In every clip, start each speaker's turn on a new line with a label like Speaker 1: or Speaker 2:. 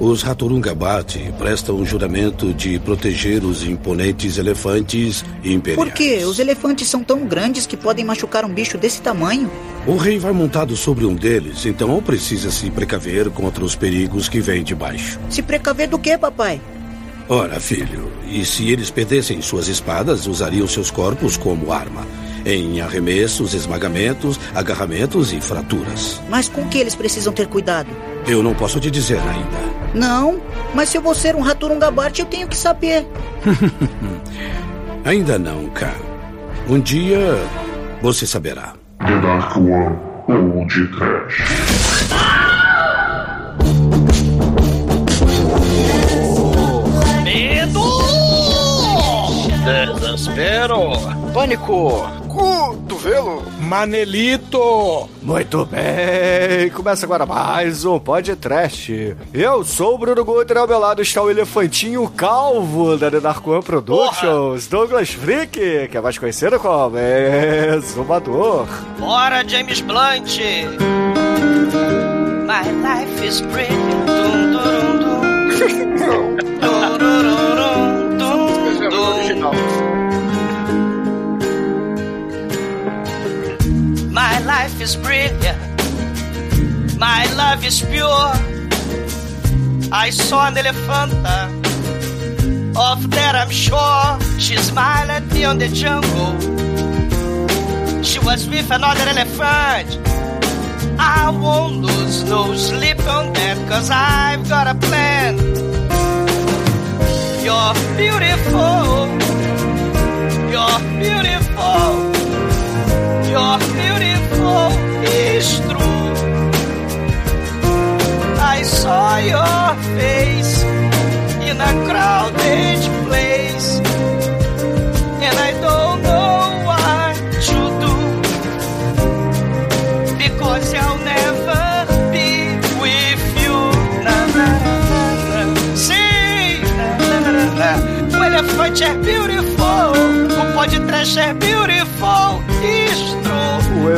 Speaker 1: Os Raturungabate prestam juramento de proteger os imponentes elefantes imperiais.
Speaker 2: Por quê? Os elefantes são tão grandes que podem machucar um bicho desse tamanho?
Speaker 1: O rei vai montado sobre um deles, então precisa se precaver contra os perigos que vêm de baixo.
Speaker 2: Se precaver do quê, papai?
Speaker 1: Ora, filho, e se eles perdessem suas espadas, usariam seus corpos como arma. Em arremessos, esmagamentos, agarramentos e fraturas.
Speaker 2: Mas com que eles precisam ter cuidado?
Speaker 1: Eu não posso te dizer ainda.
Speaker 2: Não, mas se eu vou ser um Raturungabate, eu tenho que saber.
Speaker 1: ainda não, K. Um dia você saberá.
Speaker 3: The Dark One ou de Trash.
Speaker 4: Medo! Desespero! Pânico!
Speaker 5: Cotovelo!
Speaker 6: Manelito!
Speaker 7: Muito bem, começa agora mais um podcast. Eu sou o Bruno Guter, ao meu lado está o elefantinho calvo da The Dark One Productions, Porra. Douglas Freak, que é mais conhecido como Exumador.
Speaker 4: Bora, James Blunt! My life is brilliant. Dum, dum, dum. dum. Life is brilliant. My love is pure. I saw an elephanta. Uh, of that I'm sure. She smiled at me on the jungle. She was with another elephant. I won't lose no sleep on that, cause I've got a plan. You're beautiful. You're beautiful. You're beautiful is true. I saw your face in a crowded place, and I don't know what to do because I'll never be with you. Na, na, na. Sim, na, na, na, na. o elefante é beautiful, o podcast é beautiful.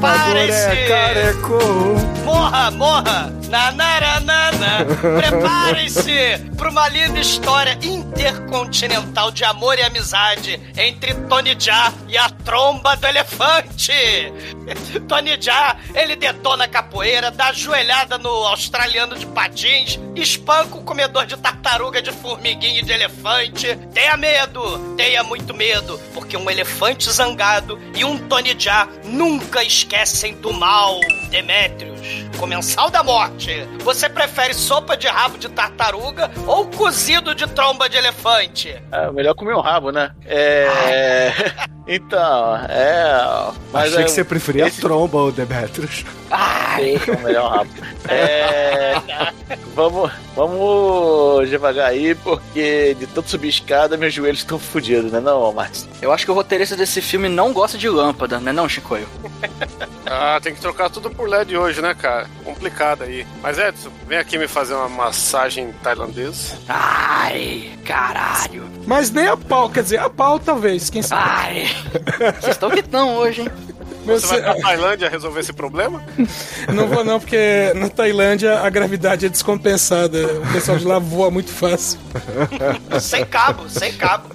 Speaker 7: Prepare-se! É careco.
Speaker 4: Morra, morra! Nanaranana! Prepare-se para uma linda história intercontinental de amor e amizade entre Tony Jaa e a tromba do elefante. Tony Jaa, ele detona a capoeira, dá joelhada no australiano de patins, espanca o comedor de tartaruga de formiguinha e de elefante. Tenha medo, tenha muito medo, porque um elefante zangado e um Tony Jaa nunca esquecem do mal. Demétrios, comensal da morte. Você prefere sopa de rabo de tartaruga ou cozido de tromba de elefante?
Speaker 5: É melhor comer um rabo, né? É. então, é.
Speaker 7: Mas Achei é... que você preferia Esse... a tromba ou Demetrius.
Speaker 5: É o melhor rabo. É. vamos, vamos devagar aí, porque de tanto subir escada, meus joelhos estão fodidos, né, não, Marcos?
Speaker 4: Eu acho que o roteirista desse filme não gosta de lâmpada, né, não, Chicoio?
Speaker 6: ah, tem que trocar tudo por LED hoje, né, cara? Complicado aí. Mas Edson, vem aqui me fazer uma massagem tailandesa.
Speaker 4: Ai, caralho.
Speaker 6: Mas nem a pau, quer dizer, a pau talvez, quem sabe.
Speaker 4: Ai, vocês estão que tão hoje, hein?
Speaker 6: Você vai pra Tailândia resolver esse problema?
Speaker 8: Não vou não, porque na Tailândia a gravidade é descompensada. O pessoal de lá voa muito fácil.
Speaker 4: sem cabo, sem cabo.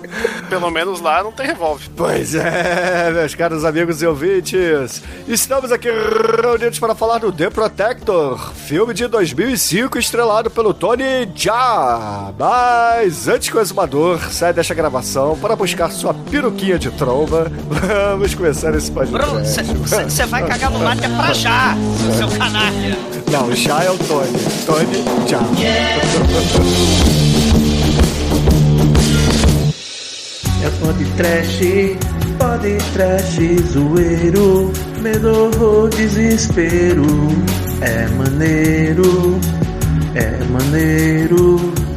Speaker 6: Pelo menos lá não tem revólver.
Speaker 7: Pois é, meus caros amigos e ouvintes. Estamos aqui reunidos para falar do The Protector, filme de 2005 estrelado pelo Tony Jaa. Mas antes que o exumador saia desta gravação para buscar sua peruquinha de tromba, vamos começar esse podcast.
Speaker 4: Você vai cagar no mato é pra já, seu canalha.
Speaker 7: Não, já é o Tony. Tony, já.
Speaker 9: É pode trash, pode trash, zoeiro, medo ou desespero. É maneiro, é maneiro.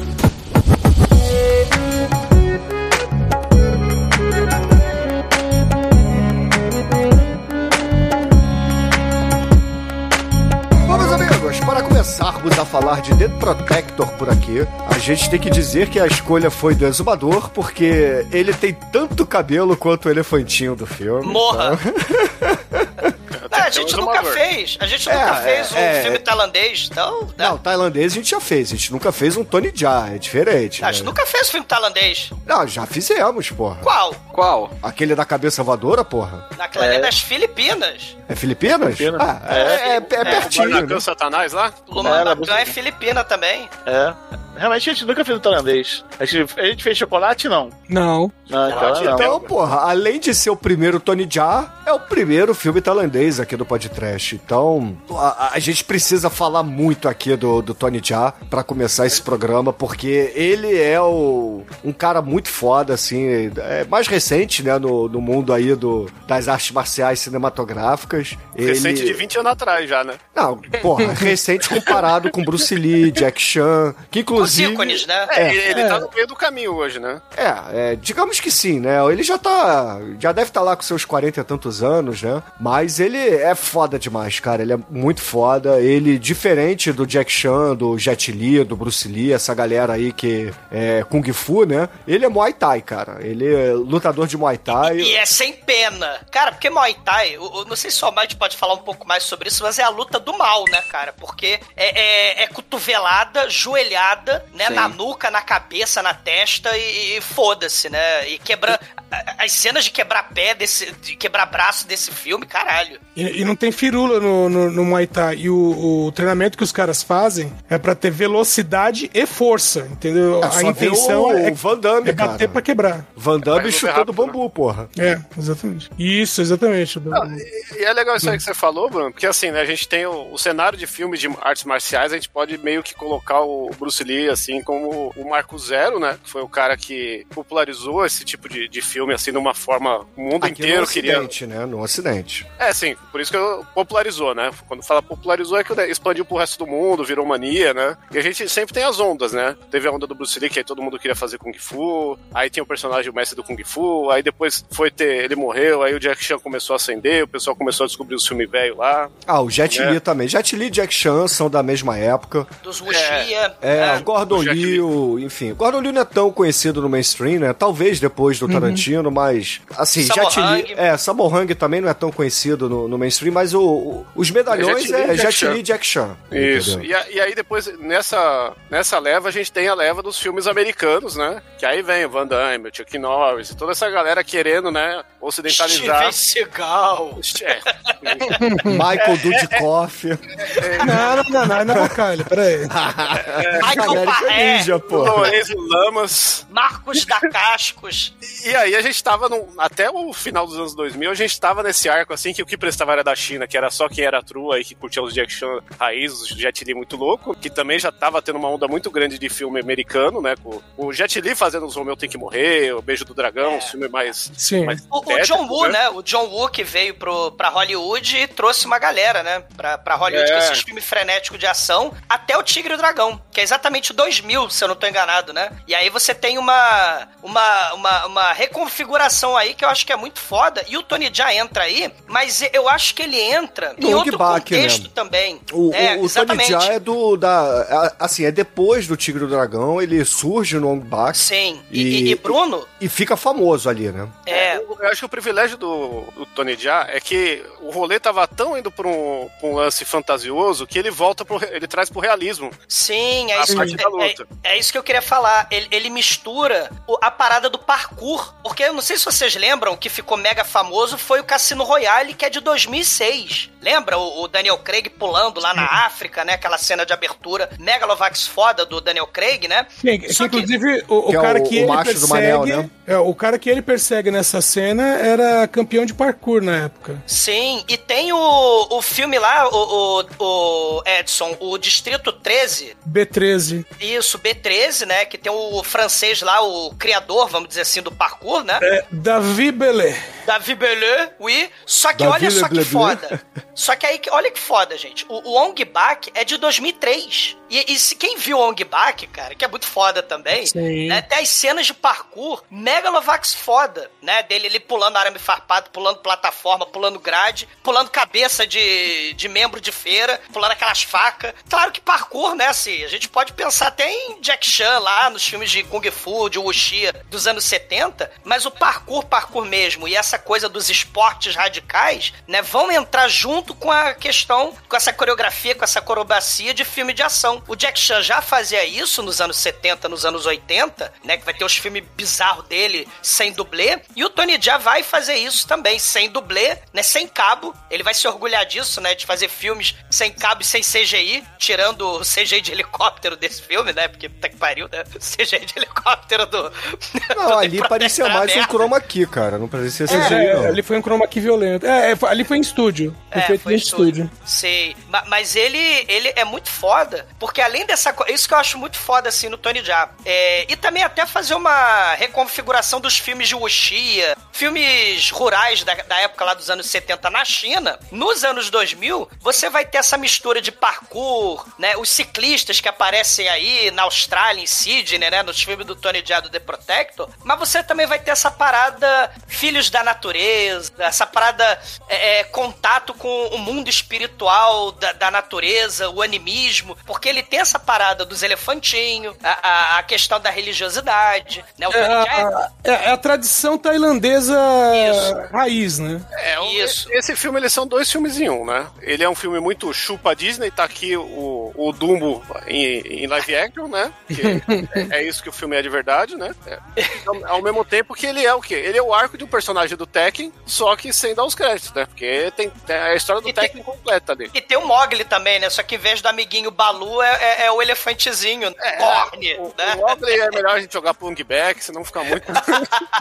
Speaker 7: Começarmos a falar de The Protector por aqui, a gente tem que dizer que a escolha foi do exumador, porque ele tem tanto cabelo quanto o elefantinho do filme.
Speaker 4: Morra!
Speaker 6: Então...
Speaker 4: a gente nunca fez. A gente
Speaker 7: É,
Speaker 4: nunca
Speaker 7: é,
Speaker 4: fez um
Speaker 7: é.
Speaker 4: filme tailandês, então. né?
Speaker 7: Não, tailandês a gente já fez. A gente nunca fez um Tony Jaa, é diferente.
Speaker 4: a gente
Speaker 7: né?
Speaker 4: nunca fez filme tailandês.
Speaker 7: Não, já fizemos, porra.
Speaker 4: Qual?
Speaker 5: Qual?
Speaker 7: Aquele da cabeça voadora, porra.
Speaker 4: Naquela
Speaker 5: É.
Speaker 4: é. das Filipinas.
Speaker 7: É Filipinas?
Speaker 5: Filipinas.
Speaker 7: Ah, é, é, é pertinho, né?
Speaker 6: Guarda Satanás lá?
Speaker 4: Lumanacã
Speaker 5: você-
Speaker 4: é filipina também.
Speaker 5: É. Realmente a gente nunca fez o tailandês. A gente, a gente fez chocolate, não.
Speaker 8: Não.
Speaker 5: Não, então não.
Speaker 7: Então, porra, além de ser o primeiro Tony Jaa, é o primeiro filme tailandês aqui do podcast. Então, a, a gente precisa falar muito aqui do, do Tony Jaa pra começar esse programa, porque ele é o, um cara muito foda, assim, é mais recente, né, no, no mundo aí do, das artes marciais cinematográficas.
Speaker 6: Recente
Speaker 7: ele...
Speaker 6: de 20 anos atrás já, né?
Speaker 7: Não, porra, recente comparado com Bruce Lee, Jack Chan, que
Speaker 4: Os
Speaker 7: inclusive...
Speaker 4: ícones, né?
Speaker 6: É, ele, ele
Speaker 8: É.
Speaker 6: tá no meio do caminho hoje, né?
Speaker 7: É, é, digamos que sim, né? Ele já tá. Já deve estar lá com seus 40 e tantos anos, né? Mas ele é foda demais, cara. Ele é muito foda. Ele, diferente do Jack Chan, do Jet Li, do Bruce Lee, essa galera aí que é Kung Fu, né? Ele é Muay Thai, cara. Ele é lutador de Muay Thai.
Speaker 4: E é sem pena. Cara, porque Muay Thai, eu, eu não sei se o Almighty pode falar um pouco mais sobre isso, mas é a luta do mal, né, cara? Porque é, é- é cotovelada, joelhada, né?
Speaker 5: Sim.
Speaker 4: Na nuca, na cabeça, na testa e, e foda-se, né? E quebra. a- As cenas de quebrar pé, desse, de quebrar braço desse filme, caralho.
Speaker 8: E, e não tem firula no, no, no Muay Thai. E o, o treinamento que os caras fazem é pra ter velocidade e força, entendeu?
Speaker 7: É
Speaker 8: a intenção
Speaker 7: o
Speaker 8: é,
Speaker 7: Van Damme,
Speaker 8: é bater
Speaker 7: cara.
Speaker 8: pra quebrar.
Speaker 7: Van Damme
Speaker 6: resolver
Speaker 7: chutando
Speaker 6: rápido,
Speaker 7: bambu, porra.
Speaker 8: É, exatamente. Isso, exatamente.
Speaker 6: E é legal isso aí que você falou, Bruno, porque assim, né, a gente tem o, o cenário de filmes de artes marciais, a gente pode meio que colocar o Bruce Lee, assim, como o Marco Zero, né, que foi o cara que popularizou esse tipo de, de filme, assim, de uma forma, o mundo
Speaker 7: Aqui
Speaker 6: inteiro
Speaker 7: no
Speaker 6: queria...
Speaker 7: Ocidente, né? No Ocidente.
Speaker 6: É, sim, por isso que popularizou, né, quando fala popularizou é que né, expandiu pro resto do mundo, virou mania, né, e a gente sempre tem as ondas, né, teve a onda do Bruce Lee, que aí todo mundo queria fazer Kung Fu, aí tem o personagem, o mestre do Kung Fu, aí depois foi ter, ele morreu, aí o Jack Chan começou a acender, o pessoal começou a descobrir os filmes velhos lá,
Speaker 7: Ah, o Jet
Speaker 6: É.
Speaker 7: Li também. Jet Li e Jack Chan são da mesma época.
Speaker 4: Dos Wuxia.
Speaker 7: É,
Speaker 4: né?
Speaker 7: o Gordon Liu, enfim. Gordon Liu não é tão conhecido no mainstream, né? Talvez depois do Tarantino, mas. Assim,
Speaker 4: Sammo
Speaker 7: Jet Li. É, Sammo Hung também não é tão conhecido no, no mainstream, mas o, o- os medalhões
Speaker 6: Jet Li
Speaker 7: é
Speaker 6: e Jack
Speaker 7: Jet
Speaker 6: Chan.
Speaker 7: Li e Jack Chan.
Speaker 6: Isso. E, a- e aí depois, nessa, nessa leva, a gente tem a leva dos filmes americanos, né? Que aí vem o Van Damme, o Chuck Norris, toda essa galera querendo, né, ocidentalizar.
Speaker 4: Steven Seagal.
Speaker 6: É,
Speaker 7: Michael Dudikoff.
Speaker 8: Não, não, não, não, não, Calha, peraí.
Speaker 4: Michael
Speaker 7: América
Speaker 4: Parré.
Speaker 7: Ninja, pô.
Speaker 6: Lourenço Lamas.
Speaker 4: Marcos da Cascos.
Speaker 6: E aí a gente tava no, até o final dos anos 2000, a gente tava nesse arco assim que o que prestava era da China, que era só quem era true aí que curtia os Jack Chan raiz, os Jet Li muito louco, que também já tava tendo uma onda muito grande de filme americano, né? Com o Jet Li fazendo os Romeu Tem Que Morrer, o Beijo do Dragão,
Speaker 4: É.
Speaker 6: os filmes mais...
Speaker 8: Sim.
Speaker 6: mais
Speaker 4: O, o John Woo, né? O John Woo que veio pro, pra Hollywood e trouxe uma galera, né? Pra, pra Hollywood
Speaker 6: É.
Speaker 4: com esses filmes frenéticos de ação, até o Tigre e o Dragão, que é exatamente 2000, se eu não tô enganado, né? E aí você tem uma, uma, uma, uma reconfiguração aí que eu acho que é muito foda. E o Tony Jaa entra aí, mas eu acho que ele entra em
Speaker 7: Long
Speaker 4: outro contexto
Speaker 7: né?
Speaker 4: também.
Speaker 7: O,
Speaker 4: é,
Speaker 7: o, o Tony. Jaa é do. Da, assim, é depois do Tigre do Dragão, ele surge no Long Bak
Speaker 4: Sim. E,
Speaker 7: E-
Speaker 4: e- Bruno,
Speaker 7: e fica famoso ali, né?
Speaker 4: é,
Speaker 6: Eu acho que o privilégio do, do Tony Jaa é que o rolê tava tão indo pra um, pra um lance fantasioso que ele volta pro, ele traz pro realismo.
Speaker 4: Sim, é
Speaker 6: A
Speaker 4: isso, que,
Speaker 6: da luta.
Speaker 4: é, é isso que eu queria falar. Ele, ele mistura o- a parada do parkour. Porque eu não sei se vocês lembram que ficou mega famoso foi o Cassino Royale, que é de 2006. Lembra o, o Daniel Craig pulando lá na África, né? Aquela cena de abertura Megalovax foda do Daniel Craig, né?
Speaker 8: Sim, que,
Speaker 4: Só que-
Speaker 8: inclusive, o, o
Speaker 7: Que é
Speaker 8: cara
Speaker 7: o-
Speaker 8: que
Speaker 7: o
Speaker 8: ele
Speaker 7: macho do
Speaker 8: persegue.
Speaker 7: Manel, né?
Speaker 8: é, o cara que ele persegue nessa cena era campeão de parkour na época.
Speaker 4: Sim, e tem o, o filme lá, o, o, o Edson, o Distrito 13,
Speaker 8: B13.
Speaker 4: isso, B13, né? Que tem o francês lá, o criador, vamos dizer assim, do parkour, né?
Speaker 8: É, Davi Belé.
Speaker 4: Davi Beleu, oui. Só que
Speaker 7: Davi
Speaker 4: olha só que foda. Só que aí, olha que foda, gente. O, o Ong Bak é de 2003. E, e se quem viu o Ong Bak, cara, que é muito foda também,
Speaker 8: Sim.
Speaker 4: né? Tem as cenas de parkour megalovax foda, né? Dele ele pulando arame farpado, pulando plataforma, pulando grade, pulando cabeça de, de membro de feira, pulando aquelas facas. Claro que parkour, né, assim, a gente pode pensar até em Jack Chan lá, nos filmes de Kung Fu, de Wuxia dos anos 70, mas o parkour, parkour mesmo, e essa coisa dos esportes radicais, né, vão entrar junto com a questão, com essa coreografia, com essa acrobacia de filme de ação. O Jack Chan já fazia isso nos anos 70, nos anos 80, né? Que vai ter os filmes bizarros dele sem dublê. E o Tony Jaa vai fazer isso também, sem dublê, né? Sem cabo. Ele vai se orgulhar disso, né? De fazer filmes sem cabo e sem CGI, tirando o CGI de helicóptero desse filme, né? Porque tá que pariu, né? O CGI de helicóptero do.
Speaker 7: Não,
Speaker 4: do
Speaker 7: ali parecia mais um. Chroma key, cara. Não parecia CGI,
Speaker 8: É,
Speaker 7: não.
Speaker 8: ali foi um chroma key violento. É, é, foi- ali foi em estúdio. Foi
Speaker 4: É,
Speaker 8: feito
Speaker 4: foi
Speaker 8: em
Speaker 4: estúdio.
Speaker 8: estúdio.
Speaker 4: Sei. Ma- Mas ele, ele é muito foda, porque além dessa coisa. Isso que eu acho muito foda, assim, no Tony Jaa. É, e também até fazer uma reconfiguração dos filmes de Wuxia, filmes rurais da, da época lá dos anos 70 na China. Nos anos 2000, você vai ter essa mistura de parkour, né? Os ciclistas que aparecem aí na Austrália, em Sydney, né? Nos filmes do Tony Jaa do The Protector. Mas você também vai ter essa parada filhos da natureza, essa parada é, é, contato com o mundo espiritual da, da natureza, o animismo, porque ele tem essa parada dos elefantinhos, a, a, a questão da religiosidade, né? O
Speaker 8: É a, é- é a tradição tailandesa
Speaker 4: Isso.
Speaker 8: raiz, né?
Speaker 6: É, o-
Speaker 4: Isso.
Speaker 6: Esse filme, eles são dois filmes em um, né? Ele é um filme muito chupa Disney, tá aqui o, o Dumbo em, em live action, né? Que é, é isso que o filme é de verdade, né? É. Então, ao mesmo tempo que ele é o quê? Ele é o arco de um personagem do Tekken, só que sem dar os créditos, né? Porque tem, tem a história do
Speaker 4: E tem-
Speaker 6: Tekken completa ali.
Speaker 4: E tem o Mogli também, né? Só que em vez do amiguinho Balu é, é- é o elefantezinho, Corne,
Speaker 6: O,
Speaker 4: né?
Speaker 6: o Mogli é melhor a gente jogar plung back, senão fica muito.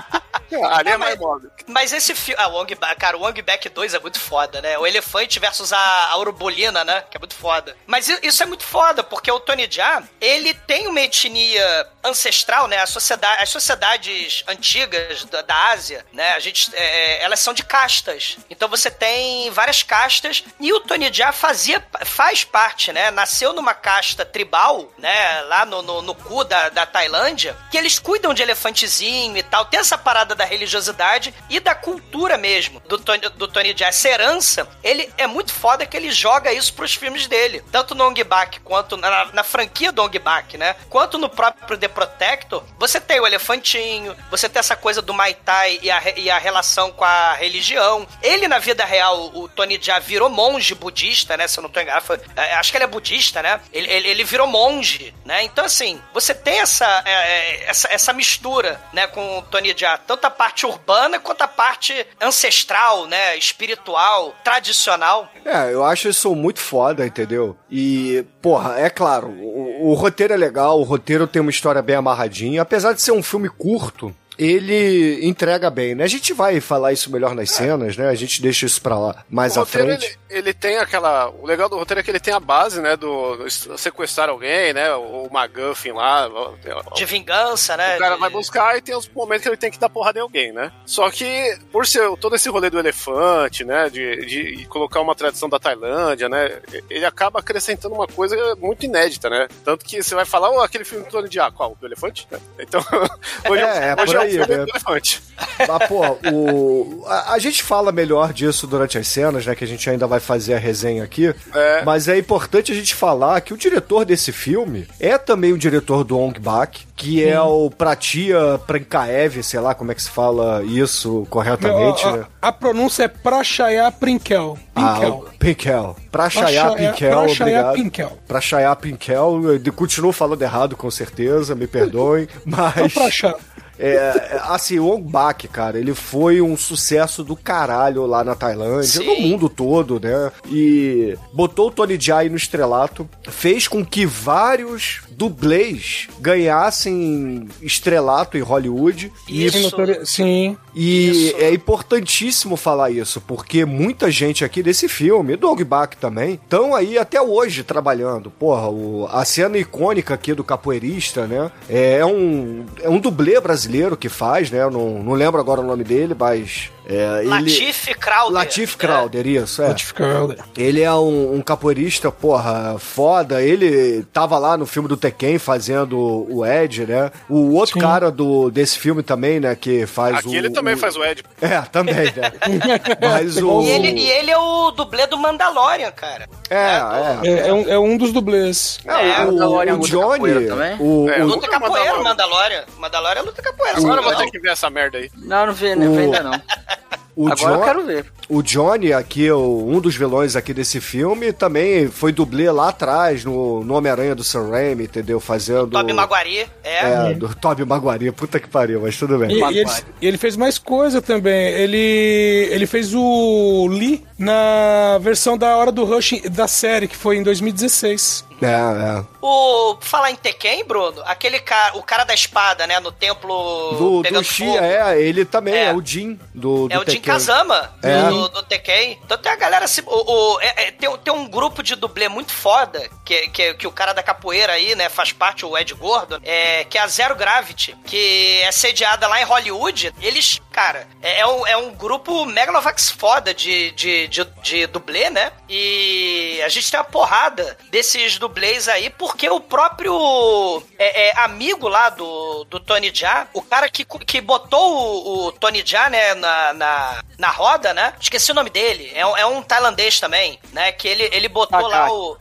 Speaker 6: ali é mais Mogli.
Speaker 4: Mas esse filme. Ah, o Wong cara, o Wong Back 2 é muito foda, né? O elefante versus a, a urubolina, né? Que é muito foda. Mas isso é muito foda, porque o Tony Jaa, ele tem uma etnia ancestral, né? A sociedade, as sociedades antigas da, da Ásia, né? A gente, é, elas são de castas. Então você tem várias castas e o Tony Jaa fazia, faz parte, né? Nasceu numa casta tribal, né? Lá no, no, no cu da, da Tailândia, que eles cuidam de elefantezinho e tal. Tem essa parada da religiosidade e da cultura mesmo do Tony, do Tony Jaa. Essa herança, ele é muito foda que ele joga isso pros filmes dele. Tanto no Ong Bak quanto na, na franquia do Ong Bak, né? Quanto no próprio The Protector, você tem o elefantinho, você tem essa coisa do Mai Tai e a, e a relação com a religião. Ele, na vida real, o Tony Jaa virou monge budista, né? Se eu não tô enganado. foi- é, acho que ele é budista, né? Ele, ele, ele virou monge, né? Então, assim, você tem essa, é, é, essa, essa mistura, né? Com o Tony Jaa. Tanto a parte urbana quanto a parte ancestral, né? Espiritual, tradicional.
Speaker 7: É, eu acho isso muito foda, entendeu? E, porra, é claro, o, o roteiro é legal, o roteiro tem uma história bem amarradinha. Apesar de ser um filme curto, ele entrega bem, né? A gente vai falar isso melhor nas cenas, né? A gente deixa isso pra lá mais
Speaker 6: o
Speaker 7: à
Speaker 6: roteiro,
Speaker 7: frente.
Speaker 6: ele, ele tem aquela. O legal do roteiro é que ele tem a base, né? Do, sequestrar alguém, né? O McGuffin lá.
Speaker 4: De vingança, né?
Speaker 6: O cara
Speaker 4: de-
Speaker 6: vai buscar e tem os momentos que ele tem que dar porrada em alguém, né? Só que, por ser todo esse rolê do elefante, né? De, de colocar uma tradição da Tailândia, né? Ele acaba acrescentando uma coisa muito inédita, né? Tanto que você vai falar, oh, aquele filme do Tony Jaa, qual? Do elefante? Então, hoje
Speaker 7: É, é
Speaker 6: hoje é o
Speaker 7: aí,
Speaker 6: filme
Speaker 7: né? Mas, pô, o... a, a gente fala melhor disso durante as cenas, né? Que a gente ainda vai fazer a resenha aqui.
Speaker 6: É.
Speaker 7: Mas é importante a gente falar que o diretor desse filme é também o diretor do Ong Bak, que é o Pratia Prankaev, sei lá como é que se fala isso corretamente,
Speaker 8: Meu, a,
Speaker 7: né?
Speaker 8: a pronúncia é Prachaya Prinkel.
Speaker 7: Ah,
Speaker 8: Pinkel.
Speaker 7: o Pinkel.
Speaker 8: Prachaya-
Speaker 7: Pinkel,
Speaker 8: Prachaya
Speaker 7: obrigado.
Speaker 8: Pinkel.
Speaker 7: Prachayá Pinkel. Eu continuo falando errado, com certeza, me perdoem.
Speaker 8: É
Speaker 7: Mas.
Speaker 8: Prachá.
Speaker 7: É, assim, o Ong Bak, cara, ele foi um sucesso do caralho lá na Tailândia,
Speaker 4: Sim.
Speaker 7: no mundo todo, né? E botou o Tony aí no estrelato, fez com que vários dublês ganhassem estrelato em Hollywood.
Speaker 4: Isso.
Speaker 8: Sim.
Speaker 7: E
Speaker 4: Isso.
Speaker 7: é importantíssimo falar isso, porque muita gente aqui desse filme, do Ong Bak também, estão aí até hoje trabalhando. Porra, o- a cena icônica aqui do capoeirista, né? É um, é um dublê brasileiro que faz, né? Eu não, não lembro agora o nome dele, mas. É, ele...
Speaker 4: Latif Crowder.
Speaker 7: Latif? Crowder, isso, é.
Speaker 8: Notificar.
Speaker 7: Ele é um, um capoeirista, porra, foda. Ele tava lá no filme do Tekken fazendo o Ed, né? O outro
Speaker 8: Sim.
Speaker 7: cara do, desse filme também, né? Que faz o.
Speaker 6: Aqui ele também
Speaker 7: o-
Speaker 6: faz o Ed.
Speaker 7: É, também, né? Mas o.
Speaker 4: E ele, e ele é o dublê do Mandalorian, cara.
Speaker 7: É, é.
Speaker 8: É, é um, é um dos dublês.
Speaker 7: É, o,
Speaker 10: Mandalorian
Speaker 7: o
Speaker 10: luta
Speaker 7: Johnny,
Speaker 10: capoeira também?
Speaker 7: o,
Speaker 6: É,
Speaker 7: o-
Speaker 4: Luta capoeira, Mandalorian. Mandalorian luta capoeira.
Speaker 6: Agora eu vou ter que ver essa merda aí.
Speaker 10: Não, não vi, não vi ainda não.
Speaker 7: O
Speaker 10: Agora eu
Speaker 7: John-
Speaker 10: quero ver.
Speaker 7: o Johnny aqui, o- um dos vilões aqui desse filme, também foi dublê lá atrás, no, no Homem-Aranha do Sam Raimi, entendeu? Fazendo...
Speaker 4: Toby Maguari, é.
Speaker 7: É, do Toby Maguari. Puta que pariu, mas tudo bem.
Speaker 8: E, e ele, e ele fez mais coisa também. Ele, ele fez o Lee na versão da Hora do Rush da série, que foi em 2016.
Speaker 7: É, é.
Speaker 4: O. Falar em Tekken, Bruno, aquele cara, o cara da espada, né, no templo.
Speaker 7: Do, do
Speaker 4: pegando
Speaker 7: Xia,
Speaker 4: fogo.
Speaker 7: é, ele também é,
Speaker 4: É.
Speaker 7: o Jin do, do
Speaker 4: É o Jin. Kazama
Speaker 7: É.
Speaker 4: do, do Tekken. Então tem a galera. se- O, o- é- é- tem, tem um grupo de dublê muito foda, que, que, que o cara da capoeira aí, né, faz parte, o Ed Gordon, é, que é a Zero Gravity, que é sediada lá em Hollywood. Eles, cara, é, é um, é um grupo Megalovax foda de, de, de, de dublê, né? E a gente tem uma porrada desses dublês aí, porque o próprio é, é, amigo lá do, do Tony Jaa, o cara que, que botou o, o Tony Jaa, né, na, na, na roda, né? Esqueci o nome dele. É, um- é um tailandês também, né? Que ele, ele botou lá o.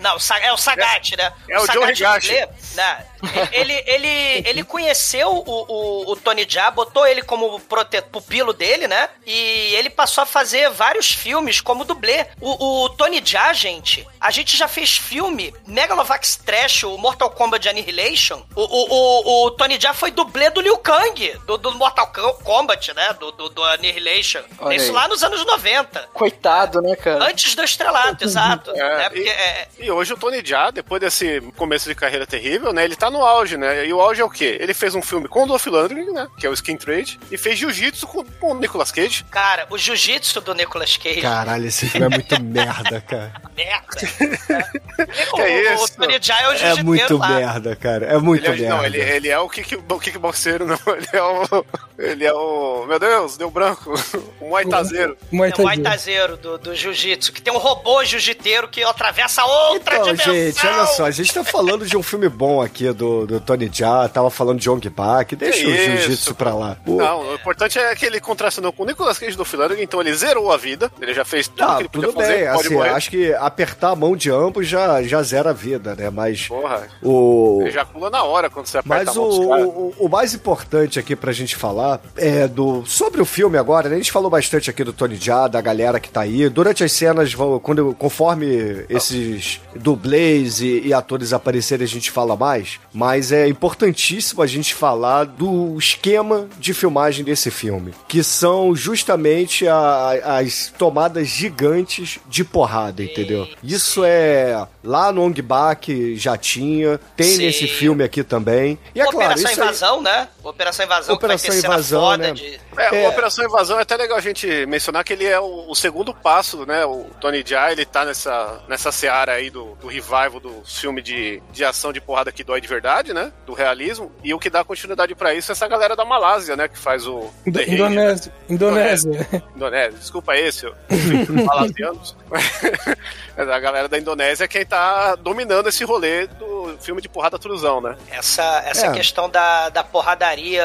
Speaker 4: Não, o é o Sagat, né?
Speaker 6: é o John
Speaker 4: Sagat
Speaker 6: Higashi.
Speaker 4: né? Ele, ele, ele conheceu o, o, o Tony Jaa, botou ele como prote- pupilo dele, né? E ele passou a fazer vários filmes como dublê. O, o Tony Jaa, gente, a gente já fez filme Megalovax Trash, o Mortal Kombat Annihilation. O, o, o, o Tony Jaa foi dublê do Liu Kang, do, do Mortal Kombat, né? Do, do, do Annihilation.
Speaker 10: Olha
Speaker 4: Isso
Speaker 10: aí.
Speaker 4: lá nos anos 90.
Speaker 10: Coitado, né, cara?
Speaker 4: Antes do estrelato, exato.
Speaker 6: É,
Speaker 4: né? Porque, é,
Speaker 6: E hoje o Tony Jaa, depois desse começo de carreira terrível, né? Ele tá no auge, né? E o auge é o quê? Ele fez um filme com o Dolph Lundgren, né? Que é o Skin Trade, e fez Jiu-Jitsu com, com o Nicolas Cage.
Speaker 4: cara, o jiu-jitsu do Nicolas Cage.
Speaker 7: Caralho, esse filme é muito merda, cara.
Speaker 4: merda. o,
Speaker 6: Que é
Speaker 4: o
Speaker 6: isso?
Speaker 4: Tony Jaa é o
Speaker 7: É
Speaker 4: jiu-jiteiro
Speaker 7: muito
Speaker 4: lá.
Speaker 7: merda, cara. É muito
Speaker 6: Ele é,
Speaker 7: merda.
Speaker 6: não, ele, ele é o kick, o kickboxeiro, não. Ele é o. Ele é o. Meu Deus, deu branco. O.
Speaker 8: Muay
Speaker 4: É
Speaker 8: Thai
Speaker 4: o Aitazeiro do, do jiu-jitsu, que tem um robô jiu-jiteiro que atravessa outra
Speaker 7: Então,
Speaker 4: dimensão.
Speaker 7: gente, olha só, a gente tá falando de um filme bom aqui do, do Tony Jaa, tava falando de Ong Bak, deixa
Speaker 6: Que
Speaker 7: o jiu-jitsu pra lá. Pô,
Speaker 6: Não, o importante é que ele contracenou com o Nicolas Cage do Lundgren, então ele zerou a vida. Ele já fez tudo
Speaker 7: Tá,
Speaker 6: que ele podia
Speaker 7: tudo
Speaker 6: fazer.
Speaker 7: bem, assim,
Speaker 6: morrer.
Speaker 7: acho que apertar a mão de ambos já, já zera a vida, né? Mas
Speaker 6: Porra,
Speaker 7: o.
Speaker 6: ejacula na hora quando você aperta
Speaker 7: Mas
Speaker 6: a
Speaker 7: o,
Speaker 6: mão dos caras.
Speaker 7: o, o mais importante aqui pra gente falar é do sobre o filme agora, né? A gente falou bastante aqui do Tony Jaa, da galera que tá aí. Durante as cenas, quando, conforme esses dublês e, e atores aparecerem, a gente fala mais. Mas é importantíssimo a gente falar do esquema de filmagem desse filme, que são justamente a- as tomadas gigantes de porrada, entendeu? Isso é lá no Ong Bak já tinha, tem
Speaker 4: Sim.
Speaker 7: nesse filme aqui também. E é claro,
Speaker 4: Operação
Speaker 7: isso aí-
Speaker 4: Invasão, né? Operação Invasão,
Speaker 7: Operação Invasão,
Speaker 4: foda
Speaker 7: né?
Speaker 4: de...
Speaker 6: É,
Speaker 7: É.
Speaker 6: o Operação Invasão é até legal a gente mencionar que ele é o, o segundo passo, né? O Tony Jaa, ele tá nessa, nessa seara aí do, do revival do filme de, de ação de porrada que dói de verdade, né? Do realismo. E o que dá continuidade pra isso é essa galera da Malásia, né? Que faz o
Speaker 8: Indo-
Speaker 6: Raid,
Speaker 8: Indonésia. Indonésia.
Speaker 6: né? Indonésia. Desculpa esse, eu- enfim, malasianos. Mas a galera da Indonésia é quem tá dominando esse rolê do filme de porrada truzão, né?
Speaker 4: Essa, essa
Speaker 7: É.
Speaker 4: questão da, da porradaria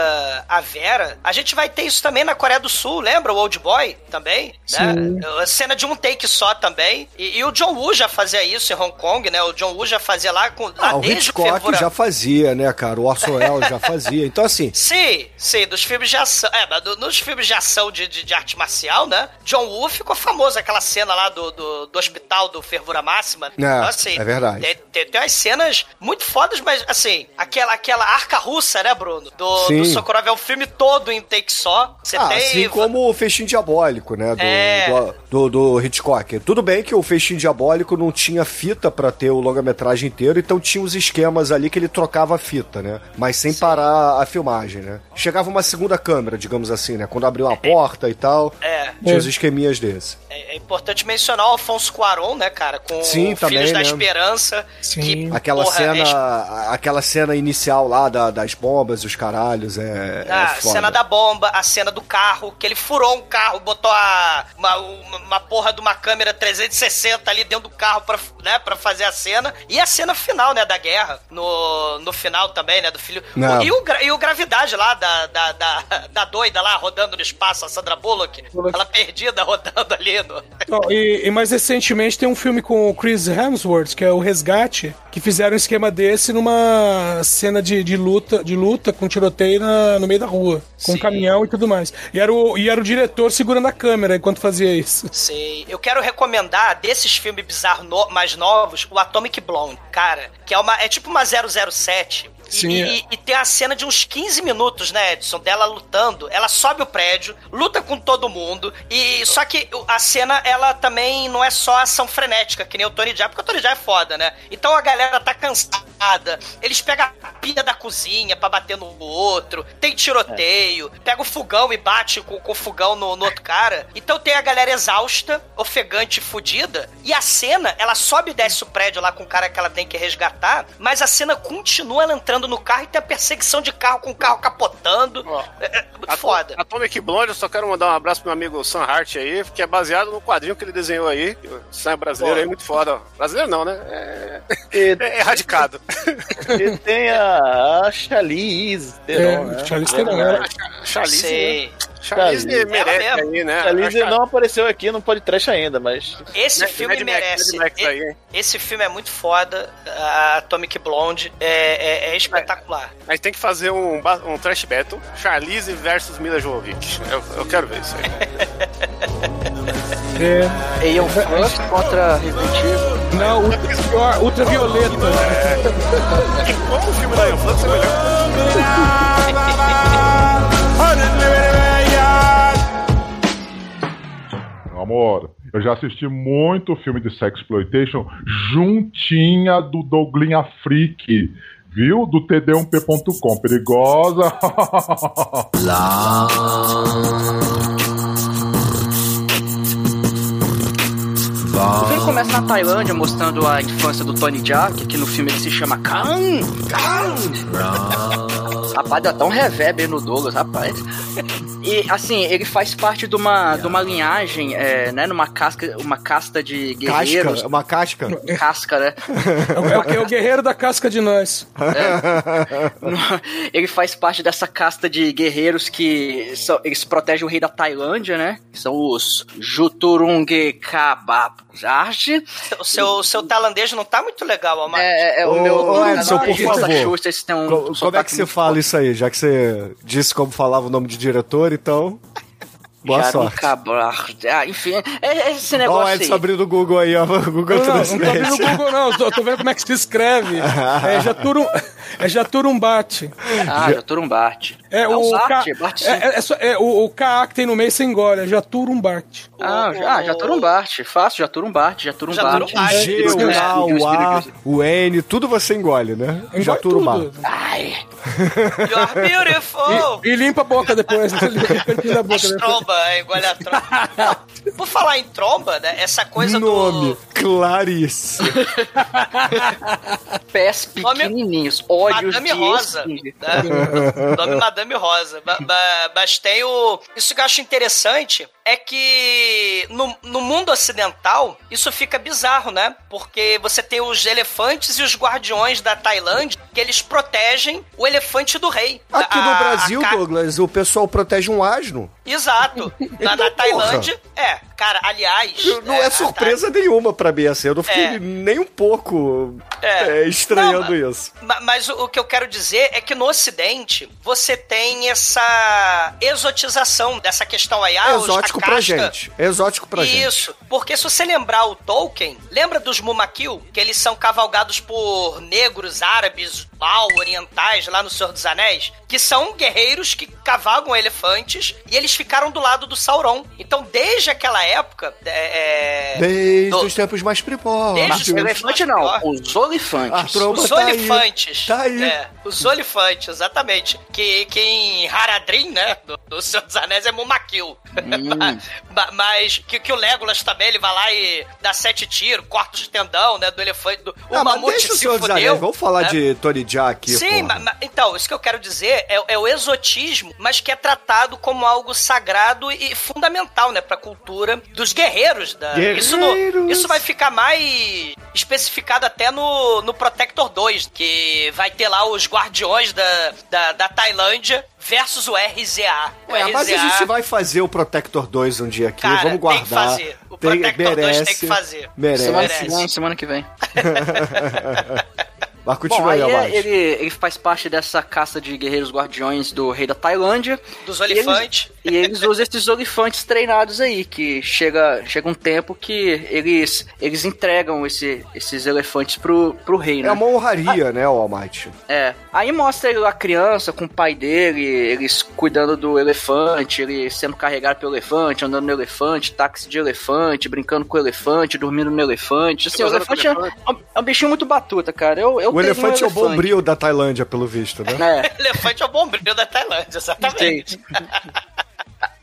Speaker 4: à vera. A gente vai ter isso também na Coreia do Sul, lembra? O Old Boy também, né? A cena de um take só também. E, e o John Woo já fazia isso em Hong Kong, né? O John Woo já fazia lá, com, lá
Speaker 7: Ah, o
Speaker 4: desde
Speaker 7: Hitchcock
Speaker 4: Fervura-
Speaker 7: já fazia, né, cara? O Orson Welles já fazia. Então, assim,
Speaker 4: Sim, sim, dos filmes de ação. É, do- nos filmes de ação de, de, de arte marcial, né? John Woo ficou famoso, aquela cena lá do, do, do hospital do Fervura Máxima.
Speaker 7: É, é verdade.
Speaker 4: Tem, tem, tem umas cenas muito fodas, mas assim, aquela, aquela arca russa, né, Bruno? Do,
Speaker 7: Sim.
Speaker 4: do Sokorov é o filme todo em take só. Você
Speaker 7: ah,
Speaker 4: tem.
Speaker 7: assim como o Festim Diabólico, né? Do,
Speaker 4: É.
Speaker 7: do, do, do Hitchcock. Tudo bem que o Festim Diabólico não tinha fita pra ter o longa-metragem inteiro, então tinha os esquemas ali que ele trocava a fita, né? Mas sem parar a filmagem, né? Chegava uma segunda câmera, digamos assim, né? Quando abriu a porta e tal,
Speaker 4: É.
Speaker 7: tinha os esqueminhas desse.
Speaker 4: É, é importante mencionar o Alfonso Cuarón, né, cara? Com
Speaker 7: Sim,
Speaker 4: Filhos
Speaker 7: também,
Speaker 4: da
Speaker 7: né?
Speaker 4: Esperança.
Speaker 8: Sim.
Speaker 4: Que,
Speaker 7: Aquela
Speaker 4: porra,
Speaker 7: cena,
Speaker 4: é
Speaker 7: aquela cena inicial lá da- das bombas, os caralhos, é, é
Speaker 4: A
Speaker 7: foda.
Speaker 4: cena da bomba, a cena do carro, que ele furou um carro, botou a, uma, uma, porra de uma câmera 360 ali dentro do carro pra, né, pra fazer a cena. E a cena final, né, da guerra, no, no final também, né, do filho. O- e, o, e o Gravidade lá, da, da, da, da doida lá, rodando no espaço, a Sandra Bullock, ela perdida rodando ali
Speaker 8: Ó, e, e mais recentemente tem um filme com o Chris Hemsworth, que é o Resgate, que fizeram um esquema desse numa cena de, de luta, de luta com tiroteio na- no meio da rua, com um
Speaker 4: Sim.
Speaker 8: caminhão e tudo mais. E era, o, e era o diretor segurando a câmera enquanto fazia isso.
Speaker 4: Sei. Eu quero recomendar desses filmes bizarros no- mais novos, o Atomic Blonde, cara, que é uma é tipo uma 007. E-
Speaker 8: Sim.
Speaker 4: E, e tem a cena de uns 15 minutos, né, Edson, dela lutando. Ela sobe o prédio, luta com todo mundo. E só que a cena, ela também não é só ação frenética, que nem o Tony Jaa, porque o Tony Jaa é foda, né? Então a galera tá cansada. Eles pegam a pia da cozinha pra bater no outro. Tem tiroteio. Pega o fogão e bate com, com o fogão no, no outro cara. Então tem a galera exausta, ofegante, fudida. E a cena, ela sobe e desce o prédio lá com o cara que ela tem que resgatar. Mas a cena continua ela entrando no carro e tem a perseguição de carro com o carro capotando.
Speaker 6: Ó,
Speaker 4: É, é muito foda.
Speaker 6: Atomic Blonde, eu só quero mandar um abraço pro meu amigo Sam Hart aí, que é baseado no quadrinho que ele desenhou aí. O Sam é brasileiro aí, muito foda. Brasileiro não, né? É,
Speaker 5: E,
Speaker 6: é erradicado.
Speaker 5: e tem a, a Charlize Theron, né?
Speaker 8: É, Charlize Theron,
Speaker 6: Charlize,
Speaker 4: Sei.
Speaker 6: Charlize merece aí, né?
Speaker 5: Charlize não apareceu aqui no podcast ainda, mas
Speaker 4: Esse
Speaker 6: Mad-
Speaker 4: filme
Speaker 6: Mad
Speaker 4: merece.
Speaker 6: Mad hein?
Speaker 4: Esse filme é muito foda. A Atomic Blonde é, é- é espetacular.
Speaker 6: A gente tem que fazer um, um trash battle. Charlize versus Mila Jovovich. Eu, eu quero ver isso aí.
Speaker 8: É,
Speaker 10: Ian Frost contra Resident Evil.
Speaker 8: não, ultra, pior, ultravioleta.
Speaker 6: E como o filme da Flux é melhor.
Speaker 11: Meu amor, eu já assisti muito filme de sexploitation juntinha do Douglinha Freak, viu? Do td1p.com. Perigosa.
Speaker 10: O filme começa na Tailândia, mostrando a infância do Tony Jaa, que no filme ele se chama Kang. Rapaz, deu até um reverb aí no Douglas, rapaz. E, assim, ele faz parte de uma, de uma linhagem, é, né, numa casca, uma casta de guerreiros.
Speaker 7: Casca, uma casca.
Speaker 10: Casca, né?
Speaker 8: É, o- é o guerreiro da casca de nós.
Speaker 10: Ele faz parte dessa casta de guerreiros que são, eles protegem o rei da Tailândia, né? Que são os Juturung Kababjarji.
Speaker 4: O seu, o seu tailandês não tá muito legal, Amar.
Speaker 10: É, é o
Speaker 7: Ô,
Speaker 10: meu.
Speaker 7: ô, Edson, por favor.
Speaker 10: Massachusetts tem um
Speaker 7: Co- como é que você fala
Speaker 10: forte.
Speaker 7: Isso aí? Já que você disse como falava o nome de diretor, então. Boa sorte.
Speaker 10: Ah, enfim, é, é esse
Speaker 7: Ó,
Speaker 10: negócio
Speaker 7: o Edson
Speaker 10: aí.
Speaker 7: abrindo o Google aí, ó. O Google
Speaker 8: Não, não, não tô
Speaker 7: Translate.
Speaker 8: abrindo o Google, não. Tô, tô vendo como é que se escreve. É, Jaturum, é Jaturumbate.
Speaker 10: Ah, Jaturumbate.
Speaker 8: É,
Speaker 10: Ah,
Speaker 8: o,
Speaker 10: o
Speaker 8: K, é, é, é é, o, o KA que tem no meio você engole, é Jaturumbate.
Speaker 10: Ah, já, Jaturumbate. Fácil, Jaturumbate, Jaturumbate.
Speaker 4: Jaturumbate.
Speaker 7: G, o A, o A, o N, tudo você engole, né?
Speaker 8: Tudo.
Speaker 10: Ai,
Speaker 4: You're beautiful!
Speaker 8: E, e limpa a boca depois. né? Limpa o da boca depois.
Speaker 4: Tromba, engole a tromba. Por falar em tromba, né? Essa coisa
Speaker 7: Nome,
Speaker 4: do.
Speaker 7: Clarice.
Speaker 10: pés pequenininhos, olhos
Speaker 4: Madame
Speaker 10: de
Speaker 4: Rosa. Né? Nome Madame Rosa. Ba- Mas tem o. Isso que eu acho interessante é que no, no mundo ocidental isso fica bizarro, né? Porque você tem os elefantes e os guardiões da Tailândia que eles protegem o elefante do rei.
Speaker 7: Aqui
Speaker 4: A-
Speaker 7: no
Speaker 4: a
Speaker 7: Brasil,
Speaker 4: ca-
Speaker 7: Douglas, o pessoal protege um asno.
Speaker 4: Exato. Na, na
Speaker 7: Então,
Speaker 4: Tailândia, é. Cara, aliás.
Speaker 7: Não
Speaker 4: é,
Speaker 7: é surpresa nenhuma pra mim, assim. Eu não fiquei
Speaker 4: É.
Speaker 7: nem um pouco
Speaker 4: É.
Speaker 7: é, estranhando
Speaker 4: Não,
Speaker 7: isso.
Speaker 4: Ma- Mas o o que eu quero dizer é que no Ocidente você tem essa exotização dessa questão aí. Ah,
Speaker 7: Exótico pra gente. Exótico pra gente.
Speaker 4: Isso, porque se você lembrar o Tolkien, lembra dos Mumakil? Que eles são cavalgados por negros, árabes, mal, orientais, lá no Senhor dos Anéis? Que são guerreiros que cavalgam elefantes e eles ficaram do lado do Sauron. Então, desde aquela época... É, é,
Speaker 7: Desde
Speaker 4: do-
Speaker 7: os tempos mais primórdios.
Speaker 4: Desde os
Speaker 10: Elefante não, os olifantes.
Speaker 7: A tromba
Speaker 4: Os
Speaker 7: tá aí.
Speaker 4: olifantes.
Speaker 7: Tá aí.
Speaker 4: É, os olifantes, exatamente. Que, que em Haradrim, né? Do, do Senhor dos Anéis é Mumakil.
Speaker 10: Hum.
Speaker 4: Ma- Mas que, que o Legolas também, ele vai lá e dá sete tiros, corta os tendão, né? Do elefante. Do, o
Speaker 7: Ah, mas
Speaker 4: mamute
Speaker 7: deixa o
Speaker 4: se
Speaker 7: Senhor dos
Speaker 4: fudeu.
Speaker 7: Anéis. Vamos falar
Speaker 4: né?
Speaker 7: de Tony Jaa aqui,
Speaker 4: Sim, ma- ma- então, isso que eu quero dizer é, é o exotismo, mas que é tratado como algo sagrado e fundamental, né, pra cultura dos guerreiros. Da... Isso, no-
Speaker 7: Guerreiros.
Speaker 4: isso vai ficar mais especificado até no, no Protector 2, que vai ter lá os guardiões da, da, da Tailândia versus o RZA. O
Speaker 7: É, mas a
Speaker 4: RZA
Speaker 7: gente vai fazer o Protector 2 um dia aqui,
Speaker 4: Cara,
Speaker 7: vamos
Speaker 4: tem
Speaker 7: guardar.
Speaker 4: que fazer. O Protector 2 tem que fazer.
Speaker 7: Merece.
Speaker 10: Semana
Speaker 4: Merece.
Speaker 10: semana que vem.
Speaker 7: Mas
Speaker 10: Bom,
Speaker 7: continua
Speaker 10: aí
Speaker 7: aí,
Speaker 10: é-
Speaker 7: Almighty.
Speaker 10: ele, ele faz parte dessa caça de guerreiros guardiões do rei da Tailândia.
Speaker 4: Dos
Speaker 10: E eles-
Speaker 4: olifantes.
Speaker 10: E eles usam esses olifantes treinados aí, que chega, chega um tempo que eles, eles entregam esse, esses elefantes pro, pro rei, né?
Speaker 7: É uma honraria, né, o Almighty?
Speaker 10: É. Aí mostra ele lá criança com o pai dele, eles cuidando do elefante, ele sendo carregado pelo elefante, andando no elefante, táxi de elefante, brincando com o elefante, dormindo no elefante. Assim, o elefante é,
Speaker 6: elefante.
Speaker 10: é um- é um bichinho muito batuta, cara. Eu, eu
Speaker 7: O
Speaker 10: teria
Speaker 7: elefante
Speaker 10: um
Speaker 7: é o bombril da Tailândia, pelo visto, né?
Speaker 10: É.
Speaker 4: Elefante é o bombril da Tailândia, exatamente.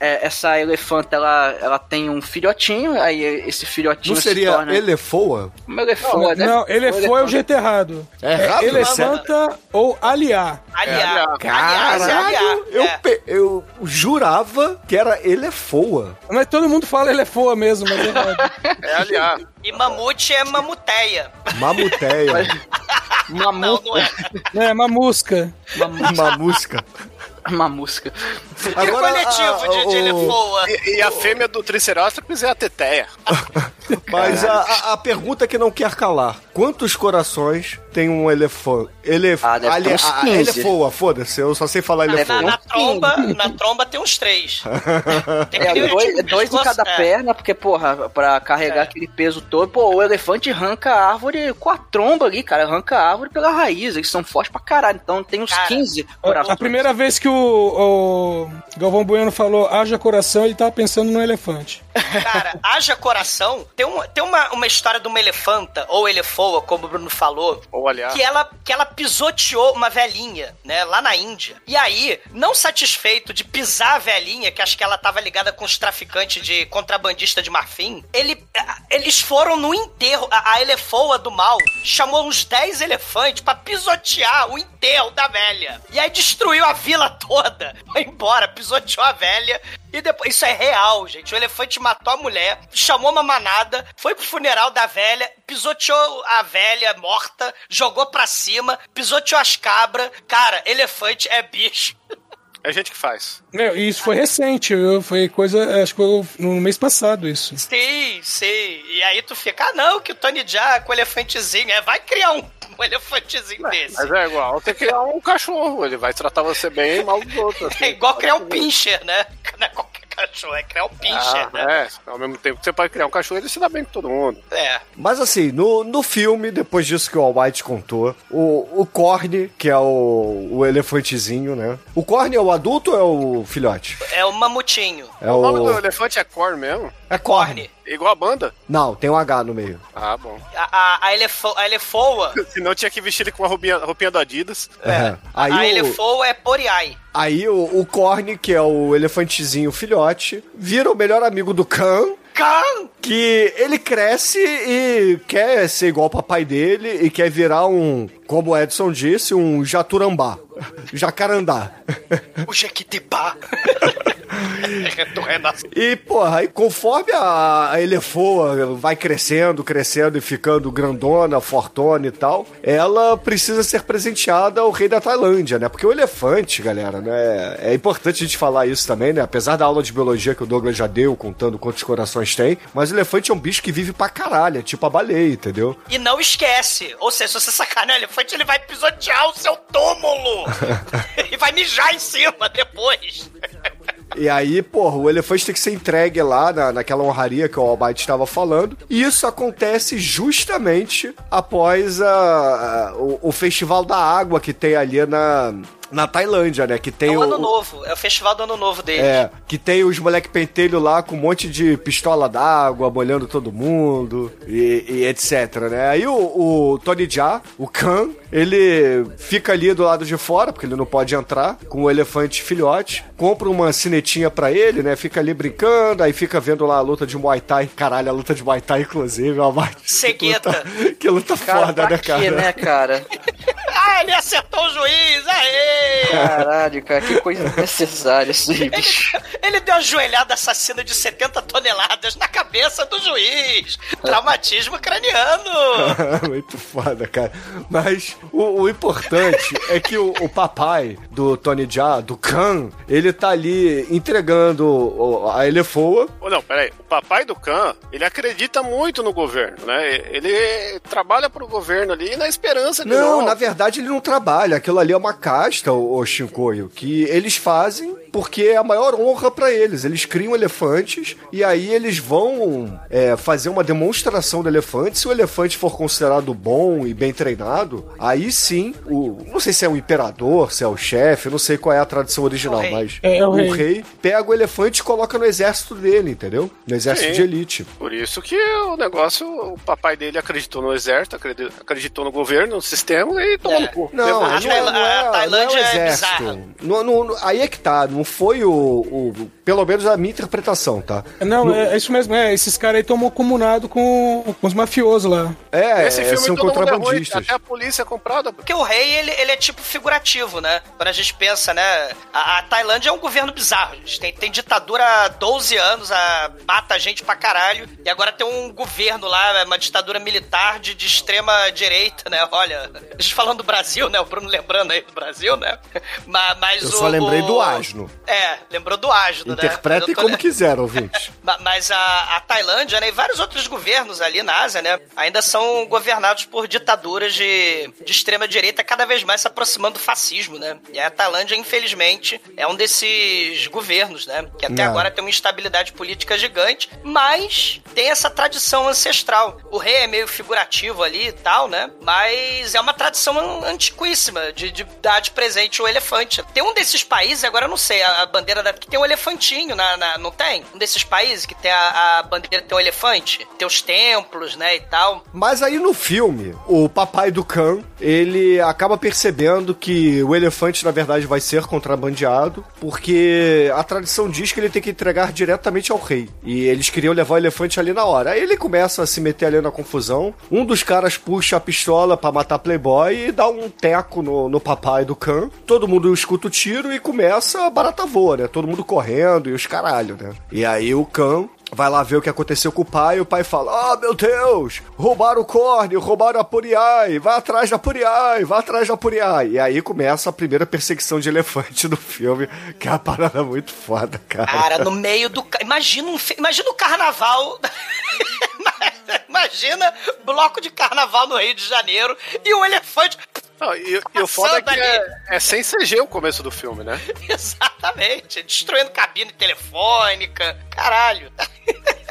Speaker 10: É, essa elefanta, ela, ela tem um filhotinho, aí esse filhotinho
Speaker 7: Não
Speaker 10: se
Speaker 7: seria
Speaker 10: torna...
Speaker 7: elefoa?
Speaker 10: Uma elefanta, né?
Speaker 8: Não, ele foi o jeito errado.
Speaker 7: É errado?
Speaker 8: Elefanta ou aliar.
Speaker 4: Aliás, aliás,
Speaker 7: Caralho,
Speaker 4: aliás.
Speaker 7: eu,
Speaker 4: É.
Speaker 7: eu jurava que era elefoa.
Speaker 8: Mas todo mundo fala elefoa mesmo, mas é errado.
Speaker 6: É aliar.
Speaker 4: E mamute é mamuteia.
Speaker 7: Mamuteia.
Speaker 10: Uma,
Speaker 4: Não, não é.
Speaker 8: É, mamusca.
Speaker 7: Mamusca.
Speaker 10: Uma música.
Speaker 4: Que coletivo de, de elefoa.
Speaker 6: E, e a fêmea do Triceratops é a teteia.
Speaker 7: Mas a, a- a pergunta que não quer calar: quantos corações tem um elefante? Elef...
Speaker 10: Ah,
Speaker 7: ali- a- a
Speaker 10: 15.
Speaker 7: elefoa, foda-se, eu só sei falar elefoa.
Speaker 4: Na, na tromba, na tromba tem uns três. Tem
Speaker 10: É, dois,
Speaker 4: tipo de
Speaker 10: dois em cada
Speaker 4: é.
Speaker 10: perna, porque, porra, pra carregar
Speaker 4: É.
Speaker 10: aquele peso todo, pô, o elefante arranca a árvore com a tromba ali, cara, arranca a árvore pela raiz, eles são fortes pra caralho, então tem uns
Speaker 4: Cara,
Speaker 10: 15
Speaker 8: A,
Speaker 10: corações.
Speaker 8: a primeira vez que o, o Galvão Bueno falou haja coração, ele tava pensando no elefante.
Speaker 4: Cara, haja coração. Tem, um, tem uma, uma história de uma elefanta, ou elefoa, como o Bruno falou, que ela, que ela pisoteou uma velhinha, né, lá na Índia. E aí, não satisfeito de pisar a velhinha, que acho que ela tava ligada com os traficantes de contrabandista de marfim, ele, eles foram no enterro, a, a elefoa do mal chamou uns 10 elefantes pra pisotear o enterro da velha. E aí destruiu a vila toda. Foi embora, pisoteou a velha. E depois, isso é real, gente. O elefante matou a mulher, chamou uma manada, foi pro funeral da velha, pisoteou a velha morta, jogou pra cima, pisoteou as cabras. Cara, elefante é bicho.
Speaker 6: É a gente que faz.
Speaker 8: Meu, e isso foi recente, eu- foi coisa, acho que foi no mês passado isso.
Speaker 4: Sim, sim. E aí tu fica, ah, não, que o Tony Jaa com o elefantezinho. É, vai criar um, um elefantezinho desse.
Speaker 6: Mas é igual ter que criar um cachorro. Ele vai tratar você bem e mal dos outros. assim.
Speaker 4: É igual criar um pincher, né? Não é qualquer cachorro, é criar um pincher,
Speaker 6: Ah,
Speaker 4: né?
Speaker 6: é, ao mesmo tempo que você pode criar um cachorro, ele se dá bem com todo mundo.
Speaker 4: É.
Speaker 7: Mas assim, no, no filme, depois disso que o Almighty contou, o, o Corny, que é o, o elefantezinho, né? O Corny é o adulto ou é o filhote?
Speaker 4: É o mamutinho.
Speaker 7: É
Speaker 6: O nome do
Speaker 7: o.
Speaker 6: elefante é Corn mesmo?
Speaker 7: É Corny.
Speaker 6: Igual a banda?
Speaker 7: Não, tem um H no meio.
Speaker 6: Ah, bom.
Speaker 4: A, a, a, elefo, a elefoa.
Speaker 6: Senão tinha que vestir ele com a roupinha, roupinha do Adidas.
Speaker 7: É. Aí,
Speaker 4: a
Speaker 7: o,
Speaker 4: elefoa é Poriai.
Speaker 7: aí o, o Corny, que é o elefantezinho filhote, vira o melhor amigo do Khan.
Speaker 4: Can!
Speaker 7: Que ele cresce e quer ser igual ao papai dele e quer virar um, como o Edson disse, um jaturambá. Jacarandá.
Speaker 4: O Jequitibá.
Speaker 7: E, porra, aí conforme a, a elefoa vai crescendo, crescendo e ficando grandona, fortona e tal, ela precisa ser presenteada ao rei da Tailândia, né? Porque o elefante, galera, né? É importante a gente falar isso também, né? Apesar da aula de biologia que o Douglas já deu, contando quantos corações tem, mas o elefante é um bicho que vive pra caralho, é tipo a baleia, entendeu?
Speaker 4: E não esquece. Ou seja, se você sacanear o elefante, ele vai pisotear o seu túmulo. e vai mijar em cima depois.
Speaker 7: E aí, porra, o elefante tem que ser entregue lá na, naquela honraria que o Almighty estava falando. E isso acontece justamente após a, a- o, o Festival da Água que tem ali na, na Tailândia, né? Que tem
Speaker 4: É o
Speaker 7: o,
Speaker 4: ano novo. É o festival do ano novo deles.
Speaker 7: É, que tem os moleque pentelho lá com um monte de pistola d'água, molhando todo mundo e, e etc, né? Aí o, o Tony Jaa, o Khan, ele fica ali do lado de fora, porque ele não pode entrar, com o elefante filhote, compra uma cinetinha pra ele, né? Fica ali brincando, aí fica vendo lá a luta de Muay Thai. Caralho, a luta de Muay Thai, inclusive, é uma
Speaker 4: Cegueta.
Speaker 7: Que luta, que luta
Speaker 10: Cara,
Speaker 7: foda, né, cara?
Speaker 10: né, cara?
Speaker 4: Ah, ele acertou o juiz! Aê!
Speaker 10: Caralho, cara, que coisa necessária isso aí, bicho.
Speaker 4: Ele deu uma joelhada assassina de 70 toneladas na cabeça do juiz. Traumatismo craniano.
Speaker 7: Muito foda, cara. Mas o, o importante é que o, o papai do Tony Jaa, do Khan, ele tá ali entregando a elefoa.
Speaker 6: Ô, não, peraí. O papai do Khan, ele acredita muito no governo, né? Ele trabalha pro governo ali na esperança de
Speaker 7: Não,
Speaker 6: não.
Speaker 7: na verdade ele não trabalha. Aquilo ali é uma casta, o, o Shinkoio, que eles fazem porque é a maior honra pra eles. Eles criam elefantes e aí eles vão é, fazer uma demonstração do elefante. Se o elefante for considerado bom e bem treinado, aí sim, o, não sei se é o imperador, se é o chefe, não sei qual é a tradição original,
Speaker 8: O rei.
Speaker 7: mas
Speaker 8: É, é o
Speaker 7: o
Speaker 8: rei.
Speaker 7: rei pega o elefante e coloca no exército dele, entendeu? No exército
Speaker 6: Sim.
Speaker 7: de elite.
Speaker 6: Por isso que o negócio, o papai dele acreditou no exército, acredi- acreditou no governo, no sistema e tomou no cu.
Speaker 7: Não,
Speaker 6: Levou-
Speaker 7: não, é, não, é,
Speaker 4: A
Speaker 7: não é o
Speaker 4: Tailândia é
Speaker 7: exército. Não- não- não- aí é que tá, não foi o, o- Pelo menos a minha interpretação, tá?
Speaker 8: Não, é, é isso mesmo, é. Esses caras aí estão comunados com, com os mafiosos lá.
Speaker 7: É,
Speaker 6: Esse filme
Speaker 7: são
Speaker 6: todo mundo é ruim,
Speaker 7: contrabandistas.
Speaker 6: até a polícia é comprada.
Speaker 4: Porque o rei, ele, ele é tipo figurativo, né? Quando a gente pensa, né? A, a Tailândia é um governo bizarro. gente. Tem, tem ditadura há 12 anos, a, mata gente pra caralho. E agora tem um governo lá, uma ditadura militar de, de extrema direita, né? Olha, a gente falando do Brasil, né? O Bruno lembrando aí do Brasil, né? Mas, mas
Speaker 7: Eu
Speaker 4: o,
Speaker 7: só lembrei
Speaker 4: o-
Speaker 7: do asno.
Speaker 4: É, lembrou do asno, né?
Speaker 7: Interpretem como quiser, ouvinte.
Speaker 4: Ma- Mas a, a Tailândia né, e vários outros governos ali na Ásia, né, ainda são governados por ditaduras de, de extrema direita cada vez mais se aproximando do fascismo, né? E a Tailândia, infelizmente, é um desses governos, né? Que até
Speaker 7: Não.
Speaker 4: agora tem uma instabilidade política gigante, mas tem essa tradição ancestral. O rei é meio figurativo ali e tal, né? Mas é uma tradição an- antiquíssima de, de dar de presente o elefante. Tem um desses países, agora eu não sei, a, bandeira da. que tem um elefantinho na, na- Não tem? Um desses países que tem a, a bandeira tem um elefante? Tem os templos, né? E tal.
Speaker 7: Mas aí no filme, o papai do Khan, ele acaba percebendo que o elefante, na verdade, vai ser contrabandeado, porque a tradição diz que ele tem que entregar diretamente ao rei. E eles queriam levar o elefante ali na hora. Aí ele começa a se meter ali na confusão. Um dos caras puxa a pistola pra matar Playboy e dá um teco no, no papai do Khan. Todo mundo escuta o tiro e começa a barata voa, né? Todo mundo correndo e os caralho, né? E aí o Khan vai lá ver o que aconteceu com o pai, e o pai fala: Ah, meu Deus, roubaram o corne, roubaram a Puriai, vai atrás da Puriai, vai atrás da Puriai. E aí começa a primeira perseguição de elefante do filme, que é uma parada muito foda, cara.
Speaker 4: Cara, no meio do. Imagina um, imagina o carnaval. imagina bloco de carnaval no Rio de Janeiro e um elefante.
Speaker 6: Não, e, e o foda é que é, é sem CG o começo do filme, né?
Speaker 4: Exatamente. Destruindo cabine telefônica. Caralho.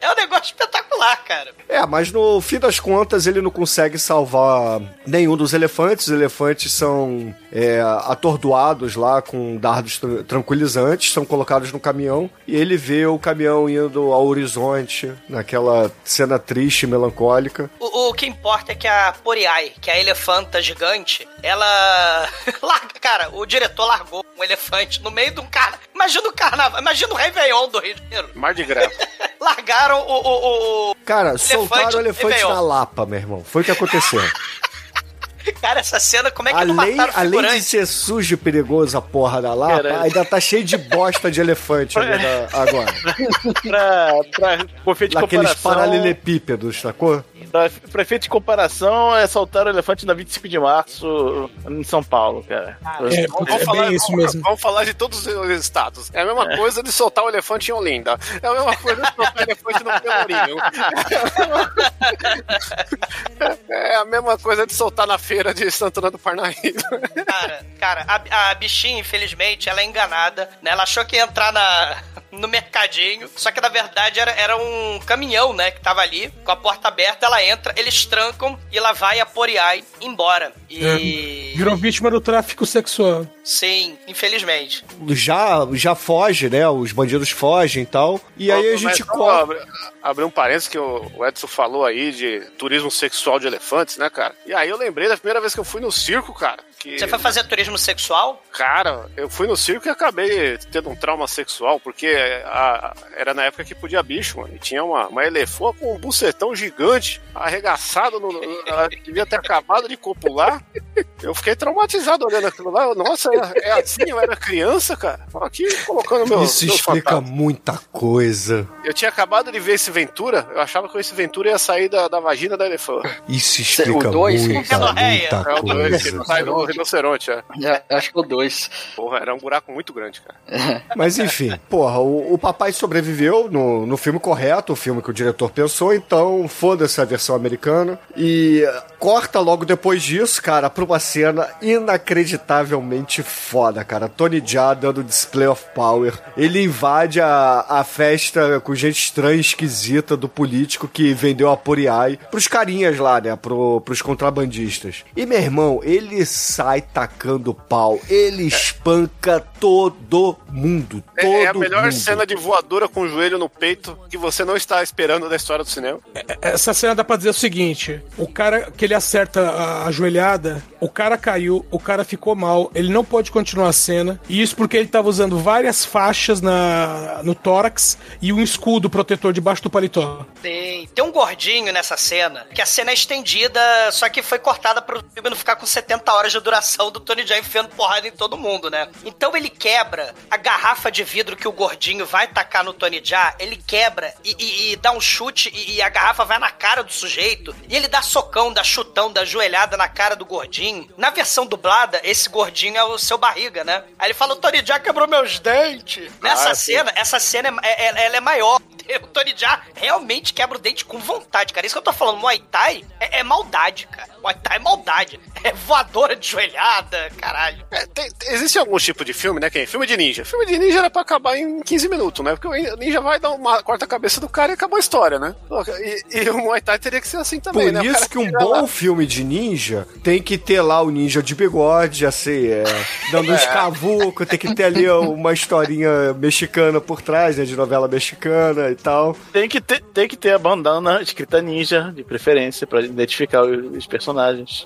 Speaker 4: É um negócio espetacular, cara.
Speaker 7: É, mas no fim das contas ele não consegue salvar nenhum dos elefantes. Os elefantes são é, atordoados lá com dardos tran- tranquilizantes, são colocados no caminhão e ele vê o caminhão indo ao horizonte, naquela cena triste e melancólica.
Speaker 4: O, o que importa é que a Poriai, que é a elefanta gigante, ela. Larga, cara, o diretor largou um elefante no meio de um carnaval. Imagina o carnaval, imagina o Réveillon do Rio de Janeiro.
Speaker 6: Mar de graça.
Speaker 4: Largaram o. o, o-
Speaker 7: Cara, soltaram o elefante
Speaker 4: Réveillon.
Speaker 7: na Lapa, meu irmão. Foi o que aconteceu.
Speaker 4: Cara, essa cena, como é que não
Speaker 7: além,
Speaker 4: mataram o
Speaker 7: além de ser sujo e perigoso a porra da Lapa,
Speaker 5: Caralho.
Speaker 7: ainda tá cheio de bosta de elefante ali na- agora.
Speaker 5: pra, pra, por efeito de
Speaker 7: Naqueles
Speaker 5: comparação,
Speaker 7: paralelepípedos, sacou?
Speaker 5: pra, pra efeito de comparação, é soltar o elefante na 25 de março em São Paulo, cara.
Speaker 8: É,
Speaker 6: Vamos,
Speaker 8: é
Speaker 6: falar,
Speaker 8: bem isso
Speaker 6: vamos-
Speaker 8: mesmo.
Speaker 6: vamos falar de todos os estados. É a mesma coisa de soltar o elefante em Olinda. É a mesma coisa de soltar o elefante no Pelourinho. É a mesma coisa de soltar na feira de Santana do Parnaíba.
Speaker 4: Cara, cara, a, a bichinha, infelizmente, ela é enganada, né? Ela achou que ia entrar na, no mercadinho, só que na verdade era, era um caminhão, né? Que tava ali, com a porta aberta, ela entra, eles trancam e lá vai a Poriai embora. E.
Speaker 8: Virou vítima do tráfico sexual.
Speaker 4: Sim, infelizmente.
Speaker 7: Já, já foge, né? Os bandidos fogem e tal. E aí a gente corre.
Speaker 6: abrir- Abrir um parênteses que o o Edson falou aí de turismo sexual de elefantes, né, cara? E aí eu lembrei da primeira vez que eu fui no circo, cara. Que,
Speaker 4: Você foi fazer turismo sexual?
Speaker 6: Cara, eu fui no circo e acabei tendo um trauma sexual, porque a- era na época que podia bicho, mano. E tinha uma, uma elefante com um bucetão gigante, arregaçado, no, ela devia ter acabado de copular. Eu fiquei traumatizado olhando aquilo lá. Nossa, é, é assim? Eu era criança, cara. Aqui colocando meu.
Speaker 7: Isso
Speaker 6: meu
Speaker 7: explica
Speaker 6: fantasma.
Speaker 7: muita coisa.
Speaker 6: Eu tinha acabado de ver esse Ventura. Eu achava que esse Ventura ia sair da, da vagina da elefante.
Speaker 7: Isso explica
Speaker 10: o dois,
Speaker 7: muita,
Speaker 10: Rinorreia.
Speaker 7: muita
Speaker 6: É o dois, que
Speaker 7: coisa.
Speaker 6: sai do rinoceronte, é.
Speaker 10: É, acho que o 2.
Speaker 6: Porra, era um buraco muito grande, cara.
Speaker 7: Mas enfim, porra, o, o papai sobreviveu no, no filme correto, o filme que o diretor pensou, então foda-se a versão americana. E corta logo depois disso, cara, pra uma cena inacreditavelmente foda, cara. Tony Jaa dando display of power. Ele invade a, a festa com gente estranha, esquisita do político que vendeu a Poriai pros carinhas lá, né? Pro, pros contrabandistas. E meu irmão, ele sai tacando pau, ele espanca todo mundo. Todo
Speaker 6: É, é a melhor
Speaker 7: mundo.
Speaker 6: cena de voadora com o joelho no peito que você não está esperando da história do cinema.
Speaker 8: Essa cena dá pra dizer o seguinte: o cara que ele acerta a ajoelhada, o cara caiu, o cara ficou mal, ele não pode continuar a cena. E isso porque ele tava usando várias faixas na, no tórax e um escudo protetor debaixo do paletó.
Speaker 4: Tem, tem um gordinho nessa cena, que a cena é estendida, só que foi cortada pro filme não ficar com 70 horas de duração do Tony Jaa enfiando porrada em todo mundo, né? Então ele quebra a garrafa de vidro que o gordinho vai tacar no Tony Jaa, ele quebra e, e- e dá um chute e, e a garrafa vai na cara do sujeito. E ele dá socão, dá chutão, dá joelhada na cara do gordinho. Na versão dublada, esse gordinho é o seu barriga, né? Aí ele fala, o Tony Jaa quebrou meus dentes. Nessa
Speaker 6: Ah, sim.
Speaker 4: cena, essa cena é, é- ela é maior. O Tony Jaa realmente quebra o dente com vontade, cara. Isso que eu tô falando, Muay Thai é, é maldade, cara. Muay Thai é maldade. É voadora de joelhada, caralho.
Speaker 6: É, tem- tem- existe algum tipo de filme, né? É filme de ninja. Filme de ninja era pra acabar em 15 minutos, né? Porque o ninja vai dar uma corta a cabeça do cara e acabou a história, né? E, e o Muay Thai teria que ser assim também,
Speaker 7: Por
Speaker 6: né? O
Speaker 7: isso que um bom
Speaker 6: lá-
Speaker 7: filme de ninja tem que ter lá o ninja de bigode, assim, é, dando uns cavucos, tem que ter ali uma historinha mexicana por trás, né, de novela mexicana e tal.
Speaker 5: Tem que ter, tem que ter a bandana escrita ninja, de preferência, pra identificar os, os personagens.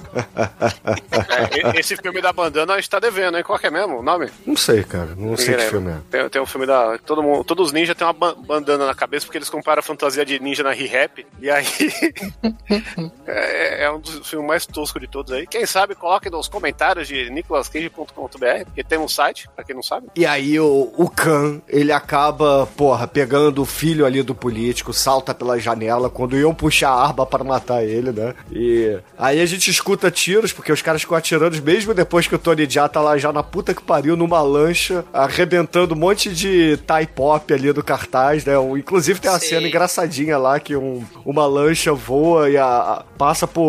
Speaker 6: É, esse filme da bandana a gente tá devendo, hein? Qual que é mesmo o nome?
Speaker 7: Não sei, cara, não sei que
Speaker 6: Ninguém
Speaker 7: filme é.
Speaker 6: lembra. Tem, tem um filme da. Todo mundo, todos os ninjas têm uma ban- bandana na cabeça porque eles comparam a fantasia de ninja na Re-Rap. E aí. é, é um dos filmes mais toscos de todos aí. Quem sabe, coloque nos comentários de nicolascage.com.br, porque tem um site, pra quem não sabe.
Speaker 7: E aí o, o Khan, ele acaba, porra, pegando o filho ali do político, salta pela janela quando iam puxar a arma para matar ele, né? E aí a gente escuta tiros, porque os caras ficam atirando mesmo depois que o Tony Jaa tá lá já na puta que pariu numa lancha, arrebentando um monte de Thai pop ali do cartaz, né? Inclusive tem uma
Speaker 4: Sim.
Speaker 7: cena engraçadinha lá que um- uma lancha voa e a- a- passa por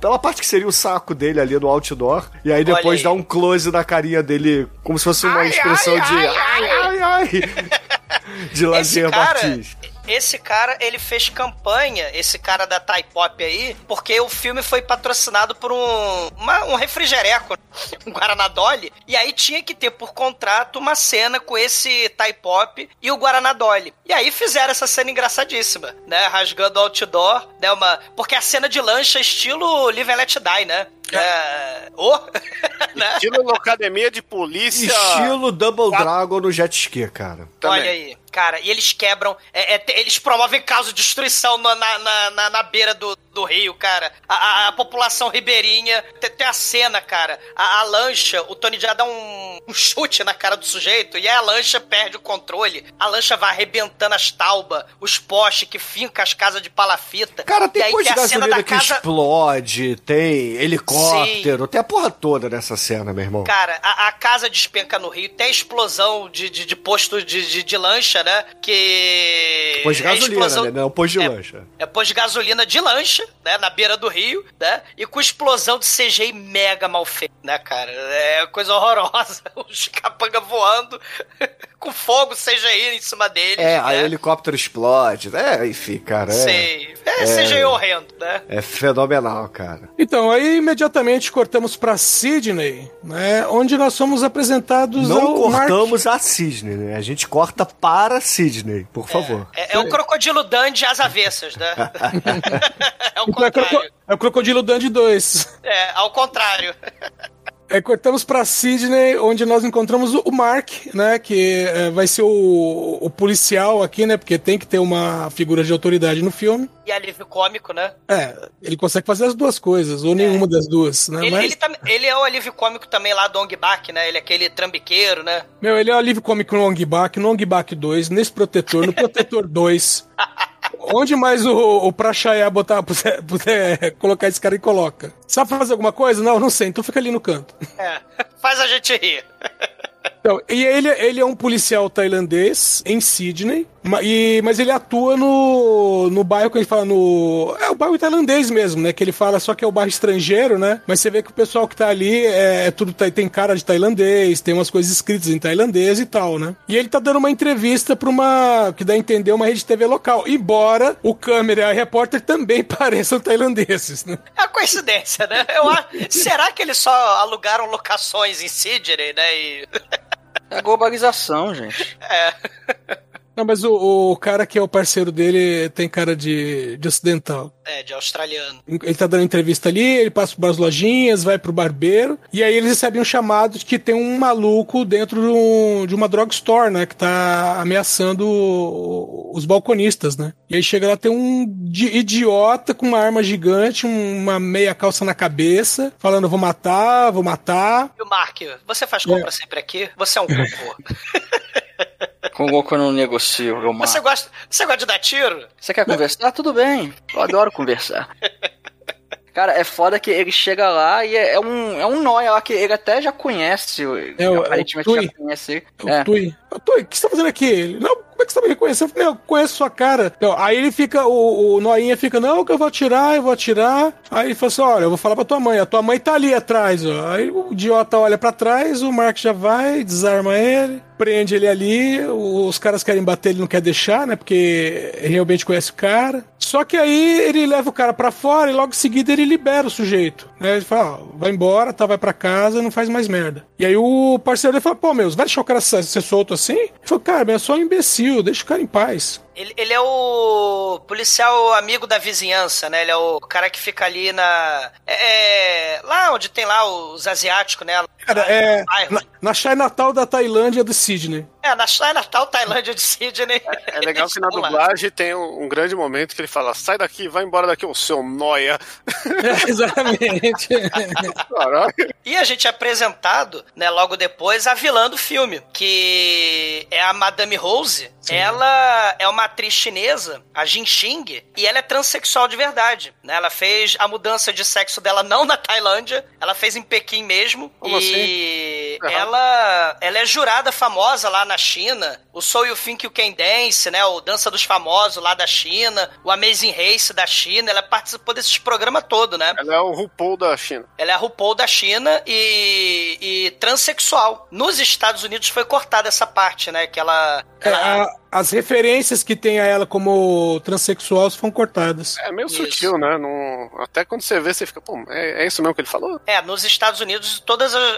Speaker 7: pela parte que seria o saco dele ali no outdoor, e aí depois
Speaker 4: aí.
Speaker 7: dá um close na carinha dele, como se fosse uma
Speaker 4: Ai,
Speaker 7: expressão
Speaker 4: ai,
Speaker 7: de
Speaker 4: ai,
Speaker 7: ai, ai, ai, de Lazer Martins.
Speaker 4: Esse cara, ele fez campanha, esse cara da Thai Pop aí, porque o filme foi patrocinado por um, uma- um refrigereco, um Guaraná Dolly, e aí tinha que ter por contrato uma cena com esse Thai Pop e o Guaraná Dolly. E aí fizeram essa cena engraçadíssima, né? Rasgando o outdoor, né? Uma, porque a cena de lancha é estilo Live and Let Die, né? É... Oh! né?
Speaker 6: Estilo academia de polícia.
Speaker 7: Estilo Double Dragon no jet ski, cara.
Speaker 6: Também.
Speaker 4: Olha aí, cara, e eles quebram, é, é, eles promovem caso de destruição na, na, na- na beira do, do rio, cara. A, a- a população ribeirinha, tem, tem a cena, cara. A, a lancha, o Tony já dá um, um chute na cara do sujeito e aí a lancha perde o controle. A lancha vai arrebentando as taubas, os postes que fincam as casas de palafita.
Speaker 7: Cara, tem coisa de
Speaker 4: tem a cena
Speaker 7: gasolina
Speaker 4: da
Speaker 7: que
Speaker 4: casa...
Speaker 7: explode, tem helicóptero, tem a porra toda nessa cena, meu irmão.
Speaker 4: Cara, a, a casa despenca no Rio, tem a explosão de, de, de posto de, de, de lancha, né? Que.
Speaker 7: Pois de
Speaker 4: é
Speaker 7: gasolina,
Speaker 4: explosão-
Speaker 7: né? Não, posto de
Speaker 4: é,
Speaker 7: lancha.
Speaker 4: É posto de gasolina de lancha, né? Na beira do rio, né? E com explosão de CGI mega mal feito, né, cara? É coisa horrorosa. Os capanga voando com fogo CGI em cima deles.
Speaker 7: É, aí o
Speaker 4: né?
Speaker 7: helicóptero explode. É, enfim, cara. É,
Speaker 4: Sei. É, CGI horrendo, né?
Speaker 7: é fenomenal, cara.
Speaker 8: Então, aí imediatamente cortamos pra Sydney, né? Onde nós somos apresentados
Speaker 7: Não
Speaker 8: ao Mark-
Speaker 7: cortamos a Sidney, né? A gente corta para Sidney, por favor.
Speaker 4: É, é o crocodilo Dandy às avessas, né? é o
Speaker 8: Então é, croco-
Speaker 4: contrário.
Speaker 8: é o Crocodilo Dandy 2.
Speaker 4: É, ao contrário.
Speaker 8: É, cortamos pra Sydney, onde nós encontramos o Mark, né? Que é, vai ser o, o policial aqui, né? Porque tem que ter uma figura de autoridade no filme.
Speaker 4: E alívio cômico, né?
Speaker 8: É, ele consegue fazer as duas coisas, ou nenhuma das duas, né?
Speaker 4: Ele,
Speaker 8: Mas,
Speaker 4: ele, tam- ele é o alívio cômico também lá do Ong Bak, né? Ele é aquele trambiqueiro, né?
Speaker 8: meu, ele é o alívio cômico no Ong Bak, no Ong Bak 2, nesse protetor, no protetor 2. Onde mais o, o Prachaya botar, puder, puder colocar esse cara e coloca. Sabe fazer alguma coisa? Não, não sei, então fica ali no canto.
Speaker 4: É. Faz a gente rir.
Speaker 8: Então, e ele, ele é um policial tailandês em Sydney, e, mas ele atua no, no bairro que a gente fala no. É o bairro tailandês mesmo, né? Que ele fala só que é o bairro estrangeiro, né? Mas você vê que o pessoal que tá ali é, é tudo tai- tem cara de tailandês, tem umas coisas escritas em tailandês e tal, né? E ele tá dando uma entrevista pra uma. que dá a entender uma rede de TV local. Embora o câmera e a repórter também pareçam tailandeses, né?
Speaker 4: É uma coincidência, né? Eu acho... Será que eles só alugaram locações em Sydney, né? E...
Speaker 10: É globalização, gente.
Speaker 4: É.
Speaker 8: Não, mas o, o cara que é o parceiro dele tem cara de, de ocidental.
Speaker 4: É, de australiano.
Speaker 8: Ele tá dando entrevista ali, ele passa por umas lojinhas, vai pro barbeiro, e aí eles recebem um chamado de que tem um maluco dentro de, um- de uma drugstore, né? Que tá ameaçando os balconistas, né? E aí chega lá, tem um di- idiota com uma arma gigante, uma meia calça na cabeça, falando: vou matar, vou matar.
Speaker 4: E o Mark, você faz compra sempre aqui? Você é um cocô.
Speaker 10: Com o Goku eu não negocio, eu mato.
Speaker 4: Você gosta, você gosta de dar tiro?
Speaker 10: Você quer conversar? Tudo bem. Eu adoro conversar. Cara, é foda que ele chega lá e é, é um, é um nóia lá que ele até já conhece.
Speaker 8: É, o-
Speaker 10: aparentemente
Speaker 8: o Tui.
Speaker 10: já conhece ele.
Speaker 8: O
Speaker 10: É.
Speaker 8: Tui. Ô, Tui, o que você tá fazendo aqui? Ele, não, como é que você tá me reconhecendo? Eu falei, eu conheço sua cara. Então, aí ele fica, o, o Noinha fica, não, que eu vou atirar, eu vou atirar. Aí ele fala assim, olha, eu vou falar pra tua mãe, a tua mãe tá ali atrás, ó. Aí o idiota olha pra trás, o Mark já vai, desarma ele, prende ele ali, os caras querem bater, ele não quer deixar, né, porque realmente conhece o cara. Só que aí ele leva o cara pra fora e logo em seguida ele libera o sujeito. Né? Ele fala, ó, vai embora, tá, vai pra casa, não faz mais merda. E aí o parceiro dele fala, pô, meu, vai deixar o cara ser solto assim? Ele falou, cara, mas é só um imbecil, deixa o cara em paz.
Speaker 4: Ele, ele é o policial amigo da vizinhança, né? Ele é o cara que fica ali na. É, é, lá onde tem lá os asiáticos, né?
Speaker 8: Cara, é na, na Chinatown da Tailândia do Sidney.
Speaker 4: É, na Chinatown, Tailândia de Sydney.
Speaker 6: É legal que na dublagem tem um, um grande momento que ele fala: sai daqui, vai embora daqui, ô seu noia.
Speaker 8: É, exatamente.
Speaker 4: E a gente é apresentado, né, logo depois, a vilã do filme, que é a Madame Rose. Ela é uma atriz chinesa, a Jin Xing, e ela é transexual de verdade. Né? Ela fez a mudança de sexo dela não na Tailândia, ela fez em Pequim mesmo.
Speaker 6: Como
Speaker 4: e
Speaker 6: assim?
Speaker 4: Ela, ela é jurada famosa lá na China. O Sou You Think You Can Dance, né? O Dança dos Famosos lá da China. O Amazing Race da China. Ela participou desses programas todo, né?
Speaker 6: Ela é o RuPaul da China.
Speaker 4: Ela é a RuPaul da China e, e transexual. Nos Estados Unidos foi cortada essa parte, né? Que ela.
Speaker 8: É,
Speaker 4: ela-
Speaker 8: a- as referências que tem a ela como transexual foram cortadas.
Speaker 6: É meio
Speaker 4: Isso.
Speaker 6: sutil, né? Não... Até quando você vê, você fica, pô, é, é isso mesmo que ele falou?
Speaker 4: É, nos Estados Unidos, todas as,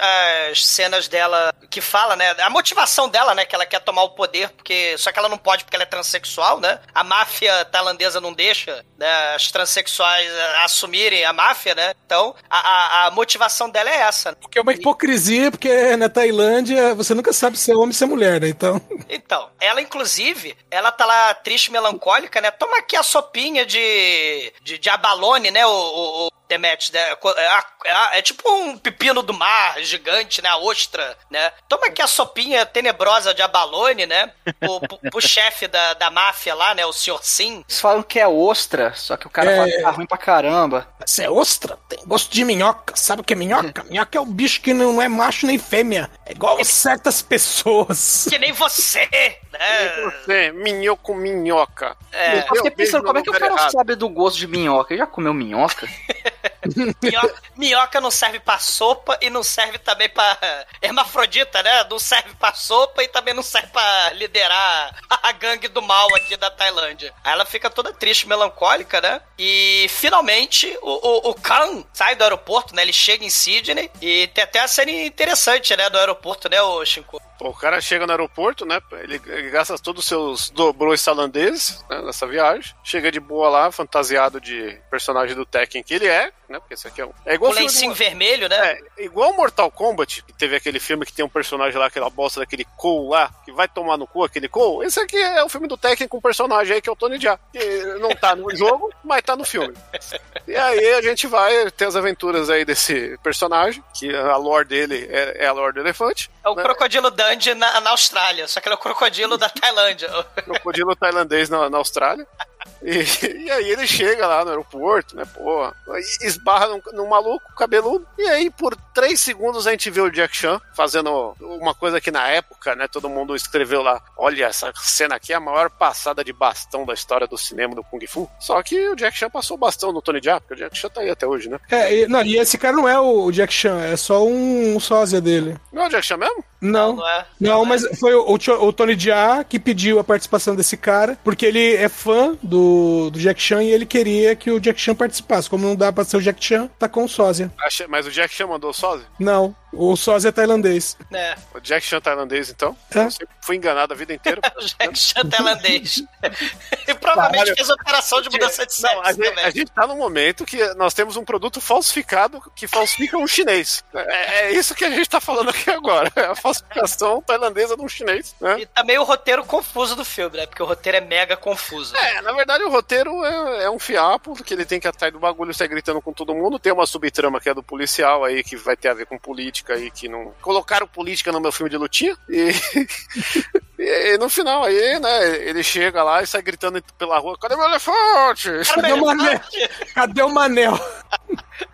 Speaker 4: as cenas dela que fala, né? A motivação dela, né? Que ela quer tomar o poder, porque. Só que ela não pode porque ela é transexual, né? A máfia tailandesa não deixa né, as transexuais eh, assumirem a máfia, né? Então, a, a, a motivação dela é essa. né?
Speaker 8: Porque é uma hipocrisia, porque na Tailândia você nunca sabe se é homem ou se é mulher, né? Então.
Speaker 4: Então, ela inclusive, ela tá lá triste, melancólica, né? Toma aqui a sopinha de, de, de abalone, né, o, o, o Demet, né? É, é é tipo um pepino do mar gigante, né? A ostra, né? Toma aqui a sopinha tenebrosa de abalone, né? O, pro, pro chefe da, da máfia lá, né? O Sr. Sim.
Speaker 10: Eles falam que é ostra, só que o cara
Speaker 8: É.
Speaker 10: fala que tá ruim pra caramba.
Speaker 8: Isso é ostra, tem gosto de minhoca. Sabe o que é minhoca? Minhoca é um bicho que não é macho nem fêmea. É igual a certas pessoas.
Speaker 4: Que nem você, né?
Speaker 6: Você, minhoco, minhoca.
Speaker 4: É.
Speaker 10: Eu fiquei pensando, como é que o cara
Speaker 6: errado.
Speaker 10: sabe do gosto de minhoca? Ele já comeu minhoca?
Speaker 4: Minhoca, minhoca não serve pra sopa e não serve também pra. Hermafrodita, né? Não serve pra sopa e também não serve pra liderar a gangue do mal aqui da Tailândia. Aí ela fica toda triste, melancólica, né? E finalmente o, o, o Khan sai do aeroporto, né? Ele chega em Sydney e tem até a cena interessante, né? Do aeroporto, né, o Shinko?
Speaker 6: Pô, o cara chega no aeroporto, né? Ele, ele gasta todos os seus dobrões tailandeses né, nessa viagem. Chega de boa lá, fantasiado de personagem do Tekken que ele é, né? Porque esse aqui é um. É igual
Speaker 4: O lencinho vermelho, né?
Speaker 6: É, igual Mortal Kombat, que teve aquele filme que tem um personagem lá, aquela bosta daquele Cole lá, que vai tomar no cu aquele Cole. Esse aqui é o filme do Tekken com um personagem aí que é o Tony Jaa. Que não tá no jogo, mas tá no filme. E aí a gente vai ter as aventuras aí desse personagem, que a lore dele é, é a lore do elefante.
Speaker 4: É o
Speaker 6: né?
Speaker 4: crocodilo Dundee na, na Austrália, só que ele é o crocodilo da Tailândia.
Speaker 6: crocodilo tailandês na, na Austrália. E, e aí ele chega lá no aeroporto, né, pô, esbarra num, num maluco cabeludo. E aí, por três segundos, a gente vê o Jack Chan fazendo uma coisa que na época, né, todo mundo escreveu lá: olha, essa cena aqui é a maior passada de bastão da história do cinema do Kung Fu. Só que o Jack Chan passou o bastão no Tony Jaa, porque o Jack Chan tá aí até hoje, né?
Speaker 8: É, e, não, e esse cara não é o Jack Chan, é só um, um sósia dele.
Speaker 6: Não é o Jack Chan mesmo?
Speaker 8: Não,
Speaker 4: Não é?
Speaker 8: não, mas foi o, o o Tony Jaa que pediu a participação desse cara, porque ele é fã do, do Jack Chan e ele queria que o Jack Chan participasse. Como não dá pra ser o Jack Chan, tá com o sósia.
Speaker 6: Mas o Jack Chan mandou o sósia?
Speaker 8: Não, o sósia é tailandês.
Speaker 4: É,
Speaker 6: O Jack Chan tailandês, então?
Speaker 8: É.
Speaker 6: Eu sempre fui enganado a vida inteira.
Speaker 4: o Jack Chan tailandês. e provavelmente
Speaker 6: Caralho.
Speaker 4: fez operação de mudança de sexo
Speaker 6: Não, a, gente,
Speaker 4: também.
Speaker 6: a gente tá num momento que nós temos um produto falsificado que falsifica um chinês. É, é isso que a gente tá falando aqui agora. É a falsificação tailandesa de um chinês. Né?
Speaker 4: E também o roteiro confuso do filme, né? Porque o roteiro é mega confuso.
Speaker 6: É, na verdade o roteiro é, é um fiapo, que ele tem que atrás do bagulho sair gritando com todo mundo. Tem uma subtrama que é do policial aí, que vai ter a ver com política aí, que não. Colocaram política no meu filme de lutinha. E. E no final aí, né, ele chega lá e sai gritando pela rua, cadê meu elefante?
Speaker 8: Cadê o Manel? Cadê o Manel?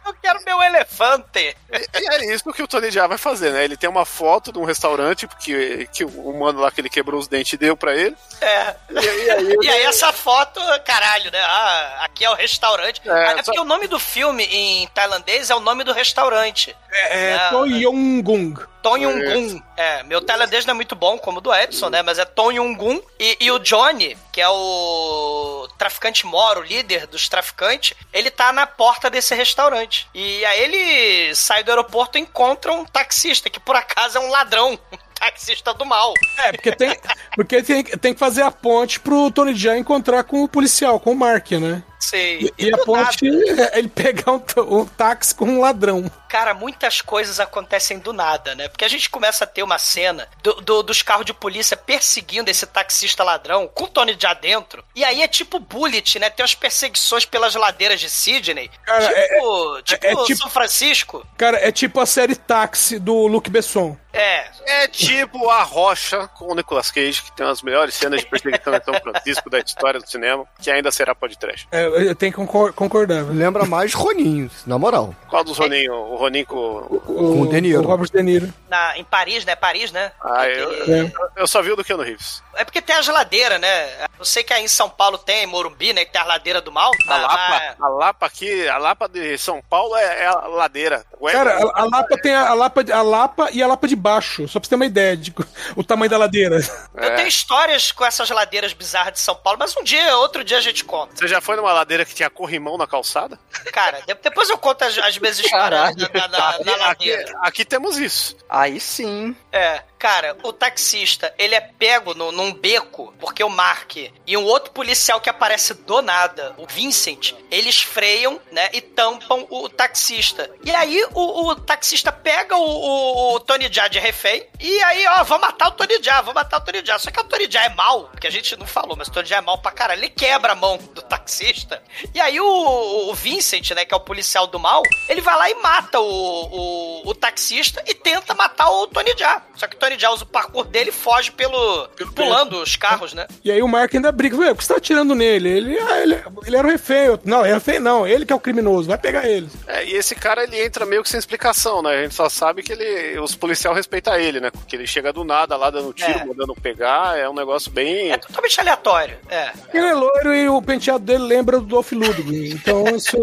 Speaker 4: Eu quero meu elefante.
Speaker 6: E é isso que o Tony Jaa vai fazer, né? Ele tem uma foto de um restaurante que, que o mano lá que ele quebrou os dentes deu pra ele.
Speaker 4: É.
Speaker 6: E aí, aí,
Speaker 4: E aí essa foto, caralho, né? Ah, aqui é o restaurante.
Speaker 6: É,
Speaker 4: Ah, É,
Speaker 6: só-
Speaker 4: porque o nome do filme em tailandês é o nome do restaurante.
Speaker 8: É,
Speaker 4: Não,
Speaker 8: Tô Yong-gung.
Speaker 4: Tongyungun. É, meu tailandês não é muito bom, como o do Edson, né? Mas é Tongyungun. E, e o Johnny, que é o traficante moro, o líder dos traficantes, ele tá na porta desse restaurante. E aí ele sai do aeroporto e encontra um taxista, que por acaso é um ladrão. Um taxista do mal.
Speaker 8: É, porque tem, porque tem, tem que fazer a ponte pro Tony Jaa encontrar com o policial, com o Mark, né?
Speaker 4: Sei.
Speaker 8: E a
Speaker 4: do
Speaker 8: ponte é ele pegar um, um táxi com um ladrão.
Speaker 4: Cara, muitas coisas acontecem do nada, né? Porque a gente começa a ter uma cena do- do- dos carros de polícia perseguindo esse taxista ladrão com o Tony já dentro. E aí é tipo Bullet, né? Tem umas perseguições pelas ladeiras de Sydney.
Speaker 8: Cara,
Speaker 4: tipo, tipo,
Speaker 8: é tipo-
Speaker 4: São Francisco.
Speaker 8: Cara, é tipo a série Táxi do Luc Besson.
Speaker 4: É.
Speaker 6: É tipo a Rocha com o Nicolas Cage, que tem as melhores cenas de perseguição em São Francisco da história do cinema, que ainda será podcast.
Speaker 8: É, eu tenho que concor- concordar. velho.
Speaker 7: Lembra mais Roninho, na moral.
Speaker 6: Qual dos Roninho? O Roninho com.
Speaker 8: O,
Speaker 7: Com o De Niro.
Speaker 8: o Robert De Niro.
Speaker 4: Na, em Paris, né? Paris, né?
Speaker 6: Ah, eu,
Speaker 8: É.
Speaker 6: eu só vi o do Keanu Reeves.
Speaker 4: É porque tem a geladeira, né? Eu sei que aí em São Paulo tem, em Morumbi, né? Que tem a ladeira do mal.
Speaker 6: A Lapa, a Lapa aqui, a Lapa de São Paulo é, é a ladeira. O
Speaker 8: Cara,
Speaker 6: Éder-
Speaker 8: a, a Lapa tem a, a Lapa, a Lapa e a Lapa de baixo. Só pra você ter uma ideia de o tamanho da ladeira.
Speaker 4: Eu
Speaker 6: É.
Speaker 4: tenho histórias com essas ladeiras bizarras de São Paulo, mas um dia, outro dia a gente conta.
Speaker 6: Você já foi numa ladeira que tinha corrimão na calçada?
Speaker 4: Cara, de- depois eu conto as, as minhas histórias na, na- na
Speaker 6: aqui,
Speaker 4: ladeira.
Speaker 6: aqui temos isso.
Speaker 10: Aí sim.
Speaker 4: É, cara, o taxista, ele é pego no- num beco, porque o Mark e um outro policial que aparece do nada, o Vincent, eles freiam, né, e tampam o taxista. E aí o, o taxista pega o, o- o Tony Jaa de refém, e aí, ó, vou matar o Tony Jaa, vou matar o Tony Jaa. Só que o Tony Jaa é mal, porque a gente não falou, mas o Tony Jaa é mal pra caralho. Ele quebra a mão do taxista. E aí o, o Vincent, né, que é o policial do mal, ele vai lá e mata o, o, o taxista e tenta matar o Tony Jaa. Só que o Tony Jaa usa o parkour dele e foge pelo, pulando os carros, né?
Speaker 8: E aí o Mark ainda briga. Por que você tá atirando nele? Ele, ah, ele, ele era o refém. Eu, Não, é refém não. Ele que é o criminoso. Vai pegar ele.
Speaker 6: É, e esse cara, ele entra meio que sem explicação, né? A gente só sabe que ele, os policiais respeitam ele, né? Porque ele chega do nada lá dando tiro,
Speaker 4: É.
Speaker 6: mandando pegar, é um negócio bem...
Speaker 4: É totalmente aleatório. É.
Speaker 8: Ele é loiro e o penteado dele lembra do Dolph Lundgren. Então isso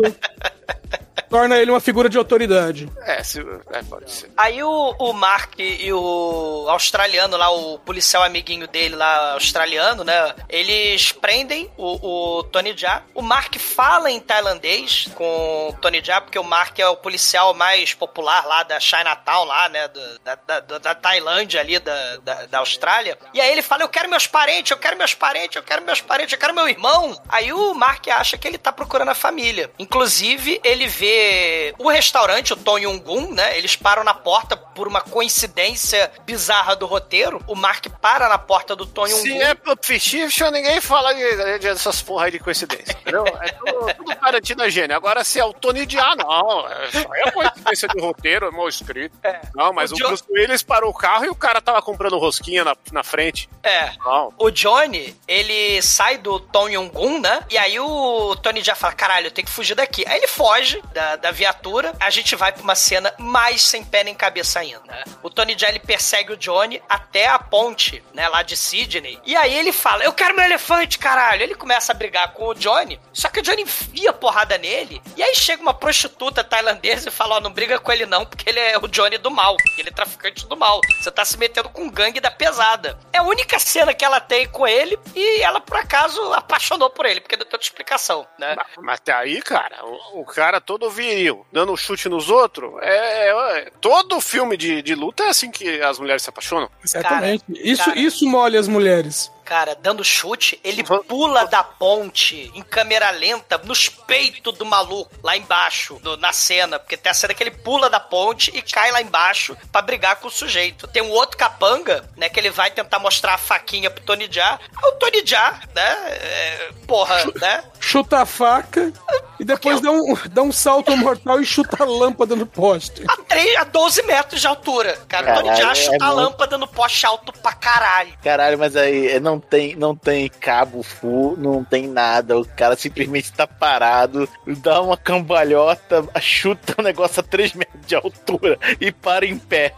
Speaker 8: torna ele uma figura de autoridade.
Speaker 6: É, se, é pode ser.
Speaker 4: Aí o, o Mark e o australiano lá, o policial amiguinho dele lá, australiano, né? Eles prendem o, o Tony Jaa. O Mark fala em tailandês com o Tony Jaa, porque o Mark é o policial mais popular lá da Chinatown, lá, né? do- Da, da, da- Tailândia ali, da, da, da Austrália. E aí ele fala: Eu quero meus parentes, eu quero meus parentes, eu quero meus parentes, eu quero meu irmão. Aí o Mark acha que ele tá procurando a família. Inclusive, ele vê o restaurante, o Tom Yungun, né? Eles param na porta por uma coincidência bizarra do roteiro. O Mark para na porta do Tom Yungun.
Speaker 6: Se é Fiction, ninguém fala de, de, dessas porra aí de coincidência, entendeu? É tudo, tudo Tarantino é gênio. Agora, se é o Tony Jaa, não. É, só é coincidência de roteiro, é mal escrito. Não, mas
Speaker 4: O
Speaker 6: o,
Speaker 4: John-
Speaker 6: Bruce Willis parou o carro e o cara tava comprando rosquinha na, na frente.
Speaker 4: É.
Speaker 6: Não.
Speaker 4: O Johnny, ele sai do Tom Yong-gun, né? E aí o Tony já fala, caralho, eu tenho que fugir daqui. Aí ele foge da, da viatura, a gente vai pra uma cena mais sem pé nem cabeça ainda. né? O Tony ele persegue o Johnny até a ponte, né, lá de Sydney. E aí ele fala, eu quero meu elefante, caralho. Ele começa a brigar com o Johnny, só que o Johnny enfia porrada nele. E aí chega uma prostituta tailandesa e fala, ó, não briga com ele não, porque ele é o Johnny do mal. Ele é traficante do mal. Você tá se metendo com o gangue da pesada. É a única cena que ela tem com ele e ela, por acaso, apaixonou por ele, porque deu tanta explicação, né?
Speaker 6: Mas até aí, cara, o, o cara todo viril, dando um chute nos outros, é, é- todo filme de, de luta é assim que as mulheres se apaixonam.
Speaker 8: Exatamente. isso,
Speaker 4: cara.
Speaker 8: isso molha as mulheres.
Speaker 4: Cara, dando chute, ele pula da ponte em câmera lenta nos peitos do maluco, lá embaixo, do- na cena. Porque tem a cena que ele pula da ponte e cai lá embaixo pra brigar com o sujeito. Tem um outro capanga, né, que ele vai tentar mostrar a faquinha pro Tony Jaa. O Tony Jaa, né, é, porra, né?
Speaker 8: Chuta a faca e depois dá um, dá um salto mortal e chuta a lâmpada no poste.
Speaker 4: A, 3, a 12 metros de altura. Cara, o Tony
Speaker 5: Caralho,
Speaker 4: Jaa
Speaker 5: é
Speaker 4: chuta a
Speaker 5: muito-
Speaker 4: lâmpada no poste alto pra caralho.
Speaker 5: Caralho, mas aí é, não tem, não tem cabo full, não tem nada. O cara simplesmente tá parado, dá uma cambalhota, chuta o negócio a 3 metros de altura e para em pé.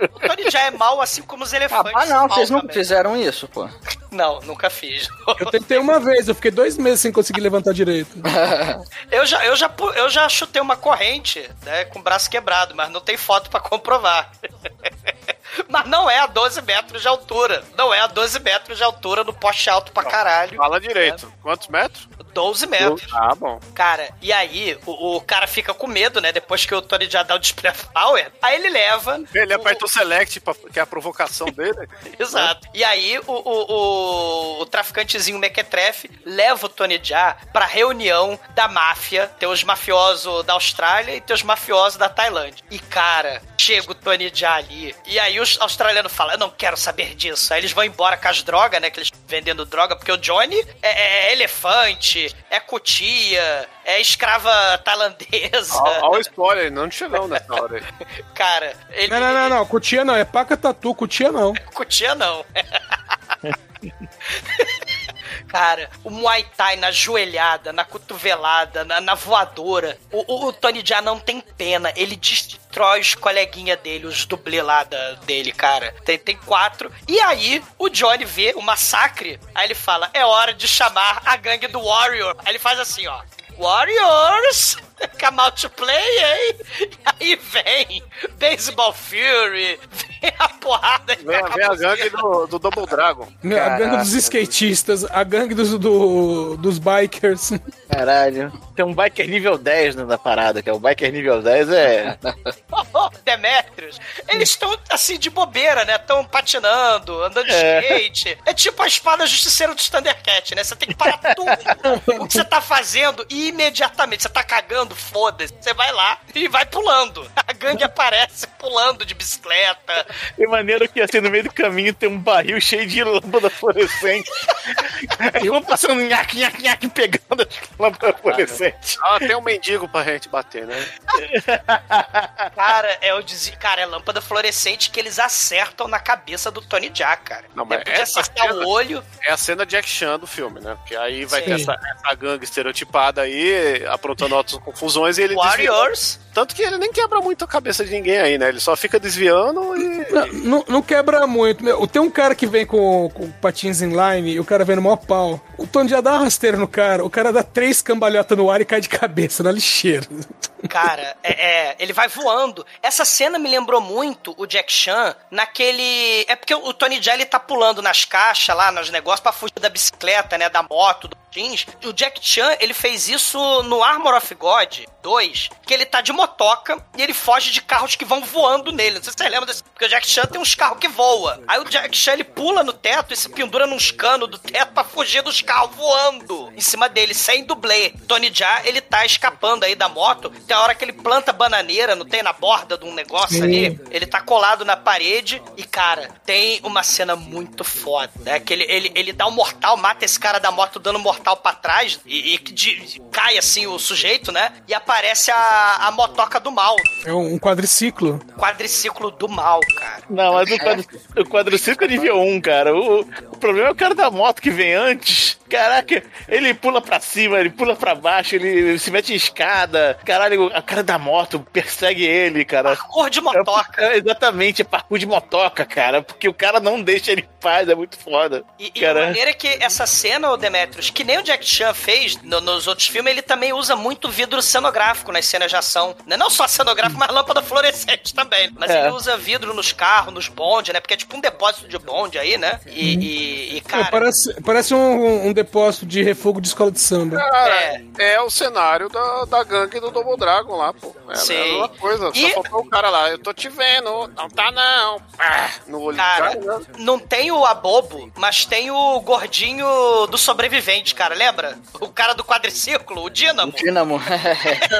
Speaker 4: O Tony Jaa é mal assim como os elefantes.
Speaker 10: Ah, não, vocês nunca fizeram isso, pô.
Speaker 4: Não, nunca fiz.
Speaker 8: Eu tentei uma vez, eu fiquei dois meses sem conseguir levantar direito.
Speaker 4: Eu já, eu já, eu já chutei uma corrente, né, com o braço quebrado, mas não tem foto pra comprovar. mas não é a 12 metros de altura. Não é a 12 metros de altura no poste alto pra caralho.
Speaker 6: Fala direito. Quantos metros?
Speaker 4: 12 metros.
Speaker 6: Ah, bom.
Speaker 4: Cara, e aí o, o cara fica com medo, né? Depois que o Tony já dá o display power, aí ele leva.
Speaker 6: Ele aperta o select, pra, que é a provocação dele.
Speaker 4: Exato. E aí o, o, o, o traficantezinho Mequetrefe leva o Tony Jaa pra reunião da máfia. Tem os mafiosos da Austrália e tem os mafiosos da Tailândia. E, cara, chega o Tony Jaa ali. E aí os australianos falam, eu não quero saber disso. Aí eles vão embora com as drogas, né? Que eles estão vendendo droga, porque o Johnny é, é elefante, é cutia, é escrava tailandesa.
Speaker 6: Olha o spoiler, não chegamos nessa hora aí.
Speaker 4: Cara, ele...
Speaker 8: Não, não, não, não. Cutia não. É paca tatu, cutia não.
Speaker 4: Cutia não. Cara, o Muay Thai na joelhada, na cotovelada, na, na voadora. O, o- o Tony Jaa não tem pena. Ele destrói os coleguinha dele, os dublê lá dele, cara. Tem, tem quatro. E aí, o Johnny vê o massacre. Aí ele fala: é hora de chamar a gangue do Warrior. Aí ele faz assim, ó. Warriors! Come out to play, hein? E aí vem Baseball Fury, vem a porrada e
Speaker 6: Vem, vem a gangue do, do Double Dragon.
Speaker 8: A gangue dos skatistas, a gangue dos, do- dos bikers.
Speaker 5: Caralho. Tem um biker nível 10 na parada, que é o biker nível 10 é.
Speaker 4: Oh, Demetrius, eles estão assim de bobeira, né? Estão patinando, andando de
Speaker 5: É.
Speaker 4: skate. É tipo a espada justiceira do Thundercat, né? Você tem que parar tudo o que você tá fazendo e imediatamente você tá cagando, foda-se. Você vai lá e vai pulando. A gangue aparece pulando de bicicleta.
Speaker 5: E maneiro que assim, no meio do caminho tem um barril cheio de lâmpada fluorescente. e vão passando nhaque, nhaque, nhaque, pegando as lâmpadas fluorescentes.
Speaker 6: Ah, tem um mendigo pra gente bater, né?
Speaker 4: Cara, é o dizia, cara, é lâmpada fluorescente que eles acertam na cabeça do Tony Jaa, cara.
Speaker 6: Não, mas
Speaker 4: Depois de
Speaker 6: essa
Speaker 4: acertar o olho,
Speaker 6: É a cena Jack Chan do filme, né? Porque aí vai
Speaker 4: Sim.
Speaker 6: ter essa, essa gangue estereotipada aí, aprontando outras confusões e ele desvia.
Speaker 4: Warriors.
Speaker 6: Tanto que ele nem quebra muito a cabeça de ninguém aí, né? Ele só fica desviando e.
Speaker 8: Não, não- não quebra muito. Meu, tem um cara que vem com, com patins inline e o cara vem no maior pau. O Tony já dá uma rasteira no cara, o cara dá três cambalhotas no ar e cai de cabeça na lixeira.
Speaker 4: Cara, é, é, ele vai voando. Essa cena me lembrou muito o Jack Chan naquele. É porque o Tony ele tá pulando nas caixas lá, nos negócios, pra fugir da bicicleta, né? Da moto, do jeans. O Jack Chan, ele fez isso no Armor of God 2, que ele tá de motoca e ele foge de carros que vão voando nele. Não sei se você lembra desse. Porque o Jack Chan tem uns carros que voam. Aí o Jack Chan ele pula no teto e se pendura nos canos do teto pra fugir dos carros voando em cima dele, sem dublê. Tony Jaa, ele tá escapando aí da moto. Tem a hora que ele planta bananeira, não tem na borda de um negócio
Speaker 8: Sim.
Speaker 4: ali. Ele tá colado na parede e, cara, tem uma cena muito foda, né? Que ele, ele, ele dá um mortal, mata esse cara da moto dando um mortal pra trás e, e de- cai assim o sujeito, né? E aparece a, a motoca do mal.
Speaker 8: É um quadriciclo.
Speaker 4: Quadriciclo do mal, cara.
Speaker 5: Não, mas o, quadro, o quadriciclo é nível 1, cara. O, o problema é o cara da moto que vem antes. Caraca, ele pula pra cima, ele pula pra baixo, ele, ele se mete em escada. Caralho, a cara da moto persegue ele, cara.
Speaker 4: Cor de motoca.
Speaker 5: É, exatamente, é parkour de motoca, cara. Porque o cara não deixa ele em paz, é muito foda.
Speaker 4: E, e a maneira que essa cena, o Demetrius, que nem o Jack Chan fez no- nos outros filmes, ele também usa muito vidro cenográfico nas cenas de ação. Né? Não só cenográfico, mas lâmpada fluorescente também. Mas
Speaker 5: É.
Speaker 4: ele usa vidro nos carros, nos bonde, né? Porque é tipo um depósito de bonde aí, né? E, e- e,
Speaker 8: Pô,
Speaker 4: cara...
Speaker 8: parece parece um, um depósito de refogo de escola de samba.
Speaker 6: Cara, é, o cenário da, da gangue do Double Dragon lá, pô. É
Speaker 4: Sim.
Speaker 6: a mesma coisa.
Speaker 4: E-
Speaker 6: Só faltou o cara lá. Eu tô te vendo. Não tá, não. Ah, no olho
Speaker 4: Cara,
Speaker 6: do cara. né?
Speaker 4: não tem o Abobo, mas tem o gordinho do sobrevivente, cara, lembra? O cara do quadriciclo, o Dínamo.
Speaker 10: Dínamo.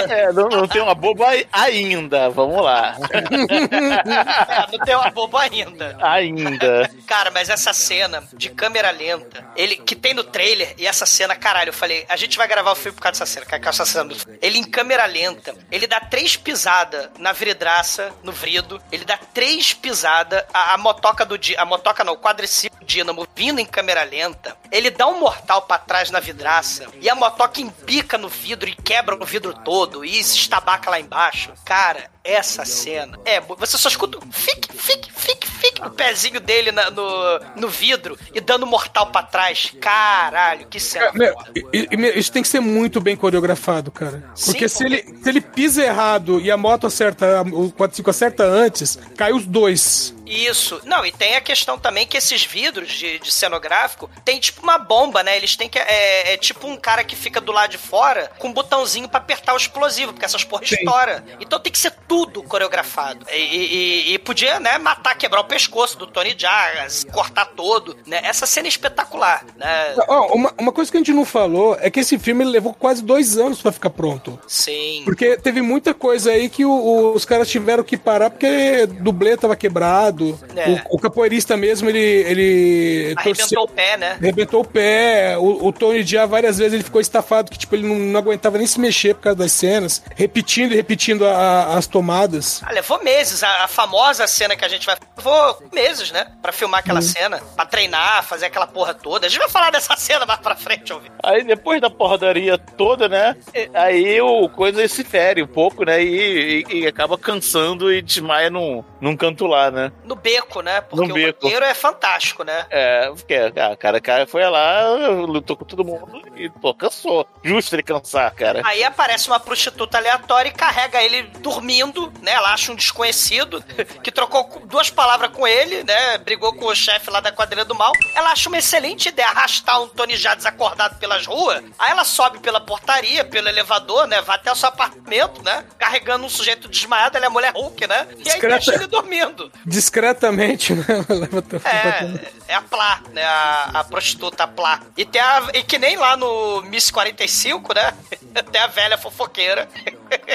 Speaker 5: É, não, não tem uma boba ainda, vamos lá.
Speaker 4: É, não tem o Abobo ainda.
Speaker 5: ainda.
Speaker 4: Cara, mas essa cena de câmera lenta, ele que tem no trailer, e essa cena, caralho, eu falei, a gente vai gravar o filme por causa dessa cena, cara, que essa cena é Ele em câmera lenta, ele dá três pisadas na vridraça, no vrido, ele dá três pisadas, a, a motoca do a motoca não, o quadriciclo dínamo vindo em câmera lenta, ele dá um mortal pra trás na vidraça, e a motoca embica no vidro e quebra o vidro todo, e se estabaca lá embaixo. Cara, essa cena é. Você só escuta um fique, fique, fique, fique o pezinho dele na- no, no vidro e dando mortal pra trás. Caralho, que cena.
Speaker 8: Meu, e- meu, isso tem que ser muito bem coreografado, cara.
Speaker 4: Sim,
Speaker 8: Porque se,
Speaker 4: porque-
Speaker 8: ele, se ele pisa errado e a moto acerta, o 45 acerta antes, cai os dois.
Speaker 4: Isso. Não, e tem a questão também que esses vidros de, de cenográfico tem tipo uma bomba, né? Eles têm que. É, é tipo um cara que fica do lado de fora com um botãozinho pra apertar o explosivo, porque essas porra estouram. Então tem que ser tudo coreografado. E, e- e podia, né, matar, quebrar o pescoço do Tony Jaa, cortar todo, né? Essa cena é espetacular, né?
Speaker 8: Ó, uma, uma coisa que a gente não falou é que esse filme levou quase dois anos pra ficar pronto.
Speaker 4: Sim.
Speaker 8: Porque teve muita coisa aí que o- o- os caras tiveram que parar porque dublê tava quebrado.
Speaker 4: É.
Speaker 8: O, o capoeirista mesmo, ele. ele
Speaker 4: Arrebentou o pé, né?
Speaker 8: Arrebentou o pé. O, o Tony Jaa, várias vezes, ele ficou estafado, que tipo, ele não, não aguentava nem se mexer por causa das cenas. Repetindo e repetindo a- a- as tomadas.
Speaker 4: Ah, levou meses. A, a famosa cena que a gente vai. Levou meses, né? Pra filmar aquela cena. Pra treinar, fazer aquela porra toda. A gente vai falar dessa cena mais pra frente, ouvi.
Speaker 5: Aí depois da porradaria toda, né? Aí o coisa se fere um pouco, né? E, e- e acaba cansando e desmaia num, num canto lá, né?
Speaker 4: No beco, né? Porque
Speaker 5: No
Speaker 4: o
Speaker 5: beco.
Speaker 4: banheiro é fantástico, né?
Speaker 5: É, porque ah, cara, cara foi lá, lutou com todo mundo e, pô, cansou. Justo ele cansar, cara.
Speaker 4: Aí aparece uma prostituta aleatória e carrega ele dormindo, né? Ela acha um desconhecido que trocou duas palavras com ele, né? Brigou com o chefe lá da quadrilha do mal. Ela acha uma excelente ideia arrastar um Tony já desacordado pelas ruas. Aí ela sobe pela portaria, pelo elevador, né? Vai até o seu apartamento, né? Carregando um sujeito desmaiado, ela é a mulher Hulk, né? E aí
Speaker 8: Discreta.
Speaker 4: deixa ele dormindo.
Speaker 8: Discretamente, né? Leva
Speaker 4: É, é a Plá, né? A, a prostituta a Plá. E tem a. E que nem lá no Miss 45, né? Tem a velha fofoqueira.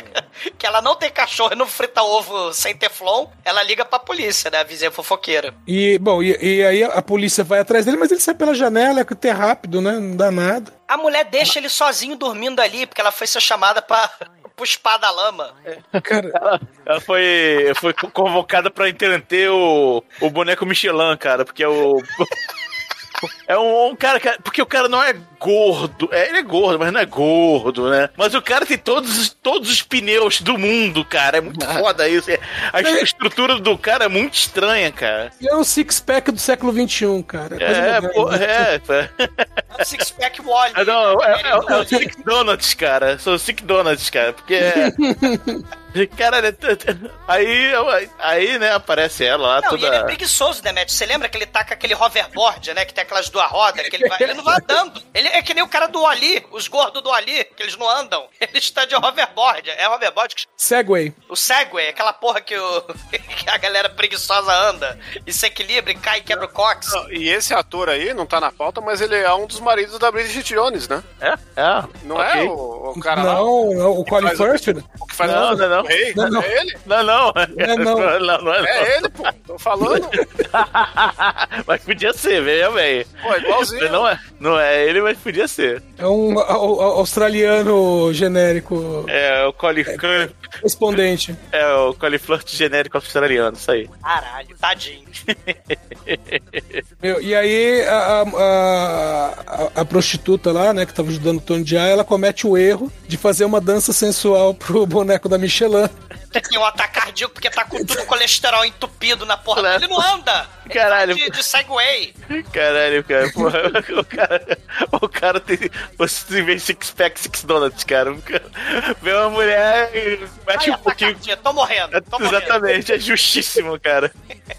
Speaker 4: que ela não tem cachorro e não frita ovo sem teflon. Ela liga pra polícia, né? A vizinha fofoqueira.
Speaker 8: E, bom, e, e aí a, a polícia vai atrás dele, mas ele sai pela janela, é que é rápido, né? Não dá nada.
Speaker 4: A mulher deixa ele sozinho dormindo ali, porque ela foi ser chamada pra. Pro spa da lama.
Speaker 8: Cara,
Speaker 5: Ela foi, foi convocada pra interromper o, o boneco Michelin, cara, porque é o. É um, um cara, que- porque o cara não é gordo. É, ele é gordo, mas não é gordo, né? Mas o cara tem todos, os- todos os pneus do mundo, cara. É muito foda isso. É- A estrutura do cara é muito estranha, cara.
Speaker 8: é o six-pack do século XXI, cara.
Speaker 5: É,
Speaker 8: moderna.
Speaker 5: pô, é.
Speaker 4: É o Six Pack Wally.
Speaker 5: Ah, não, é, é, é o Sick Donuts, cara. São os Sick Donuts, cara. Porque é. Cara, é- aí, aí, né, aparece ela lá
Speaker 4: Não,
Speaker 5: toda.
Speaker 4: e ele é preguiçoso, Demetrio. Você lembra que ele tá com aquele hoverboard, né? Que tem aquelas duas a roda, que ele, vai, ele não vai andando. Ele é que nem o cara do Ali, os gordos do Ali, que eles não andam. Ele está de hoverboard. É hoverboard que
Speaker 8: Segway.
Speaker 4: o Segway, aquela porra que, o, que a galera preguiçosa anda e se equilibra e cai e quebra o cox.
Speaker 6: Não, E esse ator aí, não tá na pauta, mas ele é um dos maridos da Bridget Jones, né?
Speaker 5: É? É.
Speaker 6: Não
Speaker 5: ok.
Speaker 6: é o, o cara lá?
Speaker 8: Não, não, o Colin
Speaker 6: faz-
Speaker 8: Firth.
Speaker 6: O que faz
Speaker 5: Não,
Speaker 6: o
Speaker 5: não, não.
Speaker 6: rei?
Speaker 8: Não, não.
Speaker 6: É ele?
Speaker 5: Não, não.
Speaker 8: É, não.
Speaker 5: não, não é, não.
Speaker 6: É ele, pô. Tô falando.
Speaker 5: mas podia ser, veja bem.
Speaker 6: Pô, igualzinho.
Speaker 5: Não é, não é ele, mas podia ser.
Speaker 8: É um au- au- australiano genérico
Speaker 5: É o Colin,
Speaker 8: respondente.
Speaker 5: é o Colin Flirt genérico australiano, isso aí.
Speaker 4: Caralho, tadinho.
Speaker 8: Meu, e aí a, a, a- a prostituta lá, né, que tava ajudando o Tony Jaa, ela comete o erro de fazer uma dança sensual pro boneco da Michelin.
Speaker 4: Tem um ataque cardíaco porque tá com tudo colesterol entupido na porra. Ele não anda. Ele
Speaker 5: Caralho.
Speaker 4: tá De, de Segway.
Speaker 5: Caralho, cara. Porra, o cara, o cara tem. Você vê Six Pack, Six Donuts, cara. Vê uma mulher e mete
Speaker 4: Ai,
Speaker 5: um pouquinho.
Speaker 4: cardíaco. Tô morrendo, tô morrendo.
Speaker 5: Exatamente, é justíssimo, cara.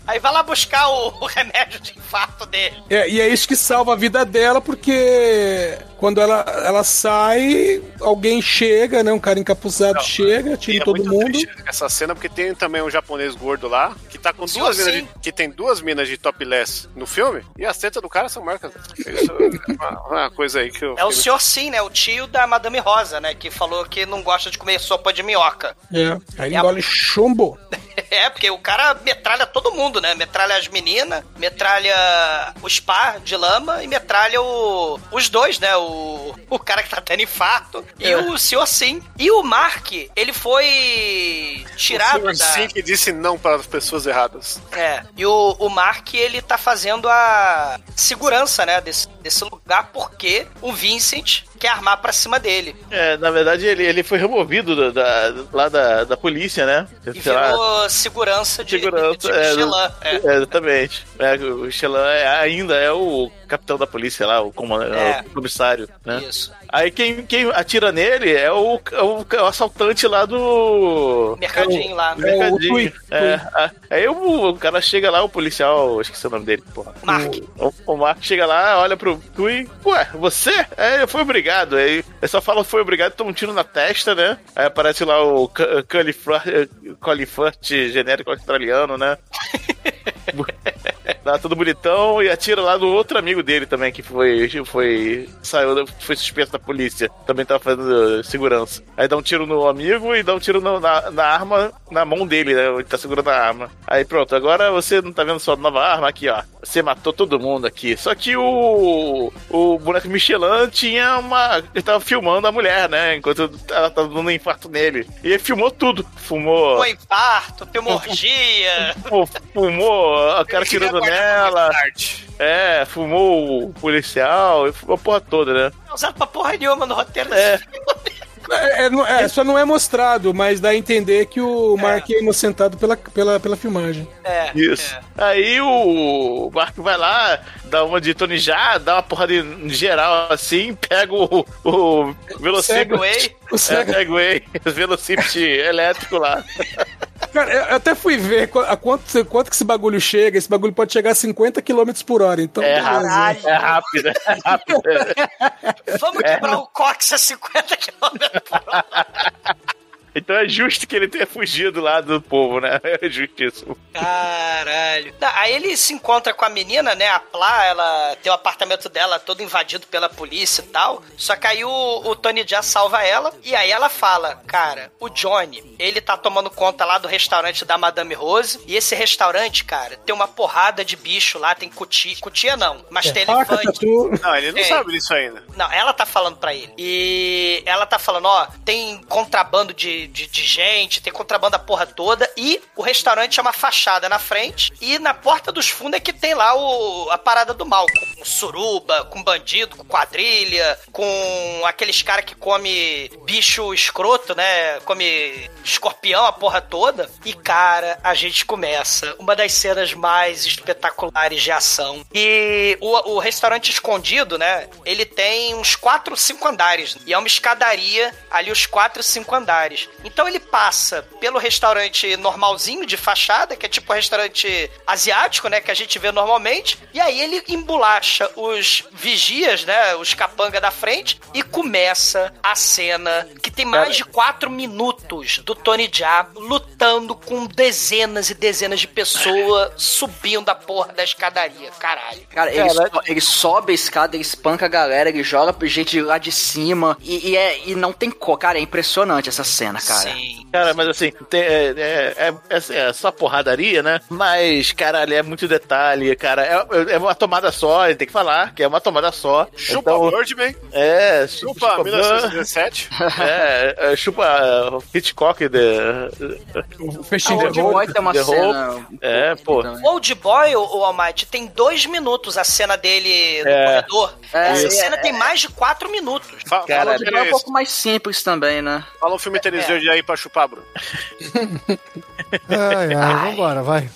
Speaker 4: Aí vai lá buscar o, o remédio de infarto dele.
Speaker 8: É, e é isso que salva a vida dela, porque quando ela, ela sai, alguém chega, né? Um cara encapuzado chega,
Speaker 6: E
Speaker 8: tira
Speaker 6: é
Speaker 8: todo
Speaker 6: muito
Speaker 8: mundo.
Speaker 6: triste essa cena, porque tem também um japonês gordo lá, que tá com duas
Speaker 4: sim.
Speaker 6: minas de, que tem duas minas de topless no filme, e as tetas do cara são marcas. Isso é uma, uma coisa aí que eu.
Speaker 4: É o senhor Sim, né? O tio da Madame Rosa, né? Que falou que não gosta de comer sopa de minhoca.
Speaker 8: É. Aí ele
Speaker 4: É a-
Speaker 8: engole chumbo.
Speaker 4: É, porque o cara metralha todo mundo, né? Metralha as meninas, metralha o Spa de lama e metralha o, os dois, né? O, o cara que tá tendo infarto e
Speaker 5: É.
Speaker 4: o senhor Sim. E o Mark, ele foi tirado
Speaker 6: O
Speaker 4: da...
Speaker 6: Sim que disse não para as pessoas erradas.
Speaker 4: É, e o, o Mark, ele tá fazendo a segurança, né, desse, desse lugar, porque o Vincent quer armar pra cima dele.
Speaker 5: É, na verdade, ele, ele foi removido da, da- lá da, da polícia, né?
Speaker 4: E
Speaker 5: Sei lá,
Speaker 4: virou segurança de,
Speaker 5: segurança.
Speaker 4: de
Speaker 5: é,
Speaker 4: Michelin.
Speaker 5: do-
Speaker 4: É.
Speaker 5: é, exatamente. É, o Xelan é- ainda é o capitão da polícia lá, o, comandante,
Speaker 4: É.
Speaker 5: o comissário, né?
Speaker 4: Isso.
Speaker 5: Aí quem, quem atira nele é o, é o, é o assaltante lá do.
Speaker 4: Mercadinho lá.
Speaker 5: do mercadinho.
Speaker 8: Tui,
Speaker 5: É, aí o, o cara chega lá, o policial, esqueci o nome dele, porra.
Speaker 4: Mark.
Speaker 5: O, o Mark chega lá, olha pro Tui, ué, você? É, foi obrigado. Aí ele só fala foi obrigado, toma um tiro na testa, né? Aí aparece lá o Cullifort genérico australiano, né? Lá todo bonitão e atira lá no outro amigo dele também, que foi. foi saiu, foi suspenso da polícia. Também tava fazendo segurança. Aí dá um tiro no amigo e dá um tiro no- na, na arma, na mão dele, né? Ele tá segurando a arma. Aí pronto, agora você não tá vendo só nova arma aqui, ó. Você matou todo mundo aqui. Só que o. O boneco Michelin tinha uma. Ele tava filmando a mulher, né? Enquanto ela tava dando um infarto nele. E ele filmou tudo. Fumou.
Speaker 4: Foi infarto, hemorragia.
Speaker 5: Fumou, fumou o cara tirando nela.
Speaker 6: tarde.
Speaker 5: É, fumou o policial, e fumou a porra toda, né?
Speaker 4: Não usaram pra porra nenhuma no roteiro
Speaker 5: É.
Speaker 8: É, é, não- é, só não é mostrado, mas dá a entender que o Mark é inocentado pela, pela, pela filmagem.
Speaker 4: É.
Speaker 5: Isso. Aí o Marco vai lá, dá uma de Tony já, dá uma porrada em geral assim, pega o, o velocípede.
Speaker 4: Segway.
Speaker 8: O
Speaker 5: É, Segway, o velocípede elétrico lá.
Speaker 8: Cara, eu até fui ver a quanto, quanto que esse bagulho chega. Esse bagulho pode chegar a 50 km por hora. Então,
Speaker 5: É
Speaker 8: beleza.
Speaker 5: rápido, é rápido, é rápido.
Speaker 4: Vamos quebrar o cox a 50 km por hora.
Speaker 5: Então é justo que ele tenha fugido lá do povo, né? É justíssimo.
Speaker 4: Caralho. Tá, Aí ele se encontra com a menina, né? A Plá, ela tem o apartamento dela todo invadido pela polícia e tal. Só que aí o, o Tony Jaa salva ela. E aí ela fala: Cara, o Johnny, ele tá tomando conta lá do restaurante da Madame Rose. E esse restaurante, cara, tem uma porrada de bicho lá. Tem cutia. Cutia não, mas tem
Speaker 8: Faca,
Speaker 4: elefante.
Speaker 8: tatu.
Speaker 6: Não, ele não
Speaker 4: É.
Speaker 6: sabe disso ainda.
Speaker 4: Não, ela tá falando pra ele. E ela tá falando, ó, tem contrabando de, de, de gente, tem contrabando da porra toda. E o restaurante é uma fachada na frente. E na porta dos fundos é que tem lá o, a parada do mal. Com suruba, com bandido, com quadrilha, com aqueles caras que come bicho escroto, né? Come escorpião, a porra toda. E, cara, a gente começa uma das cenas mais espetaculares de ação. E o, o restaurante escondido, né? Ele tem uns 4, 5 andares. E é uma escadaria ali, os 4, 5 andares. Então ele passa pelo restaurante normalzinho de fachada, que é tipo um restaurante asiático, né, que a gente vê normalmente, e aí ele embolacha os vigias, né, os capanga da frente e começa a cena que tem mais de quatro minutos do Tony Jaa lutando com dezenas e dezenas de pessoas subindo a porra da escadaria, caralho.
Speaker 10: Cara, ele, so- ele sobe a escada, ele espanca a galera, ele joga gente lá de cima e, e é, e não tem cor. Cara, é impressionante essa cena, cara.
Speaker 4: Sim.
Speaker 5: Cara, mas assim, tem- é, é, é, é- é só porradaria, né? Mas, caralho, é muito detalhe, cara. É, é uma tomada só, tem que falar que é uma tomada só.
Speaker 6: Chupa
Speaker 5: Então,
Speaker 6: Birdman,
Speaker 5: É,
Speaker 6: chupa,
Speaker 5: Bird,
Speaker 6: 1917.
Speaker 5: É, é, chupa uh, Hitchcock de,
Speaker 8: O fechinho
Speaker 10: Ah,
Speaker 8: de
Speaker 10: Old. Boy tem uma
Speaker 5: The
Speaker 10: cena.
Speaker 5: É, pô.
Speaker 10: também.
Speaker 4: Old Boy, o, o Almighty, tem dois minutos a cena dele no
Speaker 5: É.
Speaker 4: corredor.
Speaker 10: É,
Speaker 4: Essa
Speaker 10: é,
Speaker 4: cena
Speaker 10: é.
Speaker 4: tem mais de quatro minutos.
Speaker 5: Cara,
Speaker 6: fala,
Speaker 10: Old Boy é um
Speaker 6: um
Speaker 10: pouco mais simples também, né?
Speaker 6: fala um filme inteligente aí pra chupar, Bruno.
Speaker 7: Ai, ai, vambora, vai.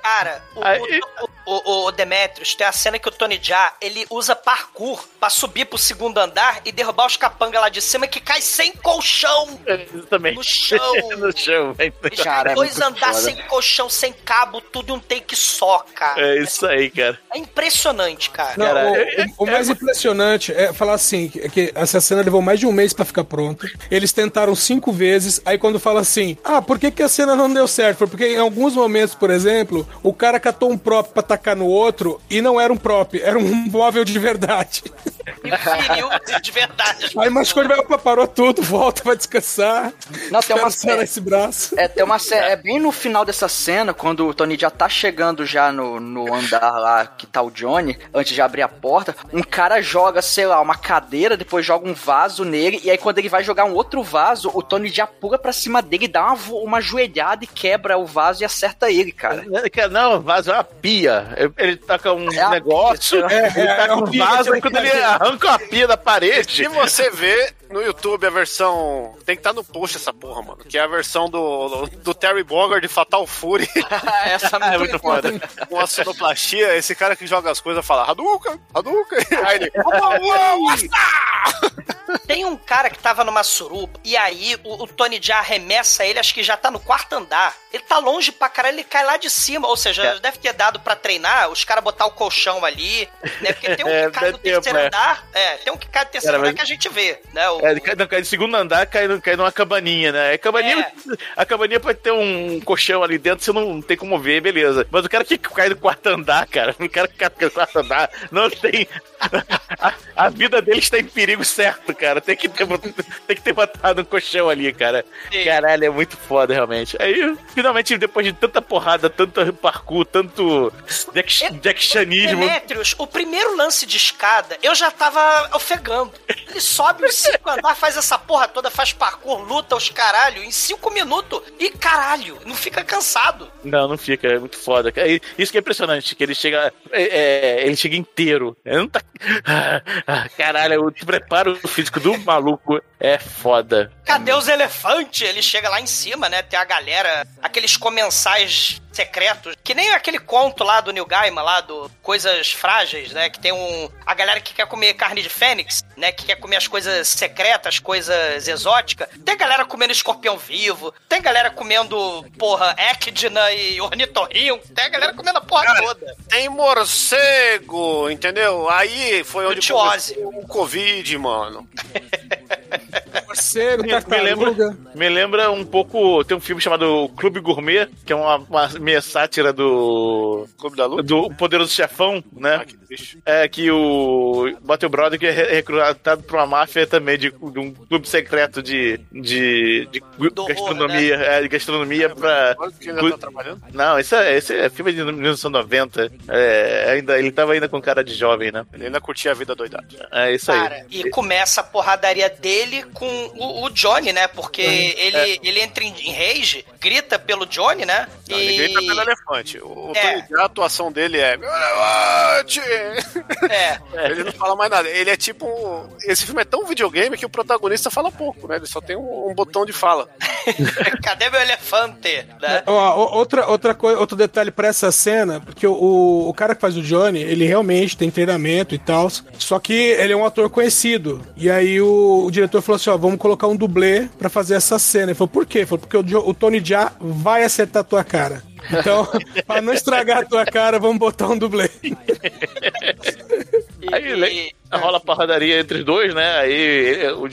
Speaker 4: Cara, o, o, o, o Demetrius tem a cena que o Tony Jaa, ele usa parkour pra subir pro segundo andar e derrubar os capangas lá de cima que cai sem colchão
Speaker 5: Também.
Speaker 4: no chão.
Speaker 5: no chão,
Speaker 10: Cara, é
Speaker 4: dois
Speaker 10: muito
Speaker 4: andar
Speaker 10: foda.
Speaker 4: sem colchão, sem cabo, tudo em um take só, cara.
Speaker 5: É isso aí, cara.
Speaker 4: É impressionante, cara.
Speaker 8: Não,
Speaker 5: Cara,
Speaker 8: o,
Speaker 5: é-
Speaker 8: o- o mais impressionante é falar assim, que, que essa cena levou mais de um mês pra ficar pronta. Eles tentaram cinco vezes, aí quando fala assim, ah, por que, que a cena não deu certo? Foi porque em alguns momentos, por exemplo, o cara catou um prop pra tacar no outro e não era um prop, era um móvel de verdade.
Speaker 4: Feriu de verdade.
Speaker 8: Aí machucou, vai, opa, parou tudo, volta, vai descansar.
Speaker 10: Não, tem uma cena-
Speaker 8: esse braço.
Speaker 10: É, tem uma ce- é bem no final dessa cena, quando o Tony já tá chegando já no, no andar lá que tá o Johnny, antes de abrir a porta, um cara joga, sei lá, uma cadeira, depois joga um vaso nele, e aí quando ele vai jogar um outro vaso, o Tony já pula pra cima dele, dá uma, uma joelhada e quebra o vaso e acerta ele, cara.
Speaker 5: Cara, Não, vaso é uma pia. Ele taca um
Speaker 10: É a
Speaker 5: negócio.
Speaker 8: É,
Speaker 5: ele
Speaker 8: é,
Speaker 5: taca
Speaker 8: é
Speaker 5: um vaso, e quando ele arranca a pia da parede.
Speaker 6: Se você vê no YouTube a versão. Tem que estar no post essa porra, mano. Que é a versão do, do Terry Bogard de Fatal Fury.
Speaker 10: Essa
Speaker 5: É muito foda.
Speaker 6: com a sonoplastia. Esse cara que joga as coisas fala Hadouken, Hadouken. Aí ele.
Speaker 4: Tem um cara que tava numa suruba e aí o, o Tony Jaa arremessa ele, acho que já tá no quarto andar. Ele tá longe pra caralho, ele cai lá de cima. Ou seja,
Speaker 5: É.
Speaker 4: deve ter dado pra treinar, os caras botar o colchão ali, né? Porque tem um
Speaker 5: É,
Speaker 4: que cai no
Speaker 5: ter,
Speaker 4: terceiro
Speaker 5: é.
Speaker 4: andar. É, tem um que cai no terceiro
Speaker 5: Cara, mas-
Speaker 4: andar que a gente vê, né? O,
Speaker 5: É, cai, não, cai segundo andar, cai, cai numa cabaninha, né? A cabaninha,
Speaker 4: É.
Speaker 5: a cabaninha pode ter um colchão ali dentro, você não tem como ver, beleza. Mas o cara que cai do quarto andar, cara, o cara que cai do quarto andar, não tem. A, a vida dele está em perigo certo, cara. Tem que ter, tem que ter botado um colchão ali, cara.
Speaker 4: Sim.
Speaker 5: Caralho, é muito foda, realmente. Aí, finalmente, depois de tanta porrada, tanto parkour, tanto jackchanismo.
Speaker 4: Demetrius, o primeiro lance de escada, eu já tava ofegando. Ele sobe os cinco andar, faz essa porra toda, faz parkour, luta os caralho, em cinco minutos. E caralho, não fica cansado.
Speaker 5: Não, não fica, é muito foda. É Isso que é impressionante, que ele chega. é, é, ele chega inteiro. Ele não tá. Ah, caralho, o preparo físico do maluco é foda.
Speaker 4: Cadê os elefantes? Ele chega lá em cima, né? Tem a galera, aqueles comensais secretos, que nem aquele conto lá do Neil Gaiman, lá do Coisas Frágeis, né? Que tem um... A galera que quer comer carne de fênix, né? Que quer comer as coisas secretas, coisas exóticas. Tem galera comendo escorpião vivo. Tem galera comendo, porra, Ecdina e ornitorrinco. Tem galera comendo a porra
Speaker 6: Cara,
Speaker 4: toda.
Speaker 6: Tem morcego, entendeu? Aí foi onde começou o Covid, mano.
Speaker 8: Morcego,
Speaker 5: Me, me lembra, me lembra um pouco. Tem um filme chamado Clube Gourmet, que é uma, uma meia sátira do.
Speaker 6: Clube da Luta.
Speaker 5: Do Poderoso Chefão, né?
Speaker 6: Ah, que bicho.
Speaker 5: É que o Battle Brother que é re- recrutado pra uma máfia também de, de um clube secreto de, de, de
Speaker 4: Do horror,
Speaker 5: gastronomia, é, de gastronomia pra.
Speaker 6: Olha que tá trabalhando.
Speaker 5: Não, esse é, esse é filme de 1990. É, ainda, ele tava ainda com cara de jovem, né?
Speaker 6: Ele ainda curtia a vida doidada.
Speaker 5: É isso aí.
Speaker 4: Cara, e começa a porradaria dele com o, o Johnny, né? Porque ele, ele entra em, em rage, grita pelo Johnny, né?
Speaker 6: Não,
Speaker 4: e...
Speaker 6: Ele grita pelo elefante. O,
Speaker 4: É.
Speaker 6: Tony a atuação dele é. Meu elefante!
Speaker 4: É,
Speaker 6: Ele não fala mais nada. Ele é tipo. um- Esse filme é tão videogame que o protagonista fala pouco, né? Ele só tem um, um botão de fala.
Speaker 4: cadê meu elefante? Né?
Speaker 8: Ó, outra, outra coisa, outro detalhe pra essa cena, porque o, o cara que faz o Johnny, ele realmente tem treinamento e tal, só que ele é um ator conhecido. E aí o, o diretor falou assim: ó, vamos colocar um dublê pra fazer essa cena. Ele falou, por quê? Ele falou, porque o, o Tony Jaa vai acertar a tua cara. Então, pra não estragar a tua cara, vamos botar um dublê.
Speaker 5: Aí le- rola a porradaria entre os dois, né? Aí ele- o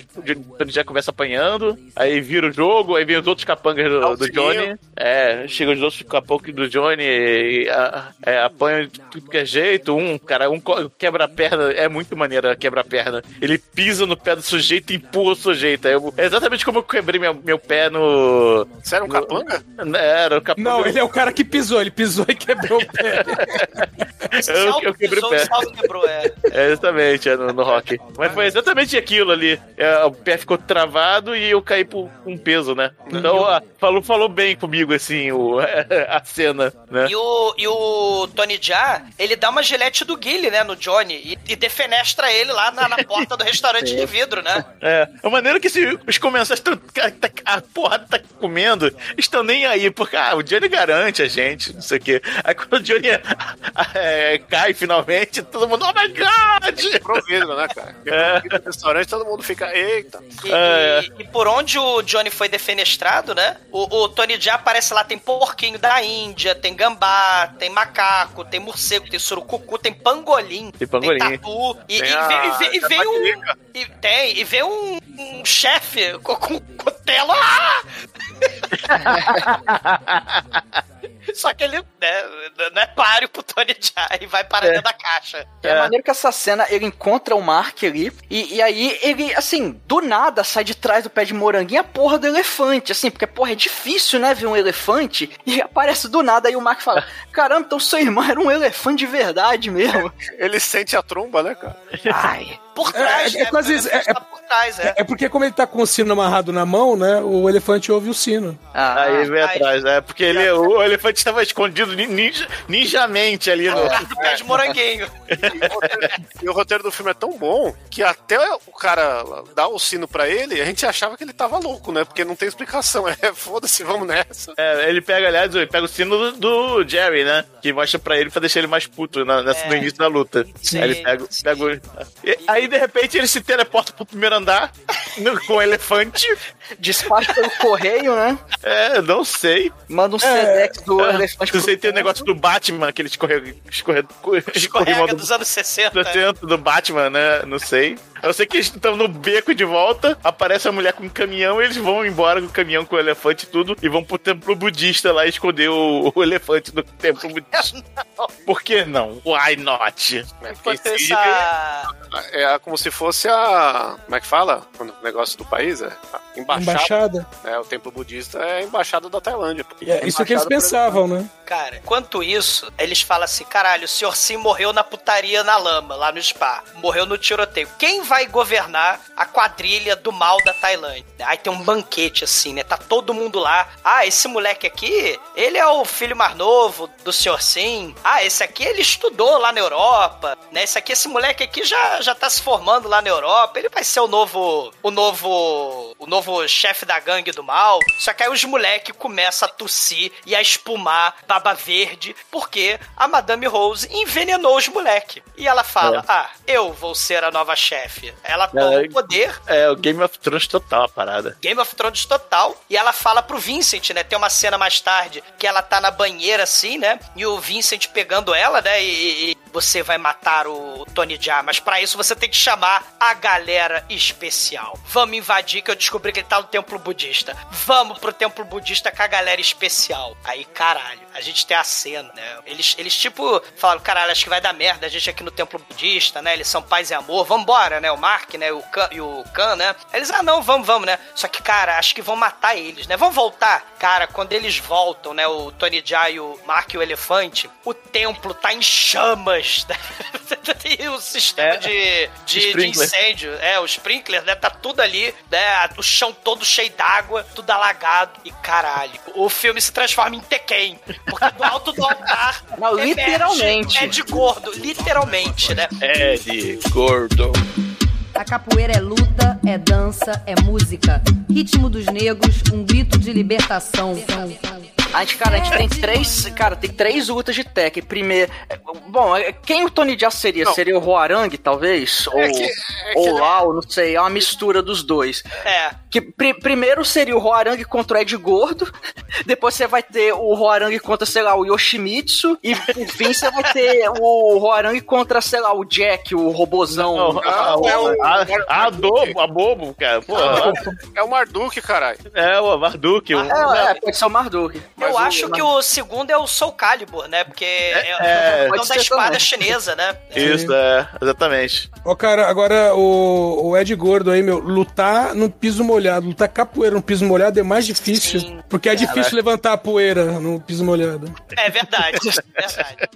Speaker 5: Tony já começa apanhando, aí vira o jogo, aí vem os outros capangas do, do. Johnny. É, chega os outros capangas do Johnny e a- é, apanham de tudo que é jeito. Um, cara, um quebra a perna, é muito maneiro a quebra a perna. Ele pisa no pé do sujeito e empurra o sujeito. Eu- é exatamente como eu quebrei meu, meu pé no.
Speaker 6: Você era um capanga?
Speaker 5: Era o capanga.
Speaker 8: Não, ele é o cara que pisou, ele pisou e quebrou o pé.
Speaker 5: Eu, eu quebrei o pé.
Speaker 4: quebrou, é.
Speaker 5: É, exatamente, é no, no rock. Mas foi exatamente aquilo ali. É, o pé ficou travado e eu caí por um peso, né? Então, ó, falou, falou bem comigo, assim, o, a cena, né?
Speaker 4: E o, e o Tony Jaa, ele dá uma gilete do Guile, né, no Johnny, e, e defenestra ele lá na, na porta do restaurante de vidro, né?
Speaker 5: É, a maneira que esse- os comensais estão. A porrada tá comendo, estão nem aí, porque ah, o Johnny garante a gente, não sei o quê. Aí quando o Johnny é, cai finalmente, todo mundo, oh my god!
Speaker 6: Quebrou o vidro, né, cara?
Speaker 5: É.
Speaker 6: No restaurante todo mundo fica, eita.
Speaker 4: E,
Speaker 5: É.
Speaker 4: e- e por onde o Johnny foi defenestrado, né? O, o Tony Jaa aparece lá, tem porquinho da Índia, tem gambá, tem macaco, tem morcego, tem surucucu, tem pangolim,
Speaker 5: Tem pangolim.
Speaker 4: tem tatu, e,
Speaker 6: Tem
Speaker 4: e
Speaker 6: a-
Speaker 4: vê, e e
Speaker 6: a
Speaker 4: vê um... E tem, e vê um, um chefe com, com cutelo. Ah! Só que ele né, não é páreo pro Tony Jaa e vai parar dentro da caixa.
Speaker 10: É, maneiro que essa cena ele encontra o Mark ali, e, e aí ele, assim, do nada sai de trás do pé de moranguinho a porra do elefante, assim, porque, porra, é difícil, né, ver um elefante, e aparece do nada, aí o Mark fala: caramba, então seu irmão era um elefante de verdade mesmo.
Speaker 6: Ele sente a tromba, né, cara?
Speaker 10: Ai.
Speaker 4: Por trás,
Speaker 8: É- é
Speaker 4: né?
Speaker 8: quase isso, é-
Speaker 4: tá por trás, é.
Speaker 8: É porque como ele tá com o sino amarrado na mão, né? O elefante ouve o sino.
Speaker 10: Ah,
Speaker 5: Aí vem
Speaker 4: aí-
Speaker 5: atrás, né? Porque ele, o elefante estava escondido nin- ninja, ninjamente ali no.
Speaker 4: Do pé de moranguinho.
Speaker 6: E o roteiro do filme é tão bom que até o cara dar o sino pra ele, a gente achava que ele tava louco, né? Porque não tem explicação. É, foda-se, vamos nessa.
Speaker 5: É, ele pega, aliás, ele pega o sino do, do Jerry, né? Que mostra pra ele pra deixar ele mais puto na, nessa-
Speaker 4: É.
Speaker 5: no início da luta.
Speaker 4: Sim,
Speaker 5: aí ele pega,
Speaker 4: sim.
Speaker 5: pega o... e- Aí, de repente, ele se teleporta pro primeiro andar no- com o elefante.
Speaker 10: Despacha pelo correio, né?
Speaker 5: É, não sei.
Speaker 10: Manda um Sedex do
Speaker 5: É,
Speaker 10: elefante
Speaker 5: não sei, tem o
Speaker 10: canto.
Speaker 5: negócio do Batman, aquele escorrega, escorrega,
Speaker 4: Escorrega dos anos 60.
Speaker 5: do centro do Batman, né? Não sei. Eu sei que eles estão no beco de volta, aparece a mulher com um caminhão e eles vão embora com o caminhão com o elefante e tudo e vão pro templo budista lá esconder o, o elefante do templo budista. Por que não? Why not?
Speaker 4: Enquanto
Speaker 6: Esse-
Speaker 4: essa...
Speaker 6: É como se fosse a. Como é que fala? Quando o negócio do país é. a Embaixada.
Speaker 8: Embaixada.
Speaker 6: né? O templo budista é a embaixada da Tailândia.
Speaker 8: É, isso é que eles pensavam, né?
Speaker 4: Cara, enquanto isso, eles falam assim: caralho, o senhor Sim morreu na putaria na lama, lá no spa. Morreu no tiroteio. Quem vai governar a quadrilha do mal da Tailândia? Aí tem um banquete assim, né? Tá todo mundo lá. Ah, esse moleque aqui, ele é o filho mais novo do senhor Sim. Ah, esse aqui ele estudou lá na Europa, né? Esse aqui, esse moleque aqui já, já tá se formando lá na Europa. Ele vai ser o novo. O novo. O novo chefe da gangue do mal. Só que aí os moleques começam a tossir e a espumar baba verde, porque a Madame Rose envenenou os moleques. E ela fala: Ah, eu vou ser a nova chefe. Ela toma
Speaker 5: É.
Speaker 4: o poder
Speaker 5: É, o Game of Thrones total a parada.
Speaker 4: Game of Thrones total. E ela fala pro Vincent, né? Tem uma cena mais tarde que ela tá na banheira assim, né? E o Vincent pegando ela, né? E- e você vai matar o Tony Jaa, mas pra isso você tem que chamar a galera especial. Vamos invadir que eu descobri que ele tá no templo budista. Vamos pro templo budista com a galera especial. Aí, caralho, a gente tem a cena, né? Eles, eles tipo, falaram, caralho, acho que vai dar merda a gente aqui no templo budista, né? Eles são paz e amor, vambora, né? O Mark, né? O Khan, e o Khan, né? Eles, ah, não, vamos, vamos, né? Só que, cara, acho que vão matar eles, né? Vamos voltar. Cara, quando eles voltam, né? O Tony Jaa e o Mark e o Elefante, o templo tá em chamas. né? e o sistema
Speaker 5: É.
Speaker 4: de, de, de incêndio, é, o sprinkler, né? Tá tudo ali, né? O chão todo cheio d'água, tudo alagado. E caralho, o filme se transforma em Tekken. Porque do alto do altar.
Speaker 10: Não,
Speaker 4: emerge
Speaker 10: literalmente.
Speaker 4: É de gordo, literalmente, né?
Speaker 5: É de gordo.
Speaker 12: A capoeira é luta, é dança, é música. Ritmo dos negros, um grito de libertação.
Speaker 10: A gente, cara, a gente tem três. Cara, tem três lutas de Tekken. Primeiro. é, Bom, é, quem o Tony Jaa seria?
Speaker 6: Não.
Speaker 10: Seria o Roarang, talvez? ou
Speaker 6: que- é que
Speaker 10: ou
Speaker 6: ele-
Speaker 10: Lau, não sei. É uma mistura dos dois.
Speaker 4: É.
Speaker 10: Que pri- primeiro seria o Roarang contra o Ed Gordo. Depois você vai ter o Roarang contra, sei lá, o Yoshimitsu. E por fim você vai ter o Roarang contra, sei lá, o Jack, o robozão.
Speaker 5: Não, a,
Speaker 6: é o-
Speaker 5: a, a, Adobo, a bobo, cara. Pô,
Speaker 6: É o Marduk, caralho.
Speaker 5: é o Marduk. o-
Speaker 10: É, é, pode ser o Marduk.
Speaker 6: Mas
Speaker 4: Eu
Speaker 6: o-
Speaker 4: acho que o segundo é o Soul Calibur, né? Porque é,
Speaker 5: é,
Speaker 4: o
Speaker 10: pode
Speaker 4: nome da espada
Speaker 10: também.
Speaker 4: chinesa, né?
Speaker 5: Isso, é, exatamente.
Speaker 8: Ó, cara, agora o, o Ed Gordo aí, meu, lutar no piso molhado, lutar capoeira no piso molhado é mais difícil.
Speaker 4: Sim.
Speaker 8: Porque é difícil levantar a poeira no piso molhado.
Speaker 4: É verdade, é verdade.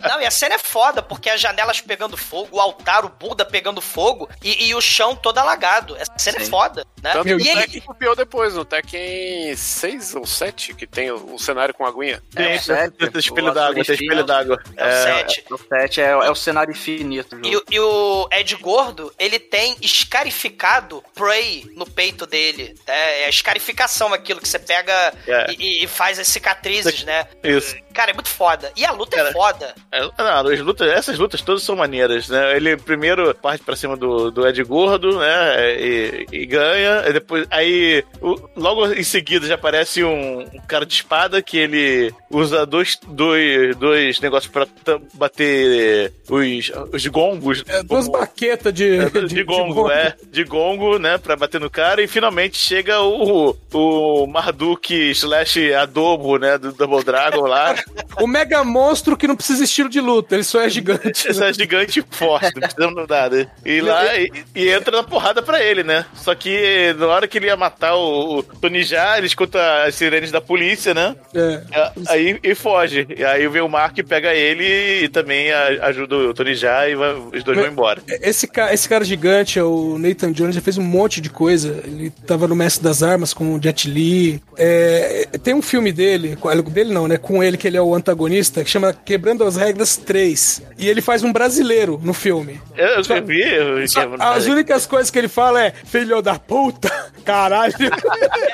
Speaker 4: Não, e a cena é foda, porque as janelas pegando fogo, o altar, o Buda pegando fogo e, e o chão todo alagado. Essa cena é foda, né?
Speaker 6: Tanto
Speaker 4: e
Speaker 6: o Tekken copiou depois, no Tekken 6 ou 7, que tem o, o cenário com aguinha.
Speaker 5: Tem,
Speaker 10: o sete,
Speaker 5: tem, tem espelho
Speaker 10: o
Speaker 5: d'água, tem espelho d'água.
Speaker 4: é o 7.
Speaker 10: O 7 é, é o cenário infinito.
Speaker 4: E, e o Ed Gordo, ele tem escarificado Prey no peito dele. É, é a escarificação, aquilo que você pega
Speaker 5: É.
Speaker 4: e, e faz as cicatrizes, né?
Speaker 5: Isso.
Speaker 4: Cara, é muito foda. E a luta é
Speaker 5: Cara,
Speaker 4: foda.
Speaker 5: É, Não, as lutas, essas lutas todas são maneiras, né? Ele primeiro parte pra cima do, do Ed Gordo, né? E, e ganha. E depois, aí, o- logo em seguida já aparece um, um cara de espada que ele usa dois, dois, dois negócios pra bater os, os gongos.
Speaker 8: É, duas baquetas de,
Speaker 5: É, de, gongo, é. De gongo, né? Pra bater no cara. E finalmente chega o, o Marduk slash Adobo, né? Do Double Dragon lá.
Speaker 8: O mega monstro que não precisa estilo de luta, ele só é gigante.
Speaker 5: Essa gigante forte, não precisamos nada. E lá e, e entra na porrada pra ele, né? Só que na hora que ele ia matar o, o Tony Jaa, ele escuta as sirenes da polícia, né?
Speaker 8: É.
Speaker 5: É, Aí e foge. E aí vem o Mark e pega ele e também ajuda o Tony Jaa e vai- os dois vão embora.
Speaker 8: Esse, ca- esse cara gigante, é o Nathan Jones, já fez um monte de coisa. Ele tava no Mestre das Armas com o Jet Li. É, tem um filme dele, com- dele não, né? Com ele, que ele é o antagonista, que chama Quebrando as Regras 3. E ele faz um brasileiro no filme.
Speaker 5: Eu, eu vi. eu-
Speaker 8: Só- as únicas coisas que ele fala é filho da puta, caralho.